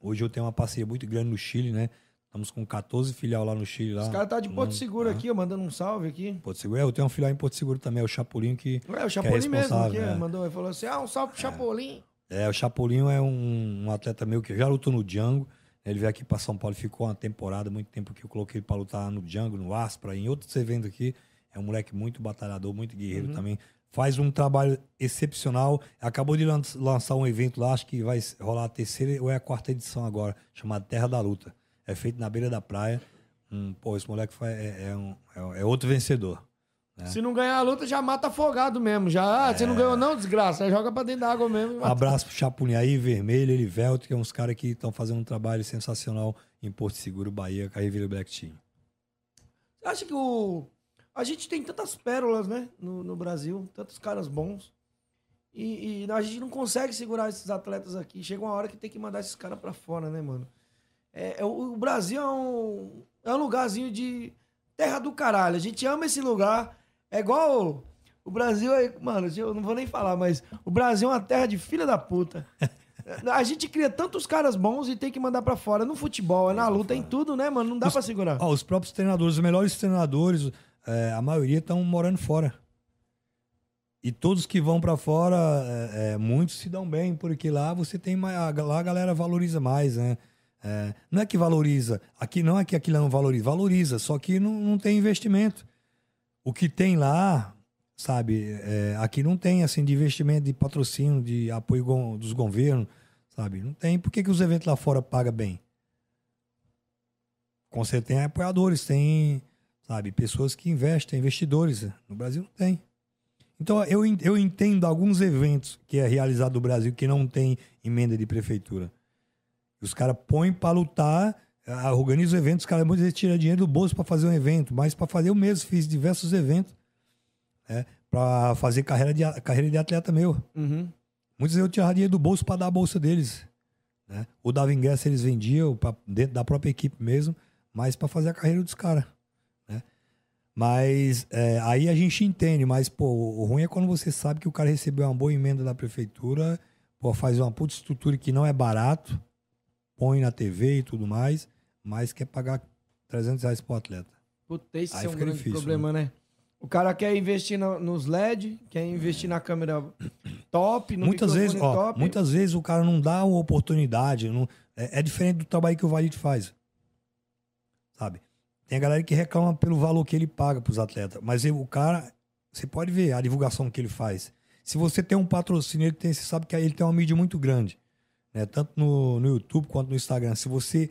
Hoje eu tenho uma parceria muito grande no Chile, né? Estamos com 14 filial lá no Chile. Lá, Os caras tá de Porto Seguro ah. aqui, ó, mandando um salve aqui. Porto Seguro. É, eu tenho um filial em Porto Seguro também, é o Chapolin, que É, o Chapolin mesmo responsável, aqui, é. ó, mandou, ele falou assim, ah, um salve pro Chapolin. É, o Chapolin é um, um atleta meu que já lutou no Django. Ele veio aqui para São Paulo, ficou uma temporada, muito tempo que eu coloquei ele para lutar no Django, no Aspra, em outros eventos aqui. É um moleque muito batalhador, muito guerreiro Uhum. também. Faz um trabalho excepcional. Acabou de lan- lançar um evento lá, acho que vai rolar a terceira ou é a quarta edição agora, chamado Terra da Luta. É feito na beira da praia. Hum, pô, esse moleque foi- é, é um- é- é outro vencedor. É. Se não ganhar a luta, já mata afogado mesmo. Já, ah, você não ganhou não, desgraça. Joga pra dentro da água mesmo. Um abraço pro Chapulinha aí, Vermelho, Elivelto, que é uns caras que estão fazendo um trabalho sensacional em Porto Seguro, Bahia, com a Revira Black Team. Você acha que o... A gente tem tantas pérolas, né, no, no Brasil, tantos caras bons. E, e a gente não consegue segurar esses atletas aqui. Chega uma hora que tem que mandar esses caras pra fora, né, mano? É, é, o, o Brasil é um, é um lugarzinho de terra do caralho. A gente ama esse lugar. É igual o Brasil é. Mano, eu não vou nem falar, mas o Brasil é uma terra de filha da puta. (laughs) A gente cria tantos caras bons e tem que mandar pra fora. No futebol, é na luta, em tudo, né, mano? Não dá Os- pra segurar. Ó, os próprios treinadores, os melhores treinadores, é, a maioria estão morando fora. E todos que vão pra fora, é, é, muitos se dão bem, porque lá você tem mais, lá a galera valoriza mais, né? É, não é que valoriza, aqui não é que aqui não valoriza, valoriza, só que não, não tem investimento. O que tem lá, sabe, é, aqui não tem assim de investimento, de patrocínio, de apoio dos governos, sabe? Não tem. Por que, que os eventos lá fora pagam bem? Com certeza tem apoiadores, tem, sabe, pessoas que investem, investidores. No Brasil não tem. Então eu, eu entendo alguns eventos que é realizado no Brasil que não tem emenda de prefeitura. Os caras põem para lutar, ah, organizam eventos, os caras muitas vezes tiram dinheiro do bolso para fazer um evento, mas para fazer eu mesmo fiz diversos eventos, né, para fazer carreira de, carreira de atleta meu. Uhum. Muitas vezes eu tirava dinheiro do bolso para dar a bolsa deles. Né? Ou dava ingresso, eles vendiam pra, dentro da própria equipe mesmo, mas para fazer a carreira dos caras. Né? Mas é, aí a gente entende, mas pô, o ruim é quando você sabe que o cara recebeu uma boa emenda da prefeitura, pô, faz uma puta estrutura que não é barato, põe na TV e tudo mais, mas quer pagar 300 reais pro atleta. Puta, esse Aí é um grande difícil, problema, né? O cara quer investir na- nos LED, quer investir na câmera top, no muitas vezes, ó, top. muitas vezes o cara não dá uma oportunidade. não- é, é diferente do trabalho que o Valide faz. Sabe? Tem a galera que reclama pelo valor que ele paga pros atletas. Mas ele- o cara, você pode ver a divulgação que ele faz. Se você tem um patrocínio, ele tem, você sabe que ele tem uma mídia muito grande. Né? Tanto no, no YouTube quanto no Instagram. Se você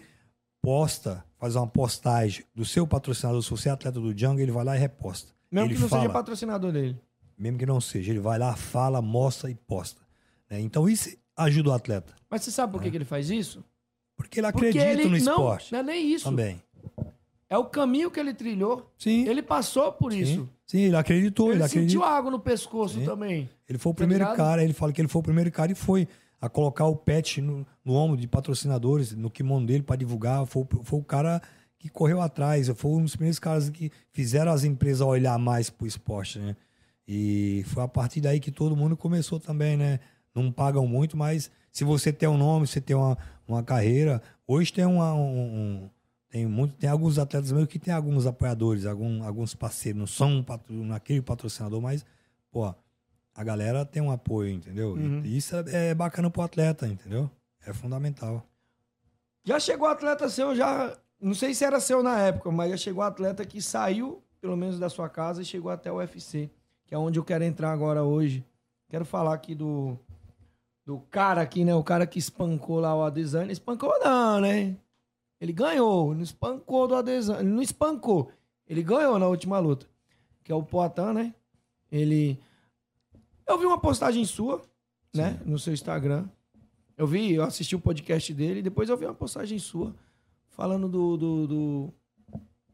posta, faz uma postagem do seu patrocinador, se você é atleta do Django, ele vai lá e reposta. Mesmo ele que não fala, seja patrocinador dele. mesmo que não seja, ele vai lá, fala, mostra e posta. né? Então isso ajuda o atleta. Mas você sabe por que, que ele faz isso? Porque ele Porque acredita ele no não, esporte não é nem isso. também. É o caminho que ele trilhou. Sim, Ele passou por sim, isso. sim, ele acreditou, Ele, ele, sentiu água no pescoço Sim. também. Ele foi o Tá primeiro ligado? cara, ele fala que ele foi o primeiro cara e foi a colocar o pet no, no ombro de patrocinadores, no kimono dele para divulgar. Foi, o- foi o cara que correu atrás, foi um dos primeiros caras que fizeram as empresas olhar mais pro esporte, né? E foi a partir daí que todo mundo começou também, né? Não pagam muito, mas se você tem um nome, você tem uma, uma carreira. Hoje tem uma, um, um- tem muito, tem alguns atletas mesmo que tem alguns apoiadores, algum, alguns parceiros, não são um patro, naquele patrocinador, mas pô, a galera tem um apoio, entendeu? Uhum. E isso é, é bacana pro atleta, entendeu? É fundamental. Já chegou atleta seu, já. Não sei se era seu na época, mas já chegou atleta que saiu, pelo menos, da sua casa e chegou até o UFC, que é onde eu quero entrar agora hoje. Quero falar aqui do. Do cara aqui, né? O cara que espancou lá o Adesanya. Espancou não, né? Ele ganhou. Não espancou do Adesanya. Não espancou. Ele ganhou na última luta. Que é o Poatan, né? Ele. Eu vi uma postagem sua, né? No seu Instagram. Eu vi, eu assisti o podcast dele e depois eu vi uma postagem sua falando do, do, do-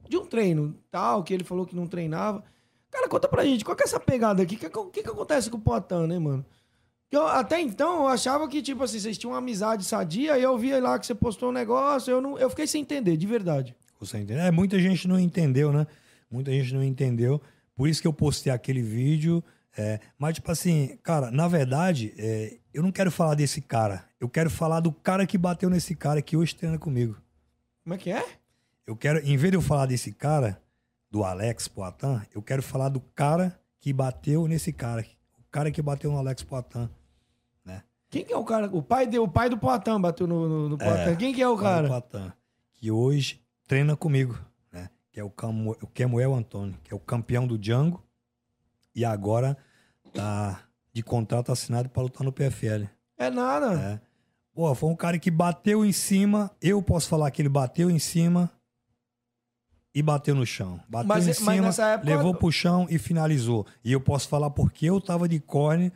de um treino tal, que ele falou que não treinava. Cara, conta pra gente, qual que é essa pegada aqui? O que, que, que acontece com o Poitin, né, mano? Eu- até então eu achava que, tipo assim, vocês tinham uma amizade sadia e eu via lá que você postou um negócio, eu, não, eu fiquei sem entender, de verdade. Você entendeu? É, muita gente não entendeu, né? Muita gente não entendeu. Por isso que eu postei aquele vídeo. É, mas, tipo assim, cara, na verdade, é, eu não quero falar desse cara. Eu quero falar do cara que bateu nesse cara que hoje treina comigo. Como é que é? Eu quero, em vez de eu falar desse cara, do Alex Poitin, eu quero falar do cara que bateu nesse cara. O cara que bateu no Alex Poitin. Quem que é o cara? O pai, de, o pai do Poitin bateu no, no, no Poitin. Quem que é o cara? Paulo Poitin, que hoje treina comigo, né? Que é o, Camu, o Kemuel Antônio, que é o campeão do Django e agora tá de contrato assinado para lutar no PFL. É nada. né? Pô, foi um cara que bateu em cima, eu posso falar que ele bateu em cima e bateu no chão. Bateu Mas- em mas cima, nessa época- levou pro chão e finalizou. E eu posso falar porque eu tava de corne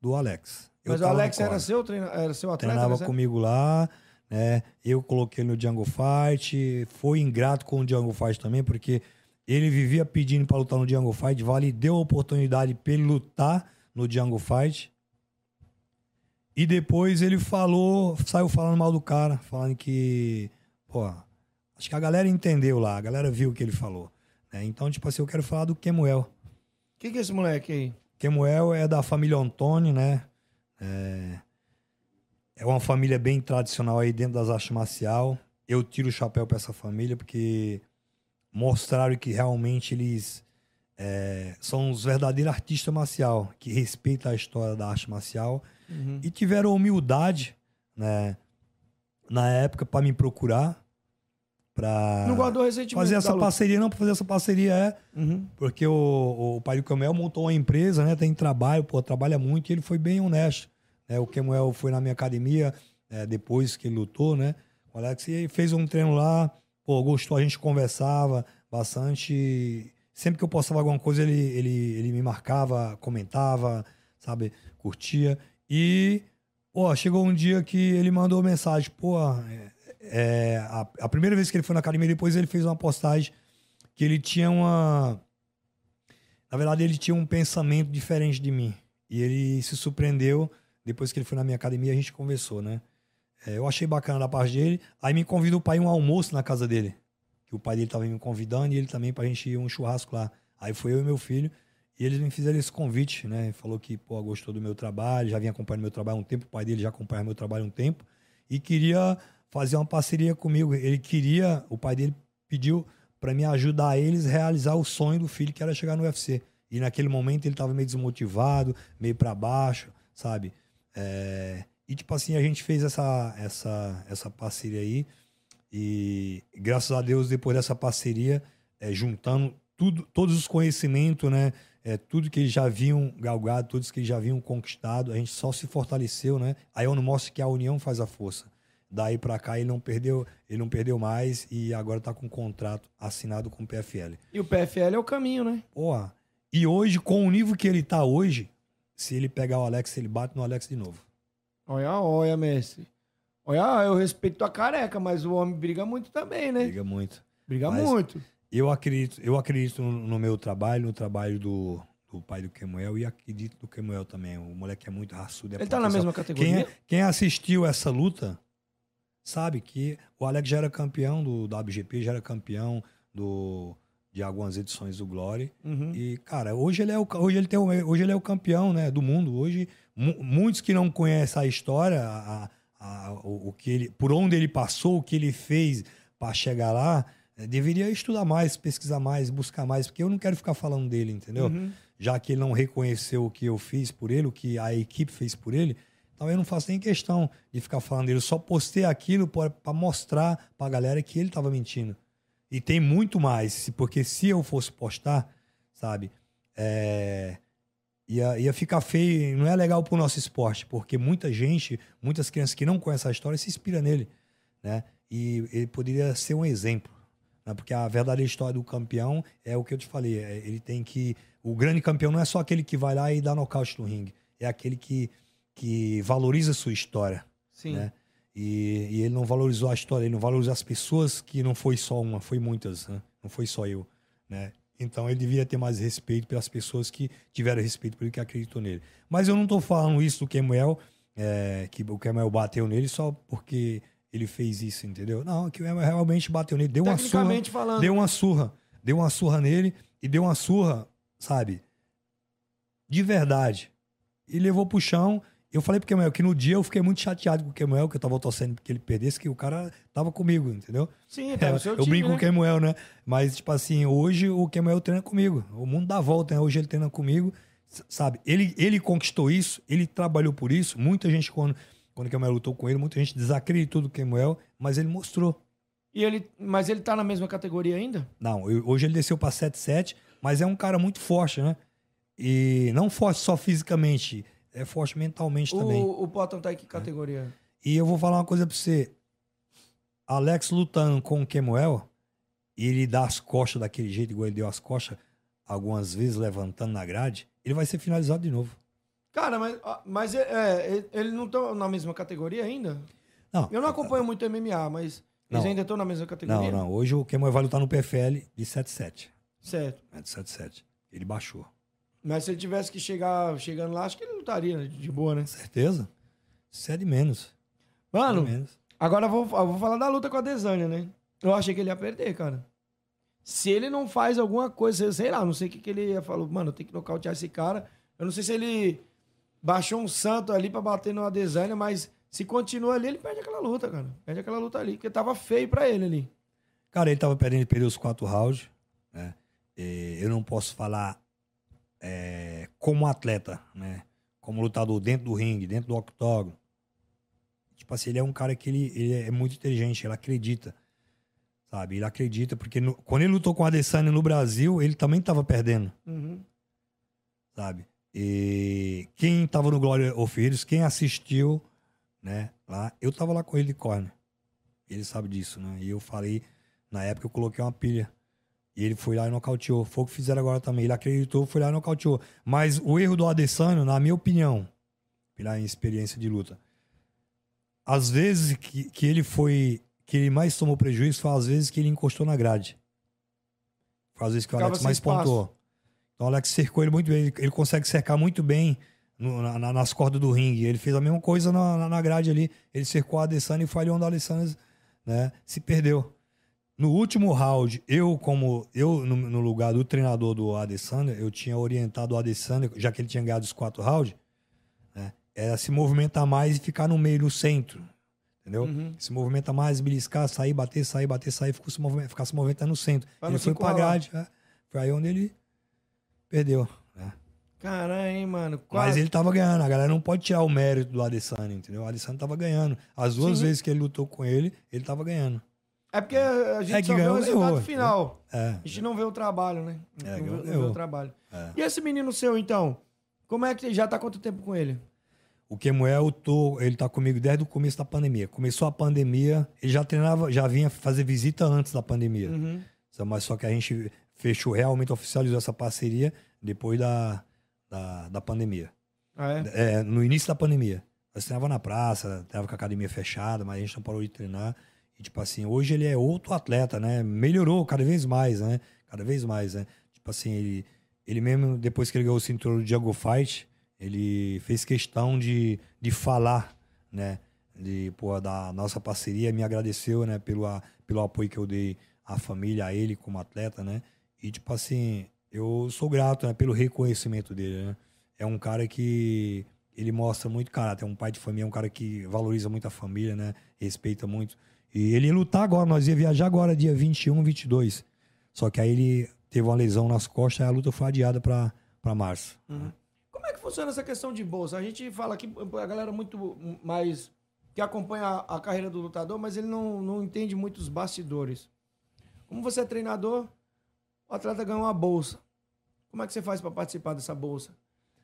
do Alex. Eu Mas o Alex era seu, treina, era seu atleta? treinava né? comigo lá, né? Eu coloquei no Jungle Fight, foi ingrato com o Jungle Fight também, porque ele vivia pedindo para lutar no Jungle Fight, Vale deu a oportunidade para ele lutar no Jungle Fight. E depois ele falou, saiu falando mal do cara, falando que, pô, acho que a galera entendeu lá, a galera viu o que ele falou. né? Então, tipo assim, eu quero falar do Kemuel. Quem que é esse moleque aí? Kemuel é da família Antônio, né? É, é uma família bem tradicional aí dentro das artes marcial. Eu tiro o chapéu para essa família porque mostraram que realmente eles é, são os verdadeiros artistas marcial, que respeitam a história da arte marcial Uhum. e tiveram humildade, né, na época para me procurar para fazer essa parceria, não, para fazer essa parceria é Uhum. porque o, o pai do Camuel montou uma empresa, né? Tem trabalho, pô, trabalha muito e ele foi bem honesto. Né? O Camuel foi na minha academia é, depois que ele lutou, né? O Alex e fez um treino lá, pô, gostou, a gente conversava bastante. Sempre que eu postava alguma coisa, ele, ele, ele me marcava, comentava, sabe? Curtia. E, pô, chegou um dia que ele mandou mensagem, pô, é, é, a, a primeira vez que ele foi na academia, depois ele fez uma postagem que ele tinha uma. Na verdade, ele tinha um pensamento diferente de mim. E ele se surpreendeu depois que ele foi na minha academia a gente conversou, né? É, eu achei bacana da parte dele. Aí me convidou para ir um almoço na casa dele. Que o pai dele tava me convidando e ele também pra gente ir um churrasco lá. Aí foi eu e meu filho. E eles me fizeram esse convite, né? Falou que, pô, gostou do meu trabalho, já vinha acompanhando meu trabalho há um tempo. O pai dele já acompanha meu trabalho há um tempo. E queria fazer uma parceria comigo. Ele queria, o pai dele pediu para me ajudar eles a realizar o sonho do filho que era chegar no UFC. E naquele momento ele tava meio desmotivado, meio para baixo, sabe? É, E tipo assim, a gente fez essa, essa, essa parceria aí. E graças a Deus, depois dessa parceria, é, juntando tudo, todos os conhecimentos, né? É, tudo que eles já haviam galgado, todos que eles já haviam conquistado, a gente só se fortaleceu, né? Aí eu não mostro que a união faz a força. Daí pra cá ele não perdeu, ele não perdeu mais e agora tá com um contrato assinado com o PFL. E o PFL é o caminho, né? Porra. E hoje, com o nível que ele tá hoje, se ele pegar o Alex, ele bate no Alex de novo. Olha, olha, mestre. Olha, eu respeito tua careca, mas o homem briga muito também, né? Liga muito. Briga Mas- muito. Eu acredito, eu acredito no, meu trabalho, no trabalho do, do pai do Kemuel e acredito no Kemuel também. O moleque é muito raçudo. é Ele tá na mesma Quem, categoria? é- quem assistiu essa luta sabe que o Alex já era campeão do WGP, já era campeão do, de algumas edições do Glory. Uhum. E, cara, hoje ele é o, hoje ele tem hoje ele é o campeão né, do mundo. Hoje, muitos que não conhecem a história, a- a- o, o que ele, por onde ele passou, o que ele fez para chegar lá, eh, deveria estudar mais, pesquisar mais, buscar mais, porque eu não quero ficar falando dele, entendeu? Uhum. Já que ele não reconheceu o que eu fiz por ele, o que a equipe fez por ele, então eu não faço nem questão de ficar falando dele. Eu só postei aquilo para mostrar pra galera que ele tava mentindo. E tem muito mais, se- porque se eu fosse postar, sabe, é, ia, ia ficar feio, não é legal pro nosso esporte, porque muita gente, muitas crianças que não conhecem a história se inspira nele, né? E ele poderia ser um exemplo, né? Porque a verdadeira história do campeão é o que eu te falei, é, ele tem que, o grande campeão não é só aquele que vai lá e dá nocaute no ringue, é aquele que, que valoriza a sua história, Sim. né? E, e ele não valorizou a história, ele não valorizou as pessoas que não foi só uma, foi muitas, né? não foi só eu, né? Então ele devia ter mais respeito pelas pessoas que tiveram respeito por ele que acreditou nele. Mas eu não tô falando isso do Kemuel, é, que o Kemuel bateu nele só porque ele fez isso, entendeu? Não, que o Kemuel realmente bateu nele, deu uma surra, falando. deu uma surra, deu uma surra nele e deu uma surra, sabe? De verdade. E levou pro chão. Eu falei pro Kemuel que no dia eu fiquei muito chateado com o Kemuel, que eu tava torcendo que ele perdesse, que o cara tava comigo, entendeu? Sim, tá É, eu time, brinco né? com o Kemuel, né? Mas, tipo assim, hoje o Kemuel treina comigo. O mundo dá volta, né? Hoje ele treina comigo. Sabe? Ele, ele conquistou isso, ele trabalhou por isso. Muita gente, quando, quando o Kemuel lutou com ele, muita gente desacreditou do Kemuel, mas ele mostrou. E ele, mas ele tá na mesma categoria ainda? Não, eu- hoje ele desceu pra 7-7, mas é um cara muito forte, né? E não forte só fisicamente, é forte mentalmente também. O, o Potter tá em que categoria? E eu vou falar uma coisa pra você. Alex lutando com o Kemuel, e ele dá as costas daquele jeito, igual ele deu as costas algumas vezes, levantando na grade, ele vai ser finalizado de novo. Cara, mas, ah, mas é, é, ele não estão na mesma categoria ainda? Não, Eu não acompanho muito MMA, mas Não. eles ainda estão na mesma não, categoria? não. Hoje o Kemuel vai lutar no PFL de 7-7. Certo. né, De 7-7. Ele baixou. Mas se ele tivesse que chegar chegando lá, acho que ele lutaria de boa, né? Certeza? Isso é de menos. Mano, de menos. agora eu vou, eu vou falar da luta com a Desânia, né? Eu achei que ele ia perder, cara. Se ele não faz alguma coisa, sei lá, não sei o que, que ele ia falar. Mano, eu tenho que nocautear esse cara. Eu não sei se ele baixou um santo ali pra bater no Adesanya, mas se continua ali, ele perde aquela luta, cara. Perde aquela luta ali, porque tava feio pra ele ali. Cara, ele tava perdendo, perdeu os quatro rounds, né? eh, eu não posso falar eh, como atleta, né? Como lutador dentro do ringue, dentro do octógono. Tipo assim, ele é um cara que ele, ele é muito inteligente, ele acredita. Sabe? Ele acredita, porque no- quando ele lutou com o Adesanya no Brasil, ele também tava perdendo Uhum. sabe? E quem tava no Glória of Heroes, quem assistiu, né, lá, eu tava lá com ele de corner. Ele sabe disso, né? E eu falei, na época eu coloquei uma pilha. E ele foi lá e nocauteou. Foi o que fizeram agora também. Ele acreditou, foi lá e nocauteou. Mas o erro do Adesanya, na minha opinião, pela experiência de luta, às vezes que, que ele foi, que ele mais tomou prejuízo foi às vezes que ele encostou na grade. Foi às vezes que o Ficava Alex mais espaço. pontuou. Então o Alex cercou ele muito bem. Ele, ele consegue cercar muito bem no- na- na- nas cordas do ringue. Ele fez a mesma coisa na, na- na grade ali. Ele cercou a Adesanya e falhou onde o Adesanya né, se perdeu. No último round, eu, como eu, no, no lugar do treinador do Adesanya, eu tinha orientado o Adesanya, já que ele tinha ganhado os quatro rounds, né, era se movimentar mais e ficar no meio, no centro. Entendeu? Uhum. Se movimenta mais, beliscar, sair, bater, sair, bater, sair, ficou se movimentando, ficar se movimentando no centro. Pra ele foi pra grade. Foi aí onde ele perdeu. né? Caramba, hein, mano. Mas Quase. ele tava ganhando. A galera não pode tirar o mérito do Adesanya, entendeu? O Adesanya tava ganhando. As duas Sim. vezes que ele lutou com ele, ele tava ganhando. É porque a gente É só vê o resultado final. É. A gente não vê o trabalho, né? É, não, vê, não vê o trabalho. É. E esse menino seu, então? Como é que já tá quanto tempo com ele? O Kemuel, eu tô, ele tá comigo desde o começo da pandemia. Começou a pandemia, ele já treinava, já vinha fazer visita antes da pandemia. Uhum. Mas só que a gente fechou realmente, oficializou essa parceria depois da, da, da pandemia. Ah, é? É, no início da pandemia. Nós treinava na praça, treinava com a academia fechada, mas a gente não parou de treinar. Tipo assim, hoje ele é outro atleta, né? Melhorou cada vez mais, né? Cada vez mais, né? Tipo assim, ele, ele mesmo, depois que ele ganhou o cinturão do Jungle Fight, ele fez questão de, de falar, né? De, pô, da nossa parceria, me agradeceu, né? Pelo, a- pelo apoio que eu dei à família, a ele como atleta, né? E, tipo assim, eu sou grato, né? Pelo reconhecimento dele, né? É um cara que ele mostra muito caráter, é um pai de família, é um cara que valoriza muito a família, né? Respeita muito. E ele ia lutar agora, nós ia viajar agora, dia 21, 22. Só que aí ele teve uma lesão nas costas, aí a luta foi adiada pra março. Como é que funciona essa questão de bolsa? A gente fala aqui, a galera muito mais que acompanha a, a carreira do lutador, mas ele não, não entende muito os bastidores. Como você é treinador, o atleta ganha uma bolsa. Como é que você faz para participar dessa bolsa?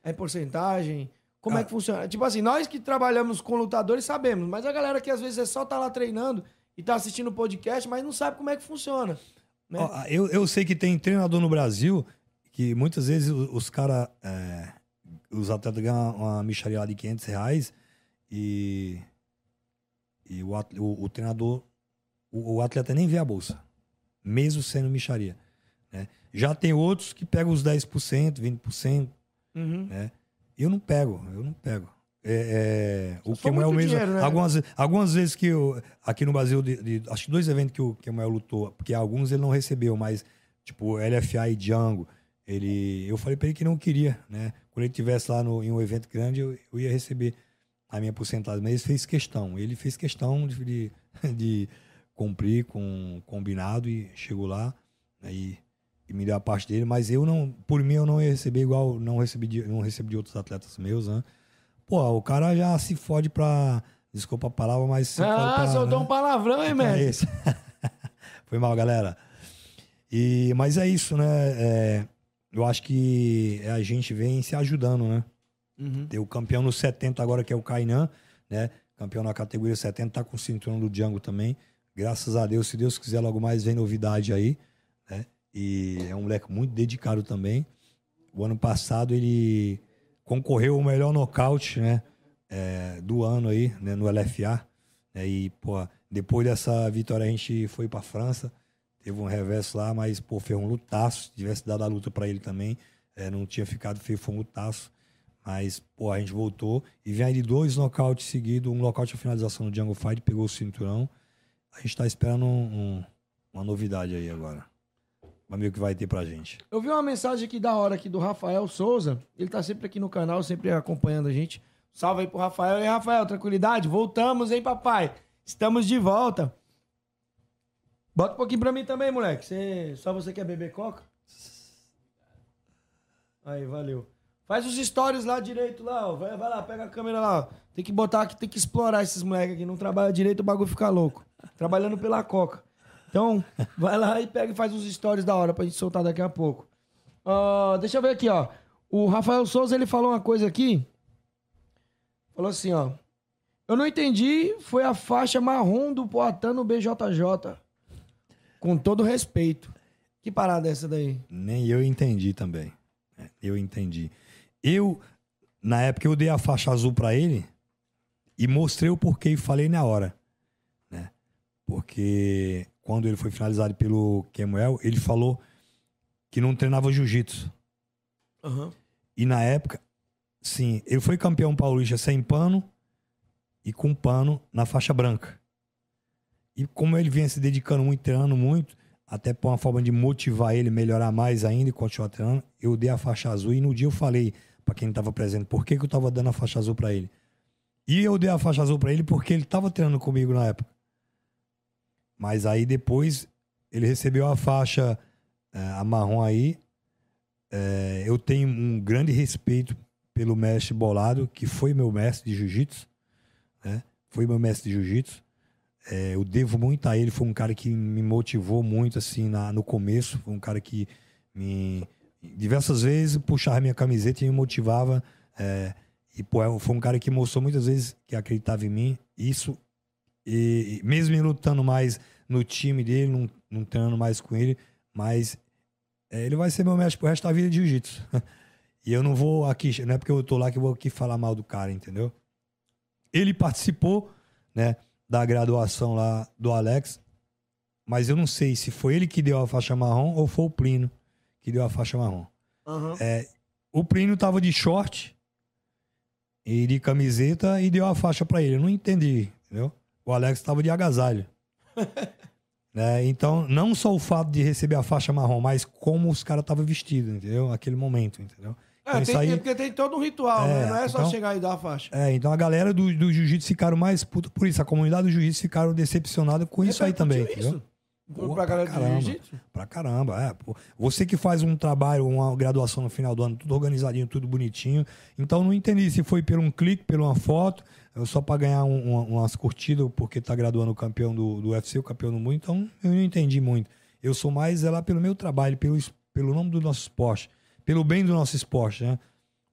É em porcentagem? Como é Ah. que funciona? Tipo assim, nós que trabalhamos com lutadores sabemos, mas a galera que às vezes é só tá lá treinando e tá assistindo o podcast, mas não sabe como é que funciona. Né? Ó, eu, eu sei que tem treinador no Brasil que muitas vezes os, os caras, os atletas ganham uma micharia lá de 500 reais e, e o, o- o treinador, o, o atleta nem vê a bolsa, mesmo sendo micharia. Né? Já tem outros que pegam os 10%, 20%, Uhum. né? Eu não pego, eu não pego. É, é, o muito mesmo. dinheiro, né? algumas, algumas vezes que eu. Aqui no Brasil, de, de- acho que dois eventos que o Kemuel lutou, porque alguns ele não recebeu, mas, tipo, LFA e Django, ele, eu falei pra ele que não queria, né? Quando ele estivesse lá no, em um evento grande, eu, eu ia receber a minha porcentagem. Mas ele fez questão, ele fez questão de, de, (laughs) de cumprir com combinado e chegou lá. né, e e me deu a parte dele, mas eu não, por mim eu não ia receber igual não recebi de, não recebi de outros atletas meus, né? Pô, o cara já se fode pra, desculpa a palavra, mas se Ah, pra, soltou né? um palavrão, hein, É mestre? isso. (laughs) Foi mal, galera. E, mas é isso, né? É, eu acho que a gente vem se ajudando, né? Uhum. Tem o campeão no 70 agora, que é o Kainan, né? Campeão na categoria 70, tá com o cinturão do Django também. Graças a Deus, se Deus quiser, logo mais vem novidade aí, né? E é um moleque muito dedicado também. O ano passado ele concorreu ao melhor nocaute, né? é, do ano aí, né? No LFA. né, E, pô, depois dessa vitória a gente foi pra França. Teve um reverso lá, mas, pô, foi um lutaço. Se tivesse dado a luta pra ele também, é, não tinha ficado feio, foi um lutaço. Mas, pô, a gente voltou e vem de dois nocautes seguidos, um nocaute a finalização no Jungle Fight, pegou o cinturão. A gente tá esperando um- um- uma novidade aí agora. O que vai ter pra gente. Eu vi uma mensagem aqui da hora aqui do Rafael Souza. Ele tá sempre aqui no canal, sempre acompanhando a gente. Salve aí pro Rafael. E aí, Rafael, tranquilidade? Voltamos, hein, papai? Estamos de volta. Bota um pouquinho pra mim também, moleque. Só você quer beber coca? Aí, valeu. Faz os stories lá direito lá, ó. Vai, vai lá, pega a câmera lá. ó. Tem que botar aqui, tem que explorar esses moleques aqui. Não trabalha direito, o bagulho fica louco. Trabalhando pela Coca. Então, vai lá e pega e faz os stories da hora pra gente soltar daqui a pouco. Ah, deixa eu ver aqui, ó. O Rafael Souza, ele falou uma coisa aqui. Falou assim, ó. Eu não entendi, foi a faixa marrom do Poatan no BJJ. Com todo respeito. Que parada é essa daí? Nem eu entendi também. É, Eu entendi. Eu, na época, eu dei a faixa azul pra ele e mostrei o porquê e falei na hora. Né? Porque quando ele foi finalizado pelo Kemuel, ele falou que não treinava jiu-jitsu. Aham. E na época, sim, ele foi campeão paulista sem pano e com pano na faixa branca. E como ele vinha se dedicando muito, treinando muito, até por uma forma de motivar ele, melhorar mais ainda e continuar treinando, eu dei a faixa azul e no dia eu falei pra quem estava presente por que, que eu tava dando a faixa azul pra ele. E eu dei a faixa azul pra ele porque ele tava treinando comigo na época. Mas aí depois ele recebeu a faixa eh, a marrom aí. Eh, eu tenho um grande respeito pelo mestre Bolado, que foi meu mestre de jiu-jitsu. Né? Foi meu mestre de jiu-jitsu. Eh, eu devo muito a ele. Foi um cara que me motivou muito assim na, no começo. Foi um cara que me diversas vezes puxava minha camiseta e me motivava. eh, e pô, foi um cara que mostrou muitas vezes que acreditava em mim. Isso e mesmo ele lutando mais no time dele, não, não treinando mais com ele, mas é, ele vai ser meu mestre pro resto da vida de jiu-jitsu. (laughs) e eu não vou aqui, não é porque eu tô lá que eu vou aqui falar mal do cara, entendeu? Ele participou, né, da graduação lá do Alex, mas eu não sei se foi ele que deu a faixa marrom ou foi o Plínio que deu a faixa marrom. Aham. É, o Plínio tava de short e de camiseta e deu a faixa pra ele. Eu não entendi, entendeu? O Alex tava de agasalho. (laughs) Né? Então, não só o fato de receber a faixa marrom, mas como os caras estavam vestidos, entendeu? Naquele momento, entendeu? É, Então, isso tem, aí- porque tem todo um ritual, É, né? Não é só então- chegar e dar a faixa. É, então a galera do, do jiu-jitsu ficaram mais puta por isso. A comunidade do jiu-jitsu ficaram decepcionada com isso aí também, Repercutiu entendeu? isso? Pô, pra pra caramba. jiu-jitsu? Pra caramba, é. Pô. Você que faz um trabalho, uma graduação no final do ano, tudo organizadinho, tudo bonitinho. Então não entendi se foi por um clique, por uma foto, só pra ganhar um- uma- umas curtidas, porque tá graduando o campeão do, do UFC, o campeão do mundo. Então eu não entendi muito. Eu sou mais é lá pelo meu trabalho, pelo, pelo nome do nosso esporte, pelo bem do nosso esporte, né?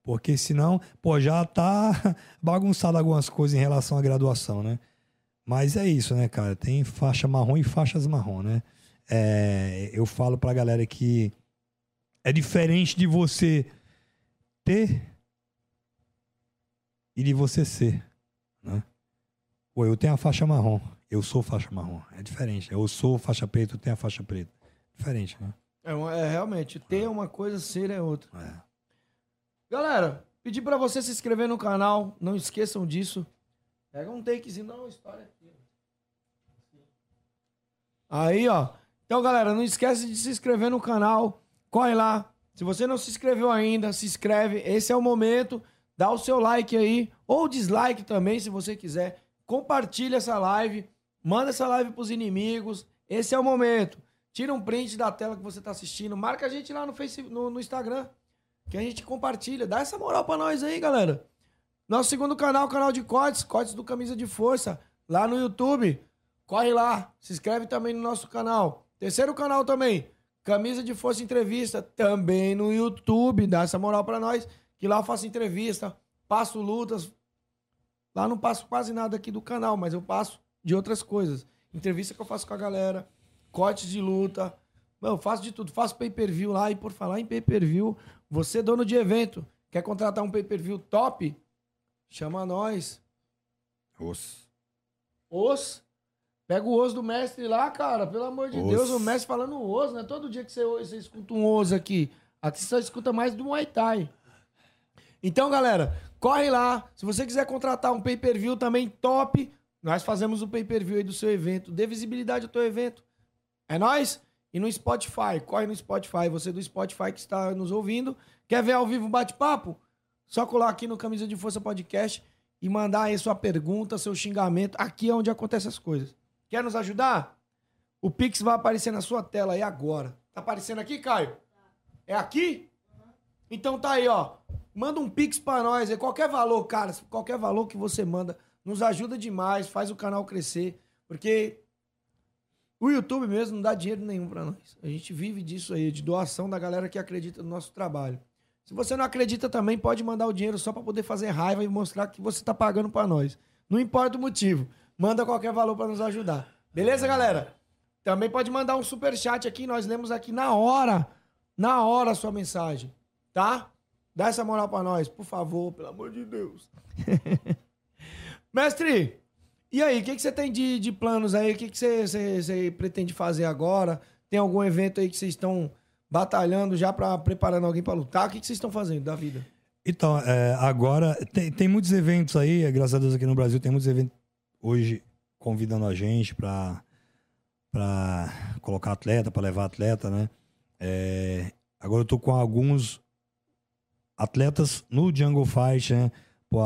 Porque senão, pô, já tá (laughs) bagunçado algumas coisas em relação à graduação, né? Mas é isso, né, cara? Tem faixa marrom e faixas marrom, né? É, eu falo pra galera que é diferente de você ter e de você ser, né? Pô, eu tenho a faixa marrom, eu sou faixa marrom. É diferente. Eu sou faixa preta, eu tenho a faixa preta. Diferente, né? É, é, realmente, ter uma coisa, ser é outra. É. Galera, pedi pra você se inscrever no canal, não esqueçam disso. Pega um takezinho, dá uma história aqui. Aí, ó. Então, galera, não esquece de se inscrever no canal. Corre lá. Se você não se inscreveu ainda, se inscreve. Esse é o momento. Dá o seu like aí, ou dislike também, se você quiser. Compartilha essa live, manda essa live pros inimigos. Esse é o momento. Tira um print da tela que você tá assistindo, marca a gente lá no Facebook, no, no Instagram, que a gente compartilha. Dá essa moral pra nós aí, galera. Nosso segundo canal, canal de cortes, cortes do Camisa de Força, lá no YouTube. Corre lá, se inscreve também no nosso canal. Terceiro canal também, Camisa de Força Entrevista, também no YouTube. Dá essa moral pra nós, que lá eu faço entrevista, passo lutas. Lá não passo quase nada aqui do canal, mas eu passo de outras coisas. Entrevista que eu faço com a galera, cortes de luta. Eu faço de tudo. Faço pay-per-view lá. E por falar em pay-per-view, você, dono de evento, quer contratar um pay-per-view top? Chama nós. Osso. Os. Pega o osso do mestre lá, cara. Pelo amor de Os. Deus, o mestre falando osso, né? Todo dia que você, você escuta um osso aqui. Aqui você só escuta mais do Muay Thai. Então, galera, corre lá. Se você quiser contratar um pay-per-view também top, nós fazemos o pay-per-view aí do seu evento. Dê visibilidade ao teu evento. É nóis? E no Spotify, corre no Spotify. Você do Spotify que está nos ouvindo. Quer ver ao vivo o bate-papo? Só colar aqui no Camisa de Força Podcast e mandar aí sua pergunta, seu xingamento. Aqui é onde acontecem as coisas. Quer nos ajudar? O Pix vai aparecer na sua tela aí agora. Tá aparecendo aqui, Caio? É aqui? Então tá aí, ó. Manda um pix pra nós, é qualquer valor, cara, qualquer valor que você manda, nos ajuda demais, faz o canal crescer, porque o YouTube mesmo não dá dinheiro nenhum pra nós. A gente vive disso aí, de doação da galera que acredita no nosso trabalho. Se você não acredita também, pode mandar o dinheiro só pra poder fazer raiva e mostrar que você tá pagando pra nós. Não importa o motivo, manda qualquer valor pra nos ajudar. Beleza, galera? Também pode mandar um super chat aqui, nós lemos aqui na hora, na hora a sua mensagem, tá? Dá essa moral pra nós, por favor, pelo amor de Deus. (laughs) Mestre, e aí, o que, que você tem de, de planos aí? O que, que você, você- você pretende fazer agora? Tem algum evento aí que vocês estão batalhando já para preparando alguém para lutar? O que, que vocês estão fazendo da vida? Então, é, agora, tem, tem muitos eventos aí, é, graças a Deus aqui no Brasil, tem muitos eventos hoje convidando a gente pra, pra colocar atleta, pra levar atleta, né? É, agora eu tô com alguns atletas no Jungle Fight, né? Pô,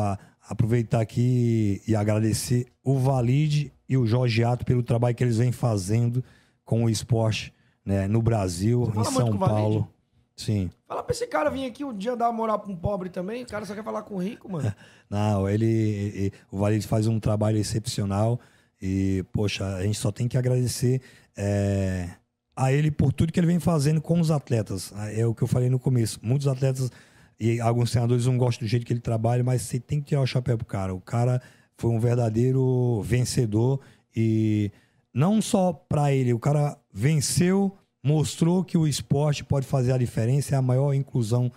aproveitar aqui e agradecer o Valide e o Jorge Ato pelo trabalho que eles vêm fazendo com o esporte né, no Brasil, em São? Paulo. Sim. Fala pra esse cara vir aqui um dia dar uma moral pra um pobre também. O cara só quer falar com o rico, mano. (laughs) Não, ele, e- o Valide faz um trabalho excepcional e, poxa, a gente só tem que agradecer é, a ele por tudo que ele vem fazendo com os atletas. É o que eu falei no começo. Muitos atletas e alguns treinadores não gostam do jeito que ele trabalha, mas você tem que tirar o chapéu pro cara. O cara foi um verdadeiro vencedor e não só para ele, o cara venceu, mostrou que o esporte pode fazer a diferença, é a maior inclusão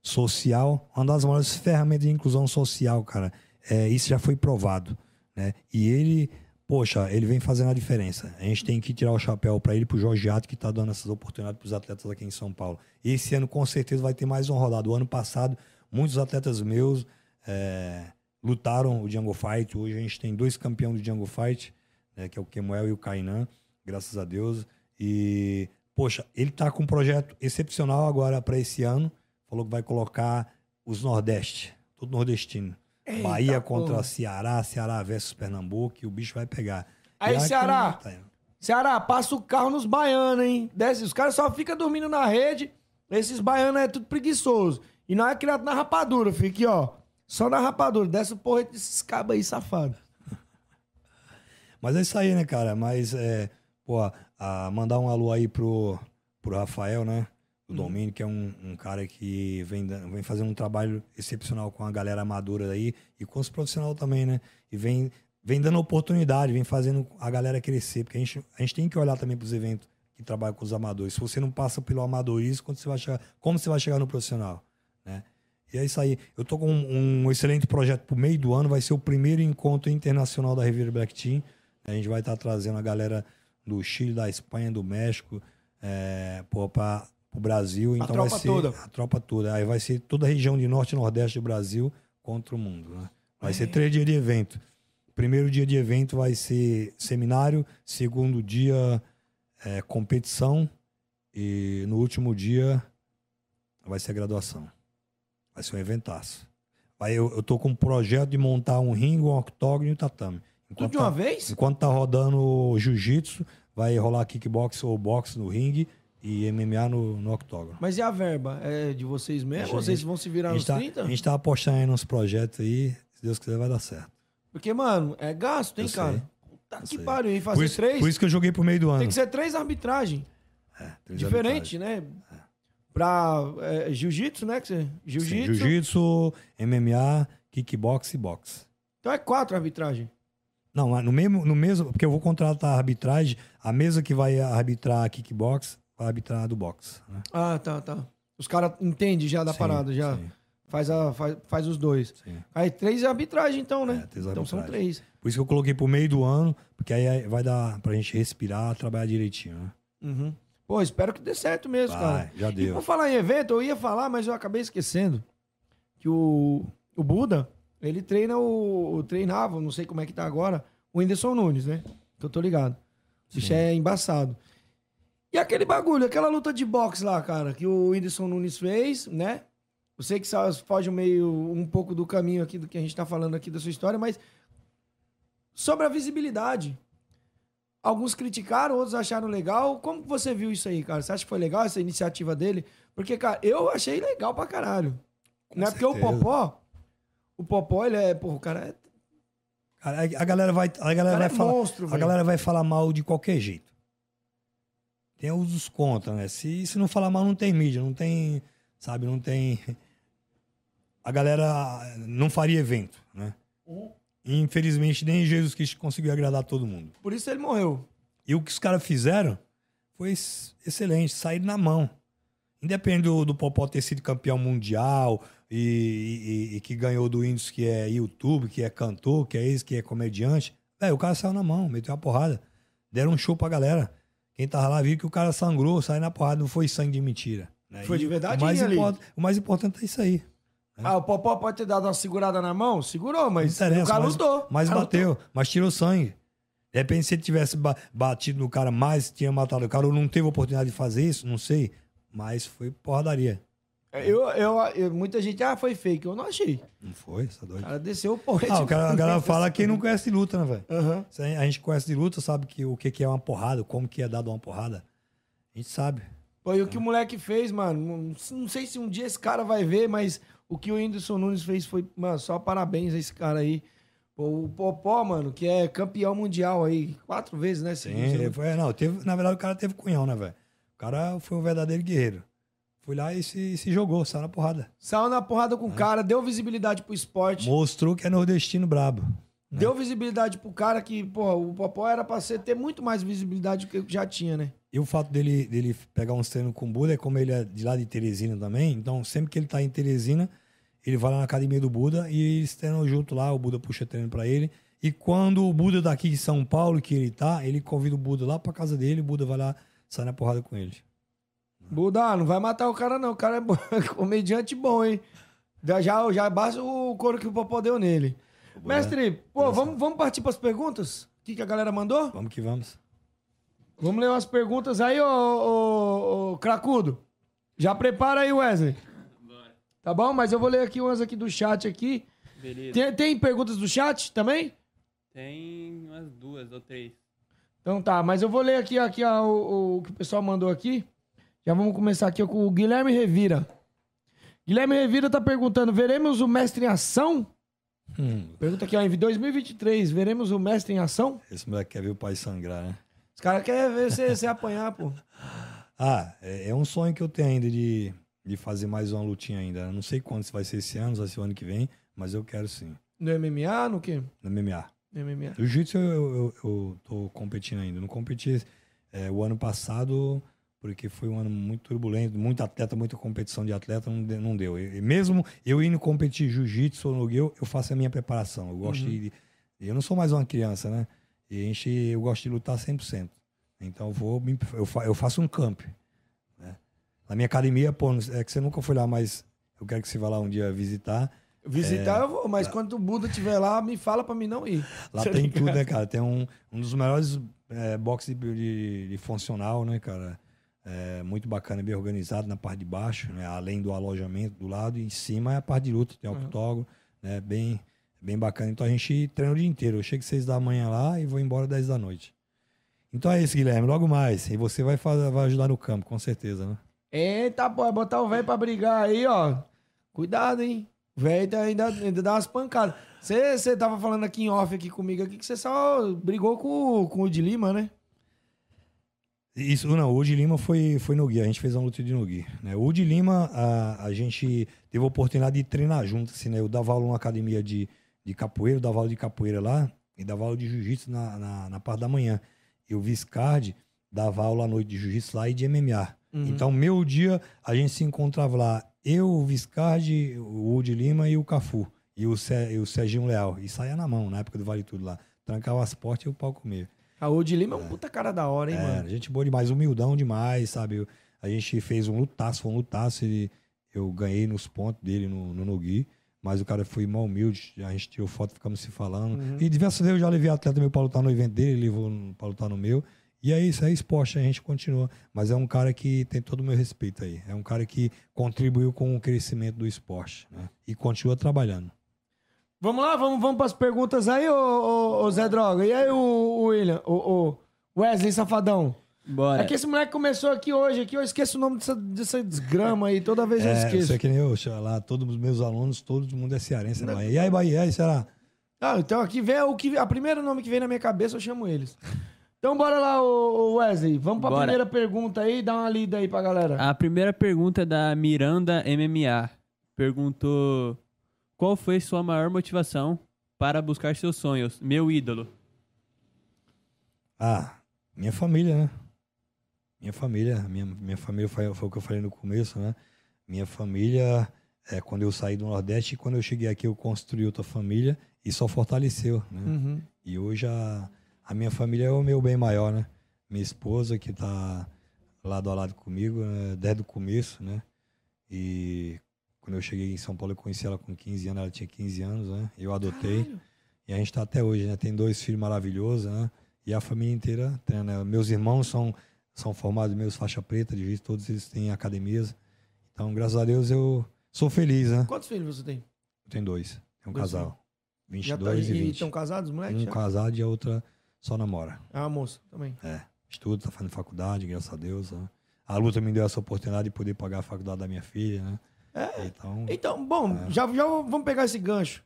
social, uma das maiores ferramentas de inclusão social, cara. É, isso já foi provado, né? E ele, poxa, ele vem fazendo a diferença. A gente tem que tirar o chapéu para ele, pro Jorge Ato, que tá dando essas oportunidades pros atletas aqui em São Paulo. Esse ano, com certeza, vai ter mais uma rodada. O ano passado, muitos atletas meus é, lutaram o Django Fight. Hoje a gente tem dois campeões do Django Fight, né, que é o Kemuel e o Kainan, graças a Deus. E, poxa, ele tá com um projeto excepcional agora para esse ano. Falou que vai colocar os Nordeste, tudo nordestino. Eita, Bahia contra porra. Ceará, Ceará versus Pernambuco, e o bicho vai pegar. Aí, Ceará. tá- Ceará, passa o carro nos baianos, hein? Desce, os caras só ficam dormindo na rede. Esses baianos é tudo preguiçoso. E não é criado na rapadura, fica aqui, ó. Só na rapadura. Desce o porrete desses cabos aí, safado. (laughs) Mas é isso aí, né, cara? Mas, é, pô, a- mandar um alô aí pro, pro Rafael, né? O Domínio, que é um, um cara que vem, vem fazendo um trabalho excepcional com a galera amadora aí e com os profissionais também, né? E vem, vem dando oportunidade, vem fazendo a galera crescer. Porque a gente, a gente tem que olhar também pros eventos que trabalham com os amadores. Se você não passa pelo amadorismo, quando você vai chegar, como você vai chegar no profissional, né? E é isso aí. Eu tô com um, um excelente projeto pro meio do ano. Vai ser o primeiro encontro internacional da Riviera Black Team. A gente vai estar trazendo a galera do Chile, da Espanha, do México, é, para o Brasil. Então vai ser toda. a tropa toda. Aí vai ser toda a região de norte e nordeste do Brasil contra o mundo. Né? Vai ser três dias de evento. Primeiro dia de evento vai ser seminário, segundo dia é, competição e no último dia vai ser a graduação. Vai ser um eventaço. Aí eu, eu tô com um projeto de montar um ringue, um octógono e um tatame. Tudo de tá- uma vez? Enquanto tá rodando o jiu-jitsu, vai rolar kickbox ou boxe no ringue e MMA no, no octógono. Mas e a verba? É de vocês mesmo? Gente- Vocês vão se virar nos tá, 30? a gente tá apostando aí nos projetos aí, se Deus quiser vai dar certo. Porque, mano, é gasto, hein, Eu sei. cara? Puta Eu que sei. pariu, hein? Por Fazer isso, três? por isso que eu joguei pro meio do ano. Tem que ser três arbitragens. É, três Diferente, né? Pra é, jiu-jitsu, né? Jiu-jitsu. Jiu-jitsu, MMA, kickbox e boxe. então é quatro arbitragens. Não, no mesmo, no mesmo, porque eu vou contratar a arbitragem, a mesa que vai arbitrar kickbox vai arbitrar do boxe. Né? Ah, tá, tá. Os caras entendem já da Sim, parada, já. sim, Faz, a, faz, faz os dois. sim. Aí três é arbitragem, então, né? É, três então são arbitragem. três. Por isso que eu coloquei pro meio do ano, porque aí vai dar pra gente respirar, trabalhar direitinho, né? Uhum. Pô, espero que dê certo mesmo, cara. Vai, já E deu. por falar em evento, eu ia falar, mas eu acabei esquecendo que o, o Buda, ele treina o, treinava, não sei como é que tá agora, o Whindersson Nunes, né? Que eu tô ligado. O bicho Sim. é embaçado. E aquele bagulho, aquela luta de boxe lá, cara, que o Whindersson Nunes fez, né? Eu sei que foge meio um pouco do caminho aqui do que a gente tá falando aqui da sua história, mas sobre a visibilidade. Alguns criticaram, outros acharam legal. Como você viu isso aí, cara? Você acha que foi legal essa iniciativa dele? Porque, cara, eu achei legal pra caralho. Com não é porque o. Popó. O Popó, ele é. Porra, o cara é. Cara, a galera vai, a galera vai é falar, monstro, a velho. galera vai falar mal de qualquer jeito. Tem os dos contra, né? Se, se não falar mal, não tem mídia, não tem, sabe, não tem. (laughs) A galera não faria evento, né? E, infelizmente, nem Jesus Cristo conseguiu agradar todo mundo. Por isso ele morreu. E o que os caras fizeram foi ex- excelente, sair na mão. Independente do, do Popó ter sido campeão mundial e, e- e que ganhou do Índios, que é YouTube, que é cantor, que é esse, que é comediante. Velho, o cara saiu na mão, meteu uma porrada. Deram um show pra galera. Quem tava lá viu que o cara sangrou, saiu na porrada, não foi sangue de mentira. né? Foi de verdade, o mais, import- o mais importante é isso aí. Ah, o Popó pode ter dado uma segurada na mão? Segurou, mas o cara mas, lutou. Mas cara bateu, lutou. mas tirou sangue. De repente, se ele tivesse ba- batido no cara mais, tinha matado o cara, ou não teve oportunidade de fazer isso, não sei. Mas foi porradaria. Eu, eu, eu- muita gente, ah, foi fake. Eu não achei. Não foi? É O doido? cara desceu o porrete. Ah, o cara, a galera fala quem não conhece de luta, né, velho? Se A gente conhece de luta, sabe que, o que que é uma porrada, como que é dado uma porrada. A gente sabe. Pô, e o que o moleque fez, mano, não, sei se um dia esse cara vai ver, mas o que o Whindersson Nunes fez foi, mano, só parabéns a esse cara aí. O Popó, mano, que é campeão mundial aí, quatro vezes, né? Sim, né? foi, não, teve, na verdade o cara teve cunhão, né, velho? O cara foi um verdadeiro guerreiro. Foi lá e se, se jogou, saiu na porrada. Saiu na porrada com o cara, deu visibilidade pro esporte. Mostrou que é nordestino brabo. Deu visibilidade pro cara que, pô, o Popó era pra ser, ter muito mais visibilidade do que já tinha, né? E o fato dele, dele pegar uns treinos com o Buda é como ele é de lá de Teresina também. Então, sempre que ele tá em Teresina, ele vai lá na academia do Buda e eles treinam junto lá. O Buda puxa treino pra ele. E quando o Buda daqui de São Paulo, que ele tá, ele convida o Buda lá pra casa dele. O Buda vai lá, sai na porrada com ele. Buda, não vai matar o cara, não. O cara é bom- (laughs) comediante bom, hein? Já, já, basta o couro que o Popó deu nele. Mestre, pô, vamos, vamos partir pras perguntas? O que, que a galera mandou? Vamos que vamos. Vamos ler umas perguntas aí, ô, ô, ô, Cracudo. Já prepara aí, Wesley. Tá bom? Mas eu vou ler aqui umas aqui do chat aqui. Beleza. Tem, tem perguntas do chat também? Tem umas duas ou três. Então tá, mas eu vou ler aqui, aqui ó, o, o que o pessoal mandou aqui. Já vamos começar aqui com o Guilherme Revira. Guilherme Revira tá perguntando: veremos o mestre em ação? Hum, Pergunta aqui, ó, em 2023, veremos o mestre em ação? esse moleque quer ver o pai sangrar, né? Os caras querem ver você, você apanhar, pô. (laughs) Ah, é, é um sonho que eu tenho ainda de, de fazer mais uma lutinha ainda. Eu Não sei quando se vai ser esse ano, se vai ser o ano que vem, mas eu quero sim. No MMA, no quê? No MMA. No MMA. Jiu-jitsu eu, eu, eu, eu tô competindo ainda. Não competi é, o ano passado porque foi um ano muito turbulento, muito atleta, muita competição de atleta, não, de- não deu. E, mesmo eu indo competir jiu-jitsu ou no eu, eu faço a minha preparação. Eu gosto de... Eu não sou mais uma criança, né? E a gente, eu gosto de lutar 100%. Então eu vou, eu, fa- eu faço um camp. Né? Na minha academia, pô, é que você nunca foi lá, mas eu quero que você vá lá um dia visitar. Visitar eu vou, mas quando o Buda estiver lá, me fala pra mim não ir. (laughs) Lá Tá tem ligado? tudo, né, cara? Tem um, um dos melhores é, boxes de, de- de funcional, né, cara? É, muito bacana, bem organizado na parte de baixo, né? Além do alojamento do lado, e em cima é a parte de luta, tem octógono, né? Bem, bem bacana. Então a gente treina o dia inteiro. Eu chego às seis da manhã lá e vou embora às 10 da noite. Então é isso, Guilherme. Logo mais. E você vai, fazer, vai ajudar no campo, com certeza, né? Eita, pô, botar o velho pra brigar aí, ó. Cuidado, hein? O velho tá- ainda, ainda dá umas pancadas. Você tava falando aqui em off aqui comigo aqui que você só brigou com, com o de Lima, né? Isso, não, o de Lima foi, foi no Gui, a gente fez uma luta de no Gui. Né? O de Lima, a, a gente teve a oportunidade de treinar junto, assim, né? Eu dava aula numa academia de, de capoeira, eu dava aula de capoeira lá, e dava aula de jiu-jitsu na, na, na parte da manhã. Eu vi card, dava aula à noite de jiu-jitsu lá e de MMA. Então, meu dia, a gente se encontrava lá, eu, o Viscardi, o Woody Lima e o Cafu. E o, e o Serginho Leal. E saía na mão, na época do Vale Tudo lá. Trancava as portas e o pau comia. A o de Lima é um puta cara da hora, hein, É, mano? gente boa demais, humildão demais, sabe? A gente fez um lutaço, foi um lutaço. Ele, eu ganhei nos pontos dele no, no Nogui, mas o cara foi mal humilde. A gente tirou foto, ficamos se falando. Uhum. E diversas vezes eu já levei atleta meu pra lutar no evento dele, ele levou pra lutar no meu. E é isso, é esporte, a gente continua. Mas é um cara que tem todo o meu respeito aí. É um cara que contribuiu com o crescimento do esporte, né? E continua trabalhando. Vamos lá, vamos, vamos pras perguntas aí, ô, ô, ô Zé Droga. E aí, o, o William, o, o, Wesley Safadão. Bora. É que esse moleque começou aqui hoje, aqui eu esqueço o nome dessa, dessa desgrama aí, toda vez eu É, esqueço. isso é que nem eu, lá, todos os meus alunos, todo mundo é cearense. né? Bahia. E aí, Bahia, e aí, será? Ah, então aqui vem o que a primeiro nome que vem na minha cabeça, eu chamo eles. Então bora lá, ô ô Wesley. Vamos pra Bora. primeira pergunta aí, dá uma lida aí pra galera. A primeira pergunta é da Miranda MMA. Perguntou: Qual foi sua maior motivação para buscar seus sonhos? Meu ídolo. Ah, minha família, né? Minha família, minha, minha família foi, foi o que eu falei no começo, né? Minha família, é, quando eu saí do Nordeste, quando eu cheguei aqui, eu construí outra família e só fortaleceu, né? Uhum. E hoje a, a minha família é o meu bem maior, né? Minha esposa que tá lado a lado comigo, né? desde o começo, né? E quando eu cheguei em São Paulo, eu conheci ela com 15 anos, ela tinha 15 anos, né? Eu adotei. E a gente tá até hoje, né? Tem dois filhos maravilhosos, né? E a família inteira tem, né? Meus irmãos são, são formados, meus faixa preta, de vez todos eles têm academias. Então, graças a Deus, eu sou feliz, né? Quantos filhos você tem? Eu tenho dois. Tem um Dois casal. Já 22 tá, e e 20. estão casados, moleque? Um já? casado e a outra só namora. Ah, a moça também. É. Estuda, tá fazendo faculdade, graças a Deus. Né? A luta me deu essa oportunidade de poder pagar a faculdade da minha filha, né? É. Então, Então, bom, É. já, já vamos pegar esse gancho.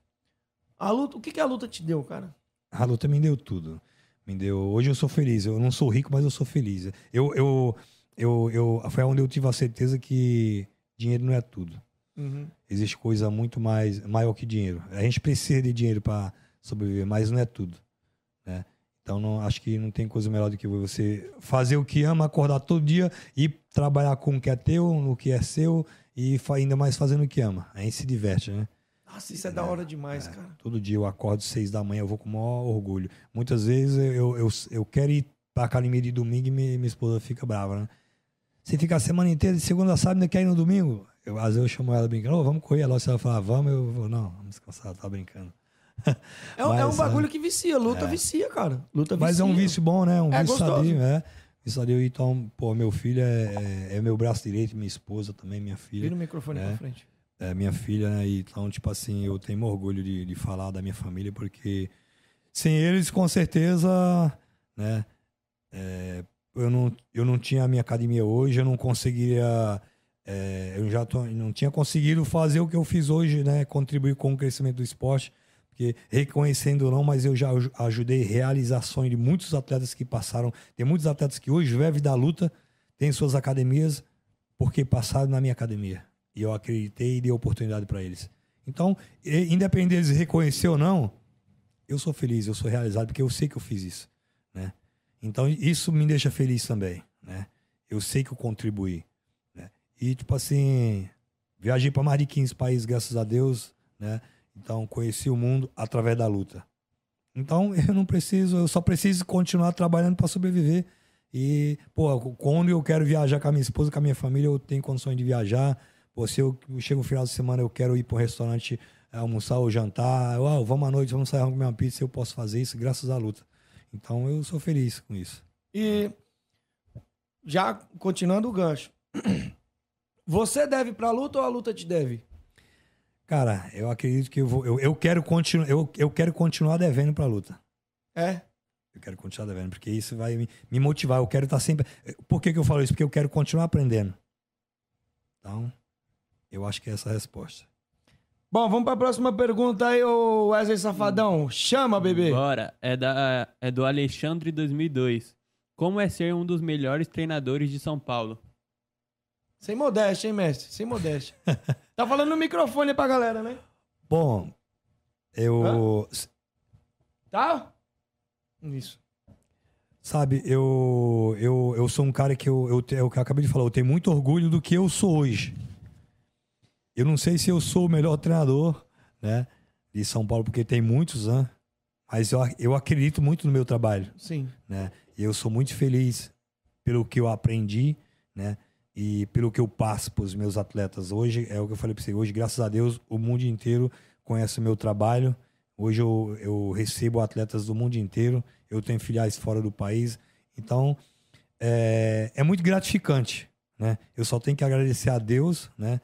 A luta, o que, que a luta te deu, cara? a luta me deu tudo. Me deu. Hoje eu sou feliz. Eu não sou rico, mas eu sou feliz. Eu, eu, eu, eu, foi onde eu tive a certeza que dinheiro não é tudo. Uhum. Existe coisa muito mais maior que dinheiro. A gente precisa de dinheiro para sobreviver, mas não é tudo, né? Então não acho que não tem coisa melhor do que você fazer o que ama, acordar todo dia e trabalhar com o que é teu, no que é seu e ainda mais fazendo o que ama. A gente se diverte, né? Nossa, isso é da hora demais, cara. Todo dia eu acordo seis da manhã, eu vou com o maior orgulho. Muitas vezes eu, eu, eu quero ir pra academia de domingo e minha, minha esposa fica brava, né? Você fica a semana inteira, de segunda a sábado, ainda quer ir no domingo? Eu, às vezes eu chamo ela brincando, ô, vamos correr. Ela, se ela falar, vamos, eu vou, não, vamos descansar, ela tá brincando. É, um- é um Mas, bagulho é. que vicia, luta vicia, cara. Luta Mas é um vicia. vício bom, né? Um É vício gostoso. sadio, é. Vício sadio, então, pô, meu filho é, é, é meu braço direito, minha esposa também, minha filha. Vira o microfone É. pra frente. é, minha filha, né? Então, tipo assim, eu tenho orgulho de, de falar da minha família, porque sem eles, com certeza, né? é, eu, não, eu não tinha a minha academia hoje, eu não conseguiria. é, eu já tô- não tinha conseguido fazer o que eu fiz hoje, né? Contribuir com o crescimento do esporte. Porque, reconhecendo ou não, mas eu já aju- ajudei realizações de muitos atletas que passaram. Tem muitos atletas que hoje vivem da luta, têm suas academias, porque passaram na minha academia. E eu acreditei e dei oportunidade para eles. Então, independente deles reconhecer ou não, eu sou feliz, eu sou realizado, porque eu sei que eu fiz isso, né? Então, isso me deixa feliz também, né? Eu sei que eu contribuí, né? E, tipo assim, viajei para mais de 15 países, graças a Deus, né? Então, conheci o mundo através da luta. Então, (laughs) eu não preciso, eu só preciso continuar trabalhando para sobreviver. E, pô, quando eu quero viajar com a minha esposa, com a minha família, eu tenho condições de viajar. Pô, se eu chego no final de semana, eu quero ir para um restaurante eh, almoçar ou jantar, eu, ah, vamos à noite, vamos sair comer uma pizza, eu posso fazer isso graças à luta. Então, eu sou feliz com isso. E já continuando o gancho. (clears throat) Você deve pra luta ou a luta te deve? Cara, eu acredito que eu vou, eu, eu quero continuar, eu, eu quero continuar devendo para luta. É? Eu quero continuar devendo, porque isso vai me, me motivar. Eu quero estar sempre. Por que, que eu falo isso? Porque eu quero continuar aprendendo. Então, eu acho que é essa a resposta. Bom, vamos pra próxima pergunta aí, ô Wesley Safadão. Chama, bebê. Bora. É, da, é do Alexandre 2002. Como é ser um dos melhores treinadores de São Paulo? Sem modéstia, hein, mestre? Sem modéstia. (laughs) tá falando no microfone aí pra galera, né? Bom, eu. Tá? Isso. Sabe, eu, eu, eu sou um cara que eu, eu, é o que eu acabei de falar, eu tenho muito orgulho do que eu sou hoje. Eu não sei se eu sou o melhor treinador, né, de São Paulo, porque tem muitos, né? Mas eu, eu acredito muito no meu trabalho. Sim. né? E eu sou muito feliz pelo que eu aprendi, né? E pelo que eu passo para os meus atletas. Hoje, é o que eu falei para você, hoje, graças a Deus, o mundo inteiro conhece o meu trabalho. Hoje eu, eu recebo atletas do mundo inteiro, eu tenho filiais fora do país. Então, é, é muito gratificante, né? Eu só tenho que agradecer a Deus, né?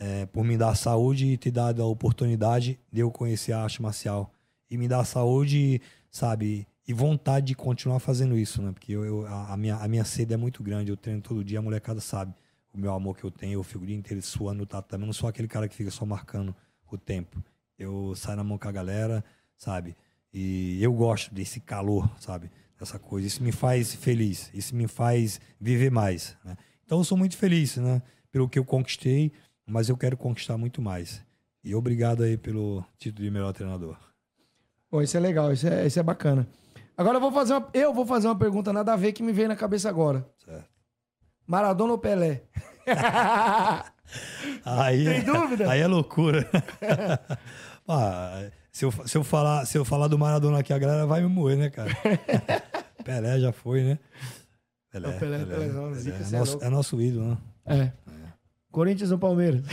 é, por me dar saúde e ter dado a oportunidade de eu conhecer a arte marcial. E me dar saúde, sabe? E vontade de continuar fazendo isso, né? Porque eu, eu- a, minha, a minha sede é muito grande, eu treino todo dia, a molecada sabe o meu amor que eu tenho, eu fico o dia inteiro suando no tatame, eu não sou aquele cara que fica só marcando o tempo. Eu saio na mão com a galera, sabe? E eu gosto desse calor, sabe? Dessa coisa. Isso me faz feliz, isso me faz viver mais, né? Então eu sou muito feliz, né? Pelo que eu conquistei, mas eu quero conquistar muito mais. E obrigado aí pelo título de melhor treinador. Pô, isso é legal, isso é, isso é bacana. Agora eu vou fazer uma, eu vou fazer uma pergunta nada a ver que me veio na cabeça agora. Certo. Maradona ou Pelé? (laughs) Aí, Tem dúvida? Aí é loucura. (laughs) Ah, se, eu, se, eu falar, se eu falar do Maradona aqui, a galera vai me moer, né, cara? (laughs) Pelé já foi, né? Pelé, É o Pelé, Pelézão, zica, é, é nosso, é nosso ídolo, né? É. Corinthians ou Palmeiras?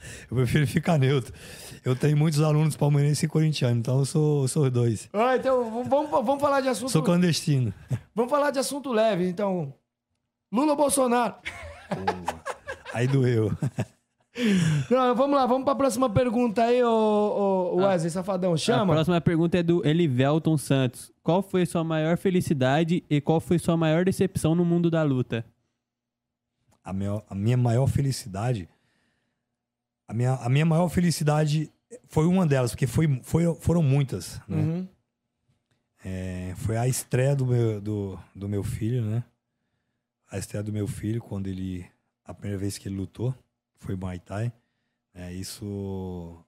(laughs) Eu prefiro ficar neutro. Eu tenho muitos alunos palmeirenses e corintianos, então eu sou, eu sou os dois. Ah, então vamos, vamos- falar de assunto. Sou clandestino. (laughs) Vamos falar de assunto leve, então. Lula ou Bolsonaro? Aí doeu. (laughs) Não, vamos lá, vamos pra próxima pergunta aí, ô, ô, ô Wesley, safadão. A Chama. próxima pergunta é do Elivelton Santos. Qual foi sua maior felicidade e qual foi sua maior decepção no mundo da luta? a minha, a minha maior felicidade. A minha, a minha maior felicidade foi uma delas, porque foi, foi, foram muitas. Né? Uhum. É, foi a estreia do meu, do, do meu filho, né? A estreia do meu filho, quando ele. A primeira vez que ele lutou, foi Muay Thai. É, isso.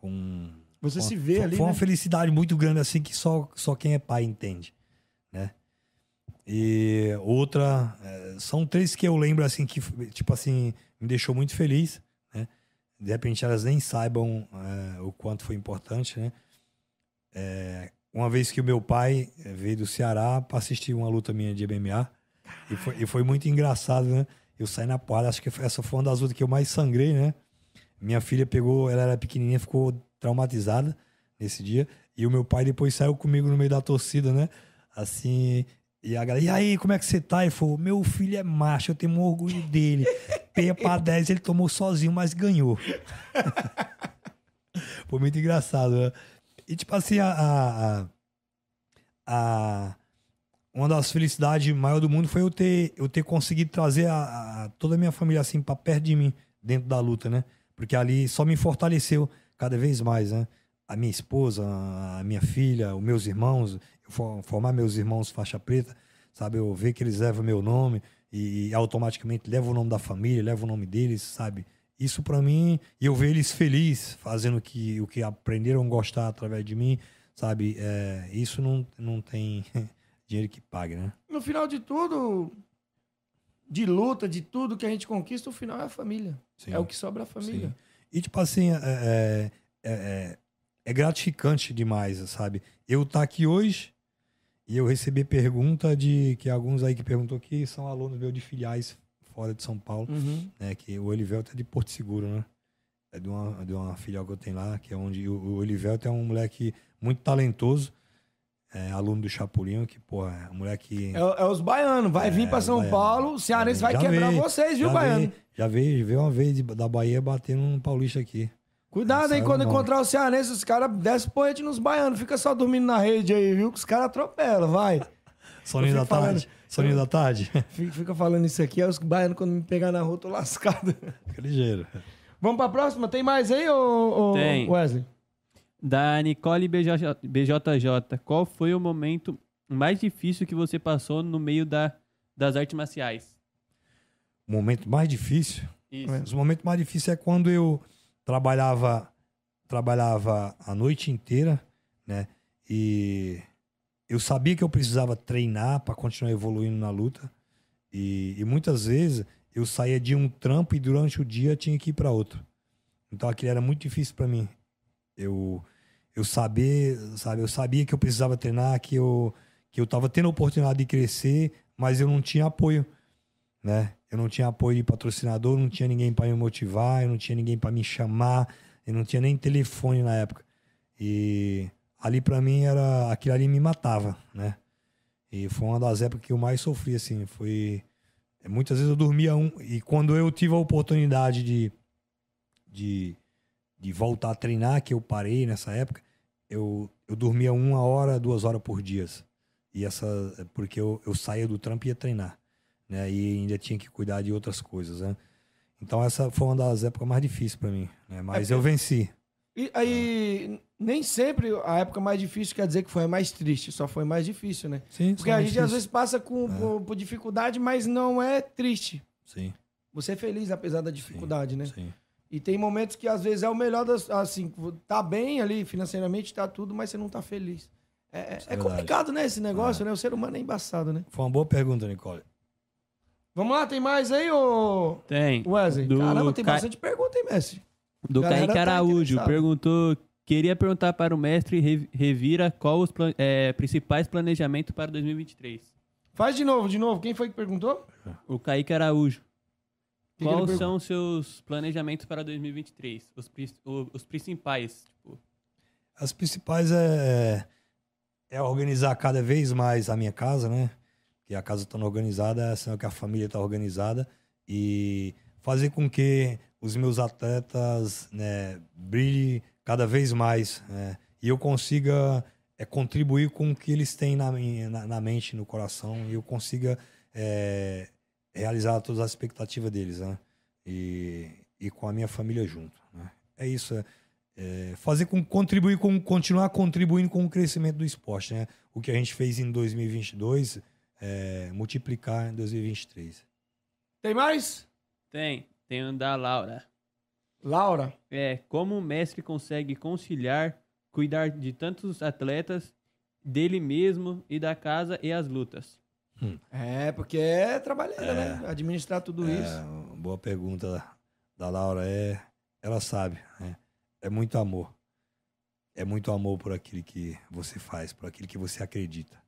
Um, Você foi se uma- vê foi, ali, Foi né? uma felicidade muito grande, assim, que só, só quem é pai entende, né? E outra, é, são três que eu lembro, assim, que, tipo assim, me deixou muito feliz? De repente elas nem saibam é, o quanto foi importante, né? É, uma vez que o meu pai eh, veio do Ceará para assistir uma luta minha de MMA, e foi, e foi muito engraçado, né? Eu saí na porrada, acho que essa foi uma das lutas que eu mais sangrei, né? Minha filha pegou, ela era pequenininha, ficou traumatizada nesse dia. E o meu pai depois saiu comigo no meio da torcida, né? Assim, e a galera, e aí, como é que você tá? Ele falou, meu filho é macho, eu tenho um orgulho dele. Peia pra (laughs) 10, ele tomou sozinho, mas ganhou. (laughs) Foi muito engraçado, né? E tipo assim, a, a, a- uma das felicidades maiores do mundo foi eu ter, eu ter conseguido trazer a, a- toda a minha família assim para perto de mim, dentro da luta, né? Porque ali só me fortaleceu cada vez mais, né? A minha esposa, a minha filha, os meus irmãos, formar meus irmãos faixa preta, sabe? Eu ver que eles levam meu nome e, automaticamente levam o nome da família, levam o nome deles, sabe? Isso pra mim, e eu ver eles felizes fazendo o que, o que aprenderam a gostar através de mim, sabe? É, isso não, não tem (laughs) dinheiro que pague, né? No final de tudo, de luta, de tudo que a gente conquista, o final é a família. Sim. É o que sobra a família. Sim. E, tipo assim, é, é, é- é- é gratificante demais, sabe? Eu estar aqui hoje e eu receber pergunta de que alguns aí que perguntou que são alunos meus de filiais fora de São Paulo, Uhum. né? Que o Olivelto é de Porto Seguro, né? É de uma, de uma filial que eu tenho lá, que é onde o, o Olivelto é um moleque muito talentoso, é, aluno do Chapulinho, que, porra, é um moleque... É, é os baianos. Vai vir pra É, São. Paulo, o Cearense vai Já quebrar veio, vocês, viu, já baiano? veio- Já veio, veio uma vez de- da Bahia batendo um paulista aqui. Cuidado, hein? Saiu Quando não. encontrar o Cearense, os caras descem poente nos baianos. Fica só dormindo na rede aí, viu? Que os caras atropelam, vai. (laughs) Soninho da falando- tarde. Soninho da tarde. (laughs) Fica falando isso aqui, aí os baianos, quando me pegar na rua, eu tô lascado. (laughs) Fica ligeiro. Vamos pra próxima? Tem mais aí, ô, ô Tem. Wesley? Da Nicole BJ, BJJ. Qual foi o momento mais difícil que você passou no meio da, das artes marciais? O momento mais difícil. Isso. É. Os momentos mais difíceis é quando eu trabalhava trabalhava a noite inteira, né? E eu sabia que eu precisava treinar para continuar evoluindo na luta. E, e muitas vezes eu saía de um trampo e durante o dia tinha que ir para outro. Então aquilo era muito difícil para mim. Eu eu saber, sabe, eu sabia que eu precisava treinar, que eu que eu tava tendo a oportunidade de crescer, mas eu não tinha apoio, né? Eu não tinha apoio de patrocinador, não tinha ninguém para me motivar, eu não tinha ninguém para me chamar, eu não tinha nem telefone na época. E ali para mim era aquilo ali me matava, né? E foi uma das épocas que eu mais sofri assim, foi muitas vezes eu dormia um e quando eu tive a oportunidade de de, de voltar a treinar, que eu parei nessa época, eu, eu dormia uma hora, duas horas por dia. E essa, porque eu, eu saía do trampo e ia treinar, né? E ainda tinha que cuidar de outras coisas, né? Então essa foi uma das épocas mais difíceis para mim, né? Mas É eu venci. E aí, nem sempre a época mais difícil quer dizer que foi a mais triste, só foi mais difícil, né? Sim, Porque a gente às vezes passa com, por, por dificuldade, mas não é triste. Sim, Você é feliz apesar da dificuldade, né? sim. E tem momentos que às vezes é o melhor das. Assim, tá bem ali financeiramente, tá tudo, mas você não tá feliz. É, é- é é complicado, né, esse negócio, né? O ser humano é embaçado, né? Foi uma boa pergunta, Nicole. Vamos lá, tem mais aí, ô Tem. Wesley? Do Caramba, tem Ca- bastante pergunta, hein, Messi? Do Kaique tá Araújo. interessada. perguntou. Queria perguntar para o mestre Re- Revira qual os plan- é, principais planejamentos para 2023. Faz de novo, de novo. Quem foi que perguntou? O Kaique Araújo. Que que Quais pergun- são os seus planejamentos para 2023? Os, o- os principais. Tipo, As principais é, é organizar cada vez mais a minha casa, né? Que a casa estando organizada, é sinal que a família está organizada e fazer com que os meus atletas né, brilhem cada vez mais né? e eu consiga é, contribuir com o que eles têm na, na, na mente, no coração e eu consiga é, realizar todas as expectativas deles, né? E, e com a minha família junto, né? É isso, é, é, fazer com contribuir com continuar contribuindo com o crescimento do esporte, né? O que a gente fez em 2022, é, multiplicar em 2023. Tem mais? tem. Tem da Laura. Laura. É, como o mestre consegue conciliar, cuidar de tantos atletas, dele mesmo e da casa e as lutas? É, porque é trabalheira, né? Administrar tudo É, isso. boa pergunta da Laura é, ela sabe, né? É muito amor. É muito amor por aquilo que você faz, por aquilo que você acredita.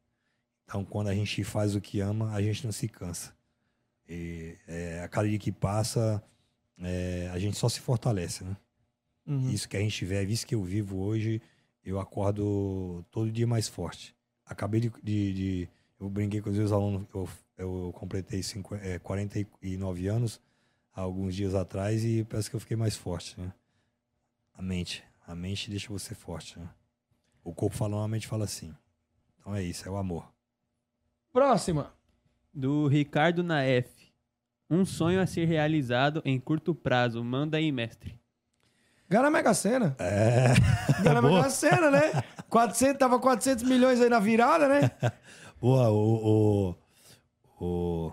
Então, quando a gente faz o que ama, a gente não se cansa. E é, a cada dia que passa, é, a gente só se fortalece, né? Uhum. Isso que a gente vê, isso que eu vivo hoje, eu acordo todo dia mais forte. Acabei de. de- de- eu brinquei com os meus alunos, eu, eu completei cinqu- é, 49 anos há alguns dias atrás e parece que eu fiquei mais forte, né? A mente. A mente deixa você forte, né? O corpo falando, a mente fala assim. Então é isso, é o amor. Próxima. Do Ricardo Naef. Um sonho a ser realizado em curto prazo. Manda aí, mestre. Ganha na Mega Sena. É. (laughs) Ganha na Boa. Mega Sena, né? 400, tava 400 milhões aí na virada, né? (laughs) Boa, o, o, o,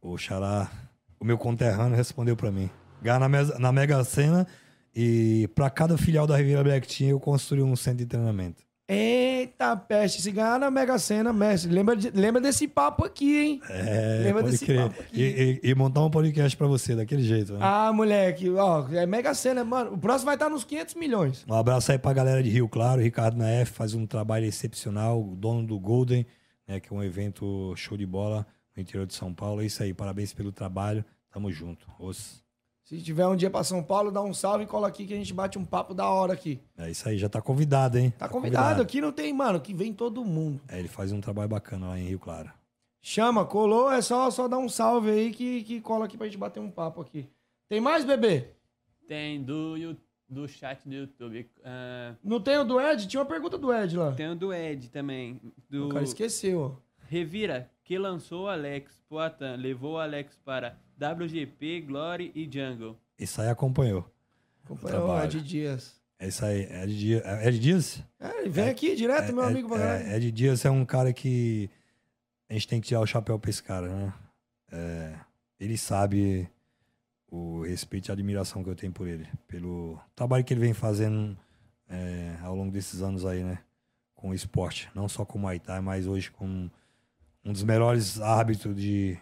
o Xará, o meu conterrâneo respondeu pra mim. Ganhar na, na Mega Sena e pra cada filial da Riviera Black Team eu construí um centro de treinamento. Eita peste, se ganhar na Mega Sena, mestre, lembra, de- lembra desse papo aqui, hein? É, Lembra desse crer. papo aqui? E, e- e montar um podcast pra você, daquele jeito. Né? Ah, moleque, ó, é Mega Sena, mano. O próximo vai estar nos 500 milhões. Um abraço aí pra galera de Rio Claro. Ricardo Naef faz um trabalho excepcional, o dono do Golden, né, que é um evento show de bola no interior de São Paulo. É isso aí, parabéns pelo trabalho. Tamo junto. Os... Se tiver um dia pra São Paulo, dá um salve e cola aqui que a gente bate um papo da hora aqui. É isso aí, já tá convidado, hein? Tá convidado, aqui não tem, mano, que vem todo mundo. É, ele faz um trabalho bacana lá em Rio Claro. Chama, colou, é só, só dar um salve aí que, que cola aqui pra gente bater um papo aqui. Tem mais, bebê? Tem do, do chat do YouTube. Ah, Não tem o do Ed? Tinha uma pergunta do Ed lá. tem o do Ed também. Do O cara esqueceu, ó. Revira, que lançou o Alex Poatan, levou o Alex para WGP, Glory e Jungle. Isso aí acompanhou. Acompanhou o. Ed Dias. É isso aí. É de Dias. É de Dias? É, ele vem aqui direto, meu É- amigo. É, é de Dias é um cara que a gente tem que tirar o chapéu pra esse cara, né? É, ele sabe o respeito e a admiração que eu tenho por ele. Pelo trabalho que ele vem fazendo é, ao longo desses anos aí, né? Com o esporte. Não só com o Muay Thai, mas hoje com um dos melhores árbitros de,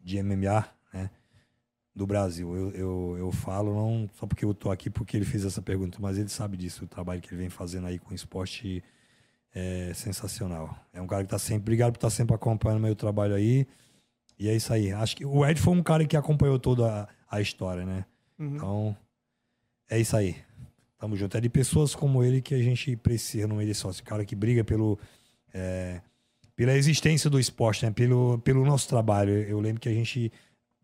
de MMA, né? Do Brasil. Eu, eu, eu falo não só porque eu tô aqui porque ele fez essa pergunta, mas ele sabe disso, o trabalho que ele vem fazendo aí com o esporte é sensacional. É um cara que tá sempre. Obrigado por estar sempre acompanhando meu trabalho aí. E é isso aí. Acho que o Ed foi um cara que acompanhou toda a, a história, né? Uhum. Então, é isso aí. Tamo junto. É de pessoas como ele que a gente precisa no meio desse sócio. Cara que briga pelo, é, pela existência do esporte, né? Pelo, pelo nosso trabalho. Eu lembro que a gente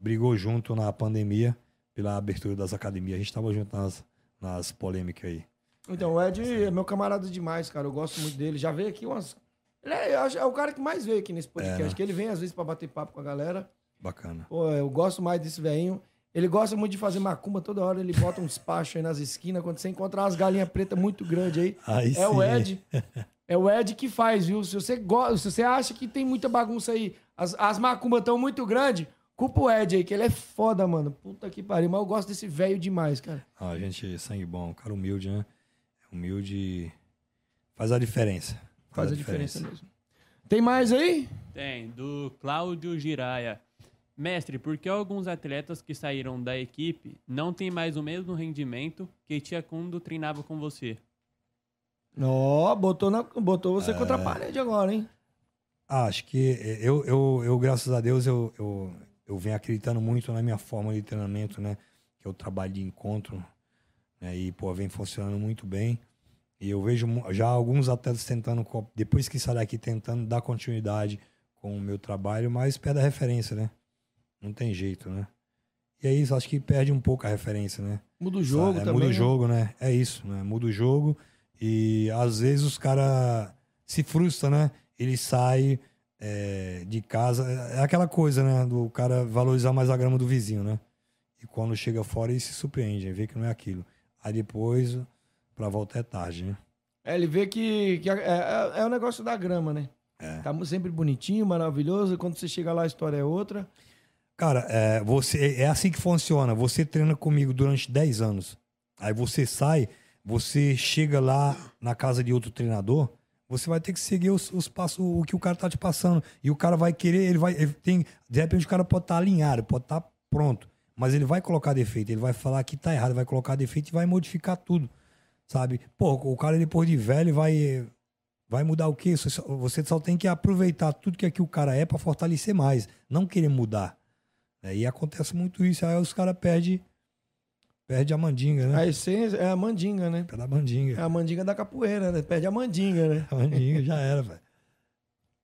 brigou junto na pandemia pela abertura das academias. A gente tava junto nas, nas polêmicas aí. Então, o Ed é meu camarada demais, cara. Eu gosto muito dele. Já veio aqui umas. Ele é, é o cara que mais veio aqui nesse podcast. É, né? que ele vem às vezes pra bater papo com a galera. Bacana. Pô, eu gosto mais desse velhinho. Ele gosta muito de fazer macumba toda hora. Ele bota uns pachos aí nas esquinas. Quando você encontrar umas galinhas pretas muito grandes aí, Aí é o sim. Ed. É o Ed que faz, viu? Se você, go... Se você acha que tem muita bagunça aí, as, as macumbas estão muito grandes, culpa o Ed aí, que ele é foda, mano. Puta que pariu. Mas eu gosto desse velho demais, cara. Ah, gente, sangue bom. Cara humilde, né? Humilde faz a diferença. Faz a diferença mesmo. Tem mais aí? Tem, do Cláudio Giraia. Mestre, por que alguns atletas que saíram da equipe não têm mais o mesmo rendimento que tinha quando treinava com você? Ó, botou, na... botou você contra É. a parede agora, hein? Ah, acho que eu, eu, eu, graças a Deus, eu, eu, eu venho acreditando muito na minha forma de treinamento, né? Que é o trabalho de encontro, né? E, pô, vem funcionando muito bem. E eu vejo já alguns atletas tentando, depois que sair daqui, tentando dar continuidade com o meu trabalho, mas perde a referência, né? Não tem jeito, né? E é isso, acho que perde um pouco a referência, né? Muda o jogo é, também. Muda o né? jogo, né? É isso, né? Muda o jogo e às vezes os caras se frustram, né? Ele sai é, de casa. É aquela coisa, né? Do cara valorizar mais a grama do vizinho, né? E quando chega fora ele se surpreende, vê que não é aquilo. Aí depois, pra voltar é tarde, né? É, ele vê que, que é, é, é o negócio da grama, né? É. Tá sempre bonitinho, maravilhoso. Quando você chega lá, a história é outra. Cara, é, você, é assim que funciona. Você treina comigo durante 10 anos. Aí você sai, você chega lá na casa de outro treinador, você vai ter que seguir os, os passos, o que o cara tá te passando. E o cara vai querer, ele vai. Ele tem, de repente o cara pode estar alinhado, pode estar pronto. Mas ele vai colocar defeito, ele vai falar que tá errado, vai colocar defeito e vai modificar tudo. Sabe? Pô, o cara depois de velho vai. Vai mudar o quê? Você só, tem que aproveitar tudo que aqui o cara é pra fortalecer mais, não querer mudar. É, e acontece muito isso, aí os caras perdem perde a mandinga, né? A essência é a mandinga, né? Perde a É mandinga. a mandinga da capoeira, né? Perde a mandinga, né? A mandinga já era, velho.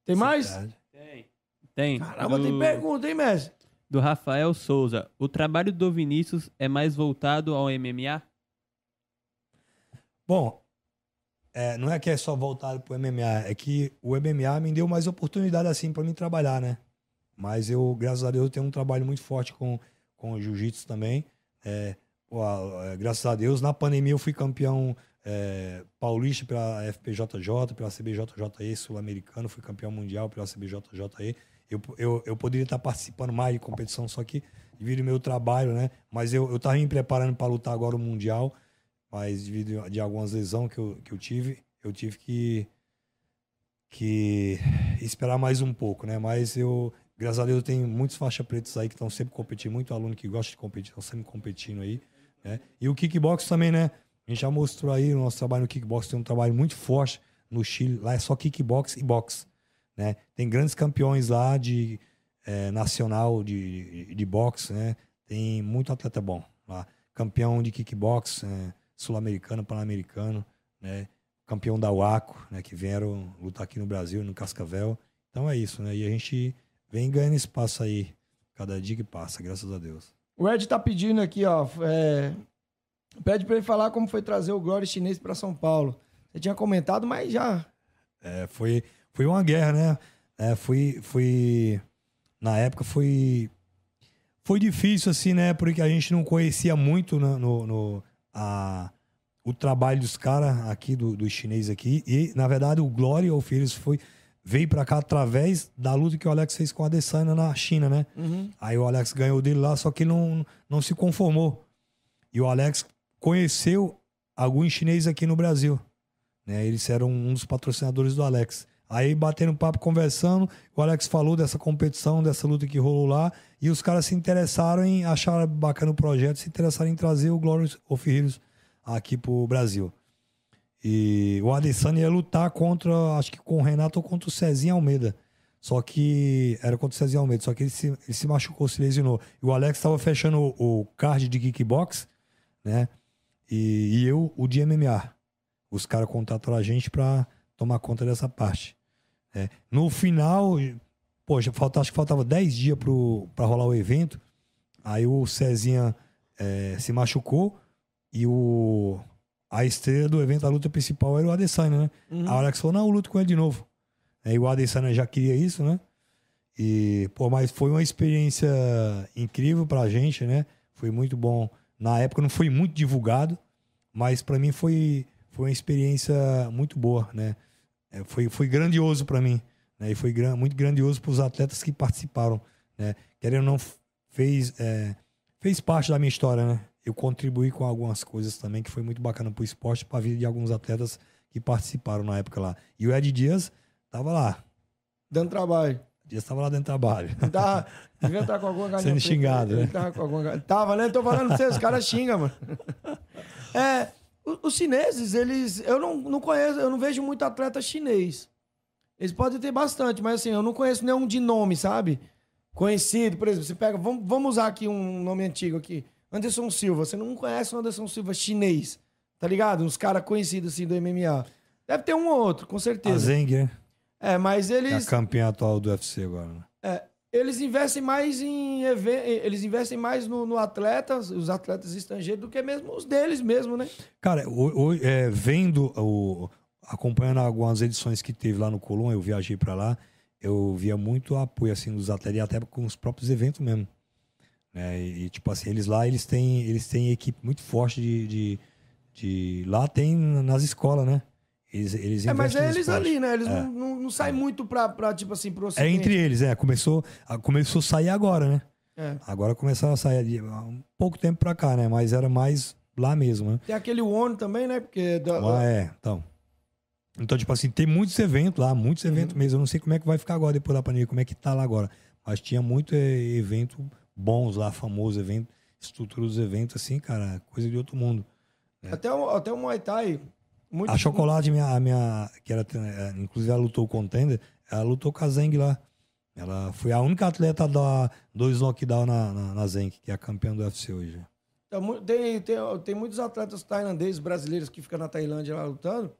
Tem mais? Tem. Tem. Caramba, do, tem pergunta, hein, mestre? do Rafael Souza. O trabalho do Vinícius é mais voltado ao MMA? Bom, é, não é que é só voltado pro MMA, é que o MMA me deu mais oportunidade assim para mim trabalhar, né? Mas eu, graças a Deus, eu tenho um trabalho muito forte com, com o jiu-jitsu também. É, é, graças a Deus, na pandemia eu fui campeão é, paulista pela FPJJ, pela CBJJE sul-americano, fui campeão mundial pela CBJJE. Eu, eu, eu poderia estar participando mais de competição, só que devido ao meu trabalho, né? Mas eu, eu tava me preparando para lutar agora o Mundial, mas devido de algumas lesões que eu, que eu tive, eu tive que, que esperar mais um pouco, né? Mas eu, graças a Deus, eu tenho muitos faixa pretos aí que estão sempre competindo, muito aluno que gosta de competir, estão sempre competindo aí, né? E o kickbox também, né? A gente já mostrou aí o nosso trabalho no kickbox, tem um trabalho muito forte no Chile, lá é só kickbox e boxe, né? Tem grandes campeões lá de eh, nacional de, de, de boxe, né? Tem muito atleta bom lá. Campeão de kickbox, eh, sul-americano, pan-americano, né? Campeão da UACO, né? Que vieram lutar aqui no Brasil, no Cascavel. Então é isso, né? E a gente vem ganhando espaço aí, cada dia que passa, graças a Deus. O Ed tá pedindo aqui, ó. é, Pede pra ele falar como foi trazer o Glória Chinês pra São Paulo. Você tinha comentado, mas já. É, foi, foi uma guerra, né? É, foi, foi. Na época foi. Foi difícil, assim, né? Porque a gente não conhecia muito no, no, no- a, o trabalho dos caras aqui, do, dos chineses aqui. E, na verdade, o Glória Alfires foi. Veio pra cá através da luta que o Alex fez com a Adesanya na China, né? Aí o Alex ganhou dele lá, só que ele não, não se conformou. E o Alex conheceu alguns chineses aqui no Brasil. Né? Eles eram um dos patrocinadores do Alex. Aí, batendo papo, conversando, o Alex falou dessa competição, dessa luta que rolou lá, e os caras se interessaram em, acharam bacana o projeto, se interessaram em trazer o Glorious of Heroes aqui pro Brasil. E o Adesanya ia lutar contra, acho que com o Renato ou contra o Cezinha Almeida. Só que era contra o Cezinha Almeida, só que ele se, ele se machucou, se lesionou. E o Alex estava fechando o, o card de kickbox, né? E, e eu, o de MMA. Os caras contrataram a gente pra tomar conta dessa parte. né? No final, poxa, falta, acho que faltava 10 dias pro, pra rolar o evento. Aí o Cezinha eh, se machucou e o, a estrela do evento, a luta principal era o Adesanya, né? Uhum. A Alex falou, não, eu luto com ele de novo. Aí o Adesanya já queria isso, né? E, pô, mas foi uma experiência incrível pra gente, né? Foi muito bom. Na época não foi muito divulgado, mas pra mim foi, foi uma experiência muito boa, né? É, foi, foi grandioso pra mim, né? E foi gran- muito grandioso pros atletas que participaram, né? Querendo ou não, fez, é, fez parte da minha história, né? Eu contribuí com algumas coisas também que foi muito bacana pro esporte, pra vida de alguns atletas que participaram na época lá. E o Ed Dias tava lá. Dando trabalho. Dias tava lá dentro do trabalho. Tá, devia estar com alguma (laughs) galinha. Sendo xingado, né? Tava, com alguma tava, né? Tô falando pra vocês, os caras xingam, mano. (laughs) É, o- os chineses, eles. Eu não, não conheço, eu não vejo muito atleta chinês. Eles podem ter bastante, mas assim, eu não conheço nenhum de nome, sabe? Conhecido, por exemplo, você pega. Vamos, vamos usar aqui um nome antigo aqui. Anderson Silva. Você não conhece o Anderson Silva chinês, tá ligado? Uns caras conhecidos assim do MMA. Deve ter um ou outro, com A certeza. Zeng, né? É, mas Que é a eles. campeã atual do UFC agora, né? É, eles investem mais em eles investem mais no, no atleta, os atletas estrangeiros, do que mesmo os deles mesmo, né? Cara, o- o- é, vendo, o, acompanhando algumas edições que teve lá no Colón, eu viajei pra lá, eu via muito apoio, assim, dos atletas e até com os próprios eventos mesmo. Né? E, e, tipo assim, eles lá, eles têm, eles têm equipe muito forte de, de, de- Lá tem nas escolas, né? Eles, eles É, mas é eles ali, né? Eles É. não, não, não saem muito pra, pra, tipo assim, pro É ocidente. entre eles, é. Começou, a- começou a sair agora, né? É. Agora começaram a sair de- há um pouco tempo pra cá, né? Mas era mais lá mesmo, né? Tem aquele ONU também, né? Porque da- Ah, é, então. Então, tipo assim, tem muitos eventos lá, muitos eventos mesmo. Eu não sei como é que vai ficar agora depois da pandemia, como é que tá lá agora. Mas tinha muito eh, evento bons lá, famoso evento, estrutura dos eventos, assim, cara, coisa de outro mundo. até, o, até o Muay Thai. Muito, A Chocolate, minha, a minha, que era, eh, inclusive ela lutou Contender, ela lutou com a Zeng lá. Ela foi a única atleta da dois knockdown na, na, na Zeng, que é a campeã do UFC hoje. Tem, mu- tem, tem, tem muitos atletas tailandeses, brasileiros que ficam na Tailândia lá lutando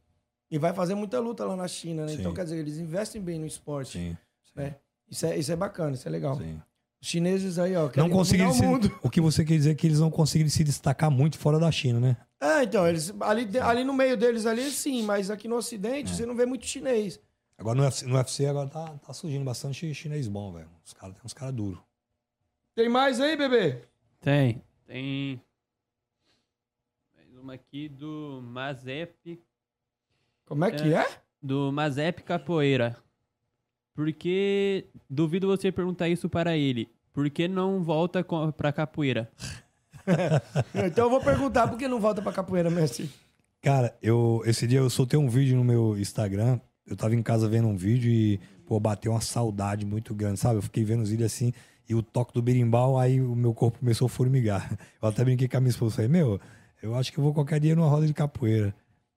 e vai fazer muita luta lá na China, né? Sim. Então, quer dizer, eles investem bem no esporte. Sim, Né? Isso, é, isso é bacana, isso é legal. sim. Os chineses aí, ó, Não conseguiram se, o mundo. (laughs) o que você quer dizer é que eles não conseguiram se destacar muito fora da China, né? É, então, eles, ali, ali no meio deles ali, sim, mas aqui no Ocidente você não vê muito chinês. Agora no UFC, no UFC agora tá, tá surgindo bastante chinês bom, velho. Os caras tem uns caras duros. Tem mais aí, bebê? Tem. Tem. Mais uma aqui do Mazep. Como é que é? Do Mazep Capoeira. Porque duvido você perguntar isso para ele. Por que não volta pra capoeira? (laughs) Então eu vou perguntar, por que não volta pra capoeira, mestre? Cara, eu esse dia eu soltei um vídeo no meu Instagram. Eu tava em casa vendo um vídeo e, pô, bateu uma saudade muito grande, sabe? Eu fiquei vendo os vídeos assim e o toque do berimbau, aí o meu corpo começou a formigar. (laughs) Eu até brinquei com a minha esposa. Falei, meu, eu acho que eu vou qualquer dia numa roda de capoeira.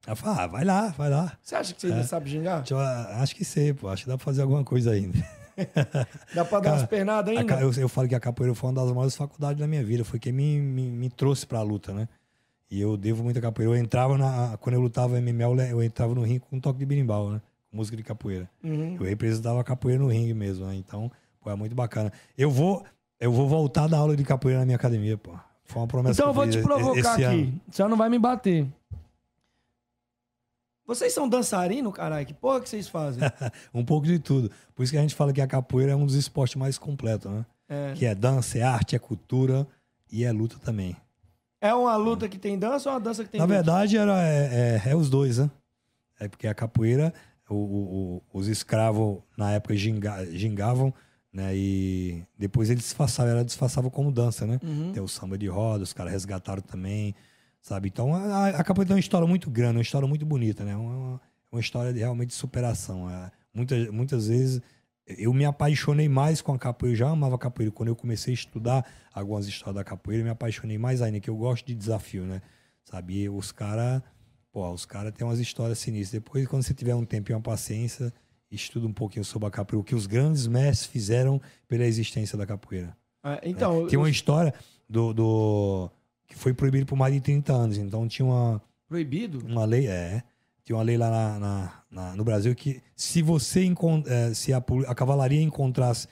Ela falou, ah, vai lá, vai lá. Você acha que você ainda sabe gingar? Eu, acho que sei, pô. Acho que dá pra fazer alguma coisa ainda. (laughs) Dá pra dar umas pernadas A ainda? ca- Eu, eu falo que a capoeira foi uma das maiores faculdades da minha vida. Foi quem me, me, me trouxe pra luta, né? E eu devo muito a capoeira. Eu entrava na. Quando eu lutava MMA, eu entrava no ringue com um toque de berimbau, né? Com música de capoeira. Uhum. Eu representava a capoeira no ringue mesmo, né? Então, pô, é muito bacana. Eu vou, eu vou voltar da aula de capoeira na minha academia, pô. Foi uma promessa Então eu vou te provocar aqui. ano. Você não vai me bater. Vocês são dançarino, caralho? Que porra que vocês fazem? (laughs) Um pouco de tudo. Por isso que a gente fala que a capoeira é um dos esportes mais completos, né? É. Que é dança, é arte, é cultura e é luta também. É uma luta que tem dança ou uma dança que tem Na luta? verdade, era, é, é- é os dois, né? É porque a capoeira, o- o- os escravos na época ginga- gingavam, né? E depois eles disfarçavam, ela disfarçava como dança, né? Uhum. Tem o samba de roda, os caras resgataram também, sabe? Então a, a capoeira tem uma história muito grande, uma história muito bonita, né? Uma, uma história de, realmente de superação. É, muitas, muitas vezes eu me apaixonei mais com a capoeira, eu já amava a capoeira. Quando eu comecei a estudar algumas histórias da capoeira, eu me apaixonei mais ainda, que eu gosto de desafio, né? Sabe? E os caras, pô, os caras têm umas histórias sinistras. Depois, quando você tiver um tempo e uma paciência, estuda um pouquinho sobre a capoeira, o que os grandes mestres fizeram pela existência da capoeira. É, então, Tem uma história do, do- que foi proibido por mais de 30 anos. Então tinha uma, proibido? uma lei, é. Tinha uma lei lá na- na- na- no Brasil que se você eh, se a, a cavalaria encontrasse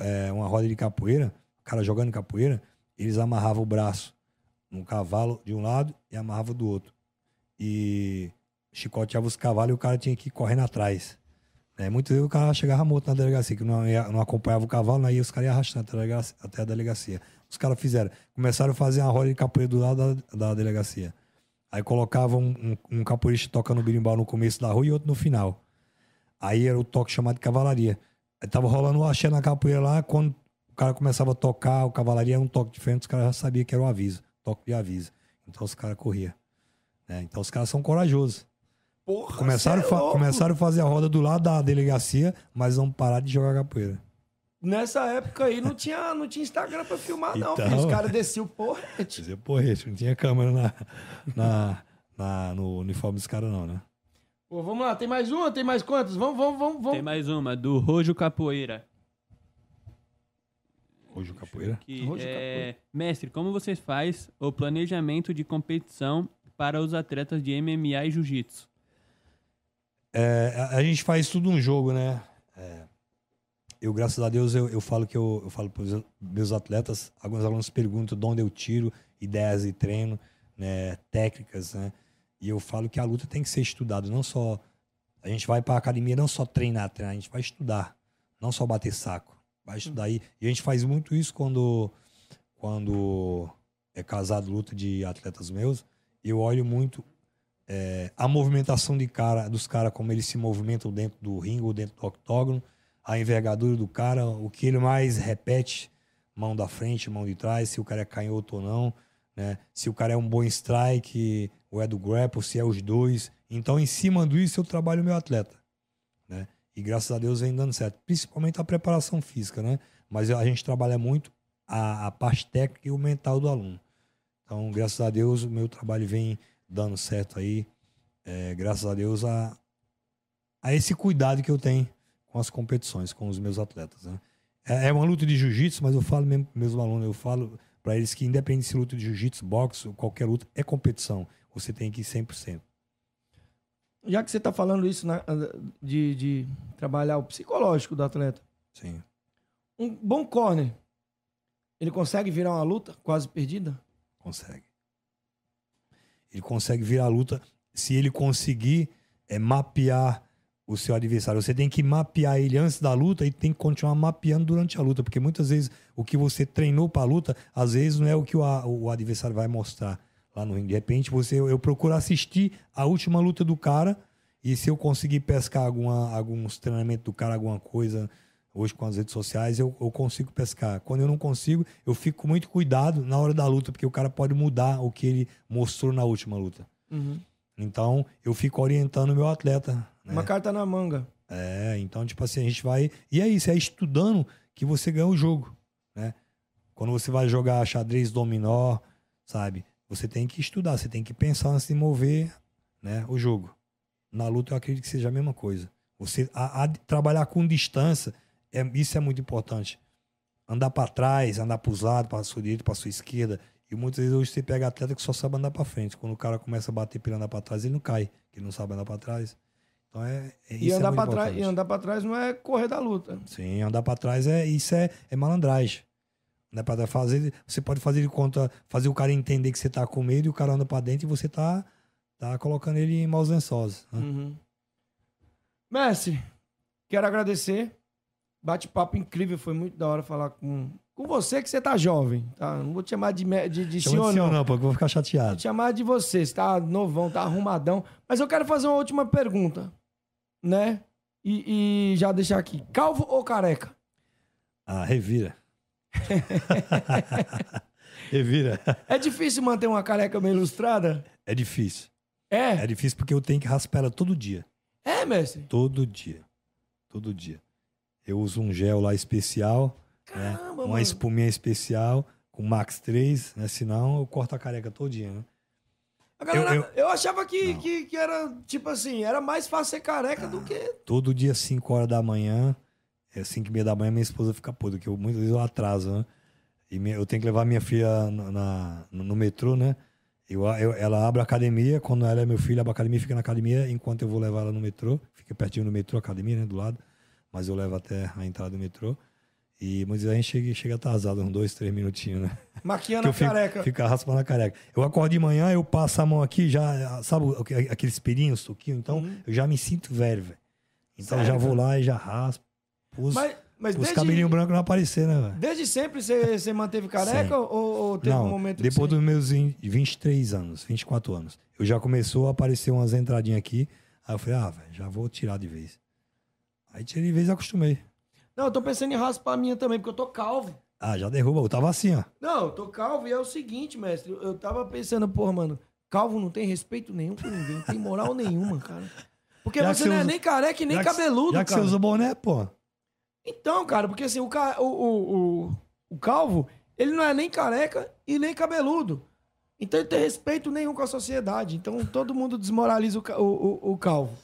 eh, uma roda de capoeira, o cara jogando capoeira, eles amarravam o braço num cavalo de um lado e amarravam do outro. e chicoteava os cavalos e o cara tinha que ir correndo atrás. É, muitas vezes o cara chegava morto na delegacia, que não, ia- não acompanhava o cavalo, aí os caras iam arrastando até a delegacia. Os caras fizeram, começaram a fazer uma roda de capoeira do lado da, da delegacia. Aí colocavam um, um, um capoeirista tocando berimbau no começo da rua e outro no final. Aí era o toque chamado de cavalaria. Aí tava rolando o axé na capoeira lá, quando o cara começava a tocar, o cavalaria era um toque diferente, os caras já sabiam que era o aviso, toque de aviso. Então os caras corriam. né? Então os caras são corajosos. Porra, Começaram, é começaram a fazer a roda do lado da delegacia, mas vão parar de jogar capoeira. Nessa época aí não tinha, não tinha Instagram pra filmar, não. Então- filho. Os caras desciam o porrete. Dizer, porrete, não tinha câmera na, na, na- no uniforme dos caras, não, né? Pô, vamos lá, tem mais uma? Tem mais quantas? Vamos, vamos, vamos, Tem vamos. mais uma, do Rojo Capoeira. Hoje o capoeira. Que Rojo é... Mestre, como vocês faz o planejamento de competição para os atletas de MMA e Jiu-Jitsu? É, a, a gente faz tudo um jogo, né? Eu, graças a Deus, eu, eu falo que eu, eu falo para os meus atletas, alguns alunos perguntam de onde eu tiro ideias e treino, né, técnicas, né? E eu falo que a luta tem que ser estudada, não só a gente vai para a academia não só treinar, treinar, a gente vai estudar, não só bater saco, vai estudar aí. E a gente faz muito isso quando quando é casado luta de atletas meus, eu olho muito é, a movimentação de cara, dos caras, como eles se movimentam dentro do ringue ou dentro do octógono, a envergadura do cara, o que ele mais repete, mão da frente, mão de trás, se o cara é canhoto ou não, né? Se o cara é um bom strike ou é do grapple, se é os dois. Então, em cima disso, eu trabalho o meu atleta, né? E graças a Deus vem dando certo, principalmente a preparação física, né? Mas a gente trabalha muito a, a parte técnica e o mental do aluno. Então, graças a Deus, o meu trabalho vem dando certo aí. É, graças a Deus a, a esse cuidado que eu tenho com as competições, com os meus atletas. Né? É, é uma luta de jiu-jitsu, mas eu falo mesmo para meus alunos, eu falo para eles que independente se luta de jiu-jitsu, boxe ou qualquer luta, é competição. Você tem que ir 100%. Já que você tá falando isso né, de, de trabalhar o psicológico do atleta, Sim. um bom corner, ele consegue virar uma luta quase perdida? Consegue. Ele consegue virar a luta se ele conseguir é, mapear o seu adversário. Você tem que mapear ele antes da luta e tem que continuar mapeando durante a luta, porque muitas vezes o que você treinou para a luta, às vezes não é o que o, o adversário vai mostrar lá no ringue. De repente, você, eu procuro assistir a última luta do cara e se eu conseguir pescar alguma, alguns treinamentos do cara, alguma coisa, hoje com as redes sociais, eu, eu consigo pescar. Quando eu não consigo, eu fico com muito cuidado na hora da luta, porque o cara pode mudar o que ele mostrou na última luta. Então, eu fico orientando o meu atleta. Né? Uma carta na manga. É, então, tipo assim, a gente vai. E é isso, é estudando que você ganha o jogo, né? Quando você vai jogar xadrez dominó, sabe? Você tem que estudar, você tem que pensar antes de mover né, o jogo. Na luta, eu acredito que seja a mesma coisa. Você a- a- trabalhar com distância, é, isso é muito importante. Andar para trás, andar para os lados, para sua direita, para sua esquerda. E muitas vezes hoje você pega atleta que só sabe andar para frente. Quando o cara começa a bater para andar para trás, ele não cai, porque ele não sabe andar para trás. Então é, é E é andar, muito pra trás, e andar pra trás não é correr da luta. Sim, andar pra trás é isso é, é malandragem. Não é pra fazer, você pode fazer de conta, fazer o cara entender que você tá com medo e o cara anda pra dentro e você tá, tá colocando ele em maus lençóis. né? Uhum. Mestre, quero agradecer. Bate-papo incrível, foi muito da hora falar com, com você que você tá jovem, tá? Não vou te chamar de, de, de senhor, de senhor não. não, pô, que eu vou ficar Vou chateado. te chamar de você, você tá novão, tá arrumadão. Mas eu quero fazer uma última pergunta, né? E, e já deixar aqui. Calvo ou careca? Ah, revira. (laughs) revira. É difícil manter uma careca meio ilustrada? É difícil. É? É difícil porque eu tenho que raspar ela todo dia. É, mestre? Todo dia. Todo dia. Eu uso um gel lá especial, né? Caramba, uma mano. espuminha especial com Max 3, né? Senão eu corto a careca todinha, né? A galera- eu, eu- eu- achava que, que, que era, tipo assim, era mais fácil ser careca do que... Todo dia, 5 horas da manhã, é 5 e meia da manhã, minha esposa fica puta, que eu, muitas vezes eu atraso, né? E minha- eu tenho que levar minha filha na, na- no, no metrô, né? Eu, eu- ela abre a academia, quando ela é meu filho, abre a academia, fica na academia, enquanto eu vou levar ela no metrô. Fica pertinho do metrô, a academia, né? Do lado. Mas eu levo até a entrada do metrô. E muitas vezes a gente chega, chega atrasado, uns dois, três minutinhos, né? Maquiando (laughs) a careca. fico raspando a careca. Eu acordo de manhã, eu passo a mão aqui, já, sabe aqueles pirinhos, suquinho? Então, eu já me sinto velho, velho. Então, eu já Uhum. Sério, vou lá e já raspo. Os, Mas, mas os desde, cabelinhos brancos não aparecer, né, velho? desde sempre você, manteve careca ou, ou teve Não, um momento depois dos meus 20 23 anos, 24 anos, eu já começou a aparecer umas entradinhas aqui. Aí eu falei, ah, velho, já vou tirar de vez. Aí tirei de vez e acostumei. Não, eu tô pensando em raspar a minha também, porque eu tô calvo. Ah, já derruba. Eu tava assim, ó. Não, eu tô calvo e é o seguinte, mestre. Eu tava pensando, porra, mano, calvo não tem respeito nenhum com ninguém, não tem moral nenhuma, cara. Porque Já você não é usa- nem careca e nem Já que- cabeludo, Já que cara. você usa boné, pô. Então, cara, porque assim, o, ca- o, o, o, o calvo, ele não é nem careca e nem cabeludo. Então ele tem respeito nenhum com a sociedade. Então todo mundo desmoraliza o, o, o, o calvo.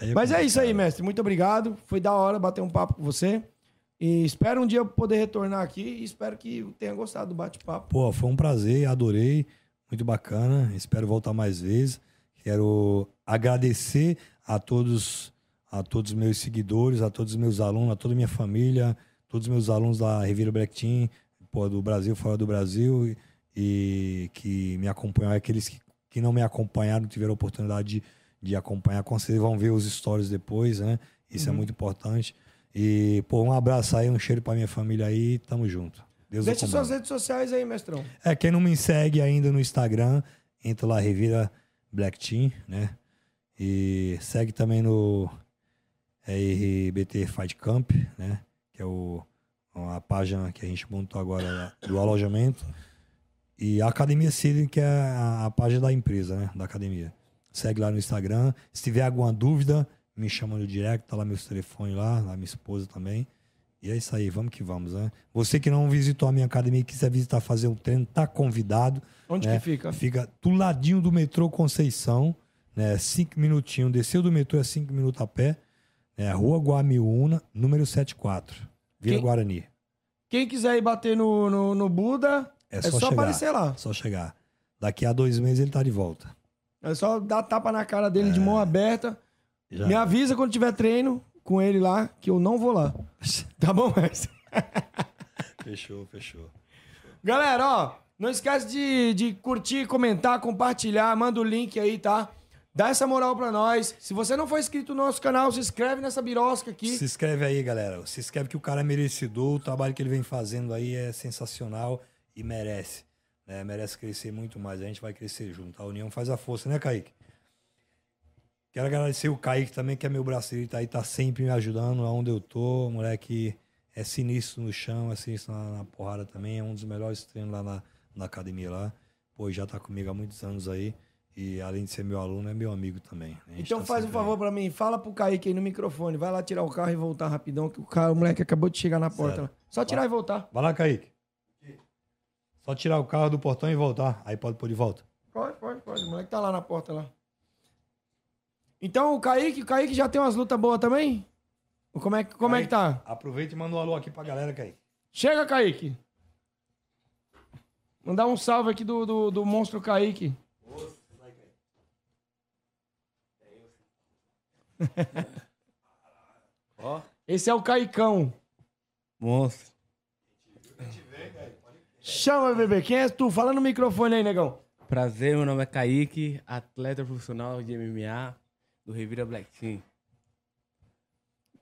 Aí Mas é complicado. isso aí, mestre. Muito obrigado. Foi da hora bater um papo com você. E espero um dia eu poder retornar aqui e espero que tenha gostado do bate-papo. Pô, foi um prazer, adorei. Muito bacana. Espero voltar mais vezes. Quero agradecer a todos, a todos os meus seguidores, a todos os meus alunos, a toda a minha família, todos os meus alunos da Revira Black Team, pô, do Brasil, fora do Brasil, e, e que me acompanham, aqueles que, que não me acompanharam, tiveram a oportunidade de, de acompanhar, com certeza vão ver os stories depois, né? Isso é muito importante. E, pô, um abraço aí, um cheiro pra minha família aí, tamo junto. Deus Deixa suas redes sociais aí, mestrão. É, quem não me segue ainda no Instagram, entra lá, Revira Black Team, né? E segue também no é, RBT Fight Camp, né? Que é o, a página que a gente montou agora do alojamento. E a Academia City, que é a, a página da empresa, né? Da academia. Segue lá no Instagram. Se tiver alguma dúvida, me chama no direct, tá lá meus telefones lá, lá minha esposa também. E é isso aí, vamos que vamos, né? Você que não visitou a minha academia e quiser visitar fazer um treino, tá convidado. Onde né? que fica? Fica do ladinho do metrô Conceição, né? Cinco minutinhos. Desceu do metrô é cinco minutos a pé. Né? Rua Guamiúna, número 74. Vila Quem- Guarani. Quem quiser ir bater no, no, no Buda, É é só, só, chegar. aparecer lá. Só chegar. Daqui a dois meses ele tá de volta. É só dar tapa na cara dele de mão aberta. Já. Me avisa quando tiver treino com ele lá, que eu não vou lá. (laughs) Tá bom, mestre? (laughs) Fechou, fechou. Galera, ó, não esquece de, de curtir, comentar, compartilhar, manda o link aí, tá? Dá essa moral pra nós. Se você não for inscrito no nosso canal, se inscreve nessa birosca aqui. Se inscreve aí, galera. Se inscreve que o cara é merecedor. O trabalho que ele vem fazendo aí é sensacional e merece. Né? Merece crescer muito mais. A gente vai crescer junto. A união faz a força, né, Kaique? Quero agradecer o Kaique também, que é meu braceiro, tá aí, tá sempre me ajudando aonde eu tô. Moleque é sinistro no chão, é sinistro na, na porrada também. É um dos melhores treinos lá na, na academia lá. Pô, já tá comigo há muitos anos aí. E além de ser meu aluno, é meu amigo também. Então tá faz um favor pra mim, fala pro Kaique aí no microfone. Vai lá tirar o carro e voltar rapidão, que o, cara, o moleque acabou de chegar na porta. Só tirar e voltar. Vai lá, Kaique. Só tirar o carro do portão e voltar. Aí pode pôr de volta. Pode, pode, pode. O moleque tá lá na porta lá. Então o Kaique, o Kaique já tem umas lutas boas também? Como é, que- como é que tá? Aproveita e manda um alô aqui pra galera, Kaique. Chega, Kaique. Mandar um salve aqui do, do, do monstro Kaique. Ó, Esse é o Caicão. monstro. Chama, bebê. Quem é tu? Fala no microfone aí, negão. Prazer, meu nome é Kaique, atleta profissional de MMA do Revira Black Team.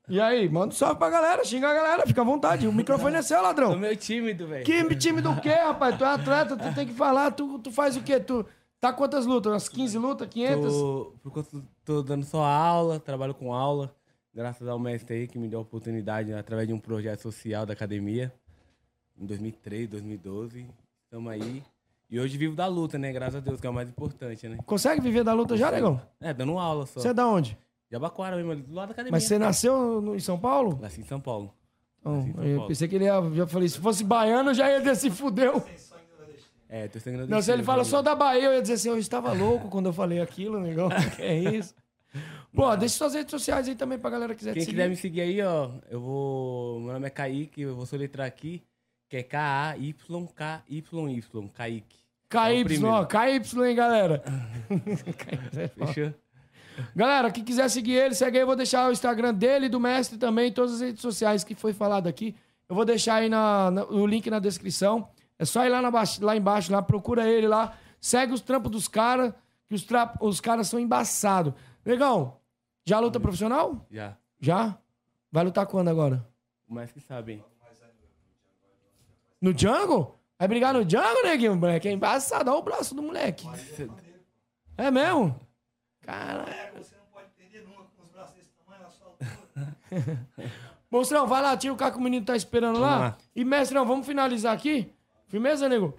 E aí, manda um salve pra galera, xinga a galera, fica à vontade. O microfone é seu, ladrão. (laughs) meio tímido, velho. Que time do quê, rapaz? Tu é atleta, tu tem que falar, tu, tu faz o quê? Tu tá quantas lutas? Umas 15 lutas? 500? Tô, por conta- tô dando só aula, trabalho com aula. Graças ao mestre aí que me deu a oportunidade né, através de um projeto social da academia. Em 2003, 2012. Estamos aí. E hoje vivo da luta, né? Graças a Deus, que é o mais importante, né? Consegue viver da luta já, negão? É, dando aula só. Você é da onde? Jabaquara mesmo, ali do lado da academia. Mas você nasceu no- em São Paulo? Nasci em São Paulo. Então, São eu Paulo. pensei que ele ia. Já falei, se fosse baiano, já ia dizer se fudeu. É, tô sangue Não, se ele fala só da Bahia, eu ia dizer assim, eu estava louco quando eu falei aquilo, negão. (laughs) Que é isso? Pô, deixa suas redes sociais aí também pra galera que quiser Quem te seguir. quiser me seguir aí, ó, eu vou. Meu nome é Kaique, eu vou soletrar aqui, que é K-A-Y-K-Y-Y, Kaique. É o KY, primeiro. ó, KY, hein, galera? (laughs) Fechou? galera, quem quiser seguir ele, segue aí. Eu vou deixar o Instagram dele e do mestre também, todas as redes sociais que foi falado aqui. Eu vou deixar aí na, na- o link na descrição. É só ir lá, na lá embaixo, lá, procura ele lá. Segue os trampos dos caras, que os, os caras são embaçados. Negão, já luta profissional? Já. Já? Vai lutar quando agora? Mas que sabem. No Django? Vai brigar no Django, neguinho? Moleque, é embaçado. Olha o braço do moleque. É mesmo? Caralho. (laughs) Monstrão, vai lá, tira o carro que o menino tá esperando lá. E, mestrão, vamos finalizar aqui? Firmeza, nego?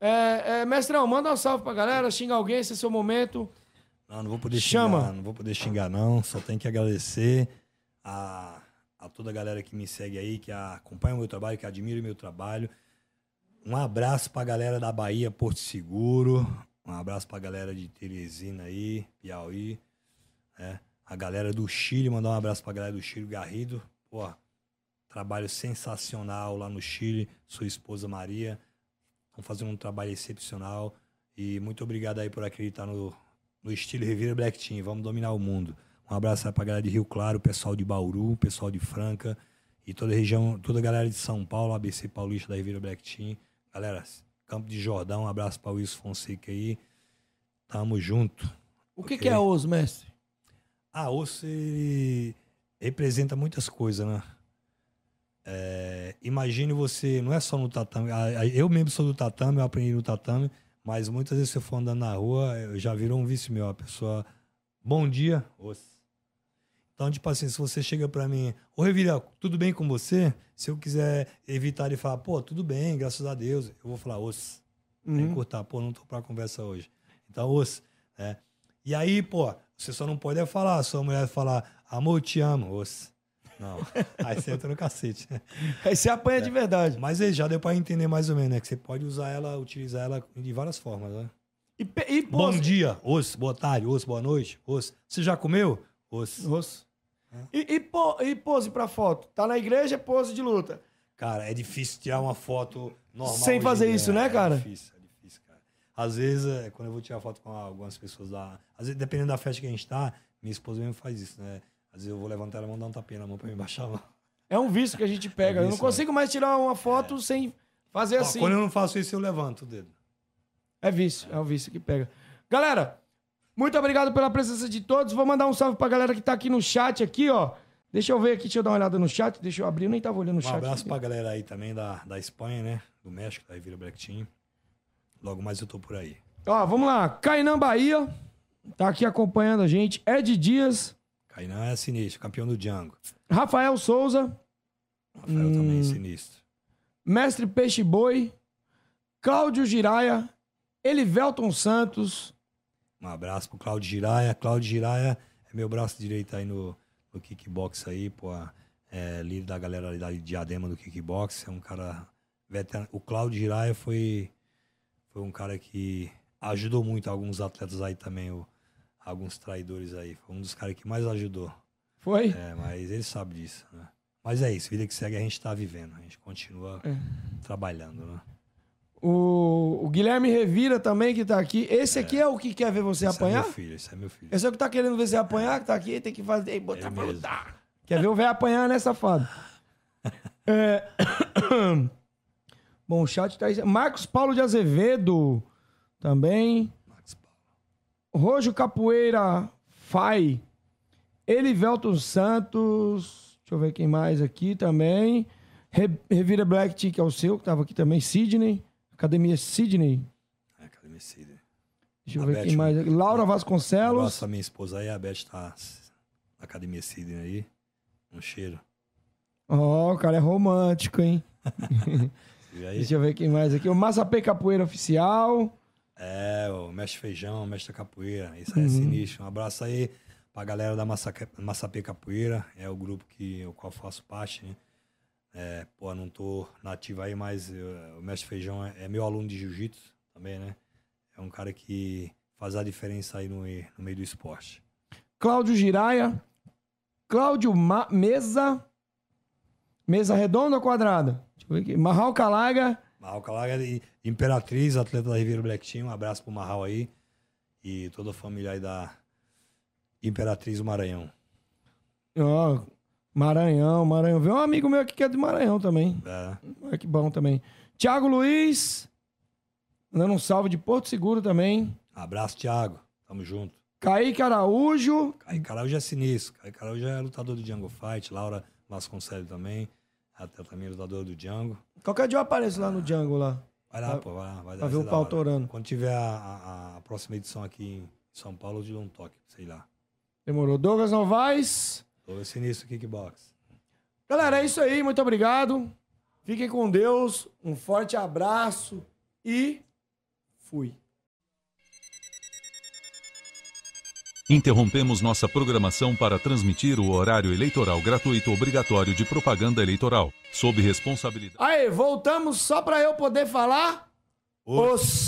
É, é, mestrão, manda um salve pra galera, xinga alguém, esse é seu momento. Não, não vou poder Chama. xingar, não vou poder xingar, não. Só tenho que agradecer a, a toda a galera que me segue aí, que acompanha o meu trabalho, que admira o meu trabalho. Um abraço pra galera da Bahia, Porto Seguro. Um abraço pra galera de Teresina aí, Piauí. né? A galera do Chile, mandar um abraço pra galera do Chile, Garrido. Pô, trabalho sensacional lá no Chile. Sua esposa Maria. Estão fazendo um trabalho excepcional. E muito obrigado aí por acreditar no, no estilo Revira Black Team. Vamos dominar o mundo. Um abraço aí pra galera de Rio Claro, pessoal de Bauru, pessoal de Franca e toda a região, toda a galera de São Paulo, ABC Paulista da Revira Black Team. Galera, Campo de Jordão, um abraço pra Wilson Fonseca aí. Tamo junto. O que, que é osso, mestre? Ah, osso ele representa muitas coisas, né? É, imagine você, não é só no tatame. Eu mesmo sou do tatame, eu aprendi no tatame, mas muitas vezes se eu for andando na rua, já virou um vício meu. A pessoa, bom dia, osso. Então, tipo assim, se você chega pra mim, ô Revira, tudo bem com você? Se eu quiser evitar de falar, pô, tudo bem, graças a Deus, eu vou falar, osso. Tem que cortar, pô, não tô pra conversa hoje. Então, osso, né? E aí, pô, você só não pode é falar, sua mulher falar, amor, eu te amo, osso. Não, (laughs) aí você entra no cacete, né? Aí você apanha de verdade. Mas aí já deu pra entender mais ou menos, né? Que você pode usar ela, utilizar ela de várias formas, né? E, e Bom pose. dia, osso, boa tarde, osso, boa noite, osso. Você já comeu? Osso. Osso. E, e, po- e pose pra foto? Tá na igreja, é pose de luta. Cara, é difícil tirar uma foto normal. Sem fazer isso, né, é cara? difícil, é difícil, cara. Às vezes, é, quando eu vou tirar foto com algumas pessoas lá, às vezes, dependendo da festa que a gente tá, minha esposa mesmo faz isso, né? Às vezes eu vou levantar ela e mandar um tapinha na mão pra me baixar a mão. É um vício que a gente pega. É eu não vício, consigo mais tirar uma foto sem fazer Ó, assim. Quando eu não faço isso, eu levanto o dedo. É vício, é um vício que pega. Galera, muito obrigado pela presença de todos. Vou mandar um salve pra galera que tá aqui no chat aqui, ó. Deixa eu ver aqui, deixa eu dar uma olhada no chat. Deixa eu abrir, eu nem tava olhando o Um chat. abraço aqui. pra galera aí também da, da Espanha, né? Do México, da Revira Black Team. Logo mais eu tô por aí. Ó, vamos lá. Cainã Bahia tá aqui acompanhando a gente. Ed Dias, Kainan é sinistro, campeão do Django. Rafael Souza, Rafael Hum. também sinistro. Mestre Peixe Boi, Cláudio Giraia, Elivelton Santos. Um abraço pro Claudio Giraia. Claudio Giraia é meu braço direito aí no, no kickbox aí, pô. É líder da galera ali da Diadema do kickbox. É um cara veterano. O Claudio Giraia foi, foi um cara que ajudou muito alguns atletas aí também, o- alguns traidores aí. Foi um dos caras que mais ajudou. Foi? É, mas ele sabe disso, né? Mas é isso, vida que segue a gente tá vivendo. A gente continua É. trabalhando, né? O, o Guilherme Revira também, que tá aqui. Esse aqui é o que quer ver você Esse apanhar? é meu filho, esse é meu filho. Esse é o que tá querendo ver você apanhar, que tá aqui, tem que fazer e botar Ele pra mesmo. lutar. Quer ver o velho apanhar, né, safado? (laughs) É... (coughs) Bom, o chat tá aí. Marcos Paulo de Azevedo também. Max Paulo. Rojo Capoeira Fai. Elivelton Santos. Deixa eu ver quem mais aqui também. Re- Revira Black Tea, que é o seu, que tava aqui também. Sidney. Academia Sidney. É, Academia Cida. Deixa eu A ver Beth, quem mais aqui. Laura Vasconcelos. pra minha esposa aí, a Beth tá na Academia Sidney aí. Um cheiro. Ó, o cara é romântico, hein? (laughs) Deixa eu ver quem mais aqui. O Massapê Capoeira Oficial. É, o Mestre Feijão, Mestre Capoeira. Isso Uhum. aí é sinistro. Um abraço aí pra galera da Massapê Capoeira. É o grupo que o qual faço parte, né? É, pô, não tô nativo aí, mas eu- o Mestre Feijão é, é meu aluno de jiu-jitsu também, né? É um cara que faz a diferença aí no, no meio do esporte. Cláudio Giraia. Cláudio Ma- Mesa. Mesa redonda ou quadrada? Deixa eu ver aqui. Marral Calaga. Marral Calaga Imperatriz, atleta da Ribeiro Black Team. Um abraço pro Marral aí. E toda a família aí da Imperatriz do Maranhão. Ó, Maranhão, Maranhão. Vem um amigo meu aqui que é de Maranhão também. É. Olha que bom também. Tiago Luiz, dando um salve de Porto Seguro também. Abraço, Thiago. Tamo junto. Kaique Araújo. Caio Araújo é sinistro. Caio Araújo é lutador do Django Fight. Laura Vasconcelos também. Até também lutador do Django. Qualquer dia eu apareço lá no Django lá. Vai lá, Pra- pô, vai lá. Vai pra ver o pau torando. Quando tiver a, a- a próxima edição aqui em São Paulo, eu te dou um toque. Sei lá. Demorou. Douglas Novaes. Tô sinistro kickbox. Galera, é isso aí. Muito obrigado. Fiquem com Deus. Um forte abraço e fui. Interrompemos nossa programação para transmitir o horário eleitoral gratuito obrigatório de propaganda eleitoral, sob responsabilidade. Aí, voltamos só pra eu poder falar. Os.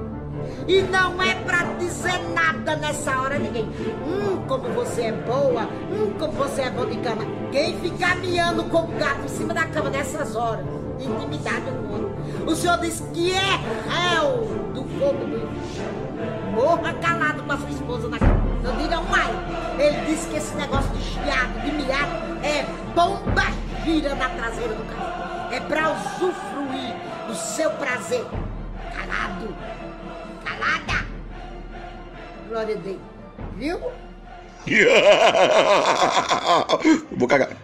E não é pra dizer nada nessa hora ninguém. Hum, como você é boa. Hum, como você é bom de cama. Quem ficar miando com o gato em cima da cama nessas horas? Intimidade com outro. O senhor diz que é réu do fogo do inferno. Morra calado com a sua esposa na cama. Não diga ai. Ele disse que esse negócio de chiado, de miado, é bomba gira na traseira do carro. É pra usufruir do seu prazer. Calado. Calada. Glória a Deus. Viu? (laughs) Vou cagar.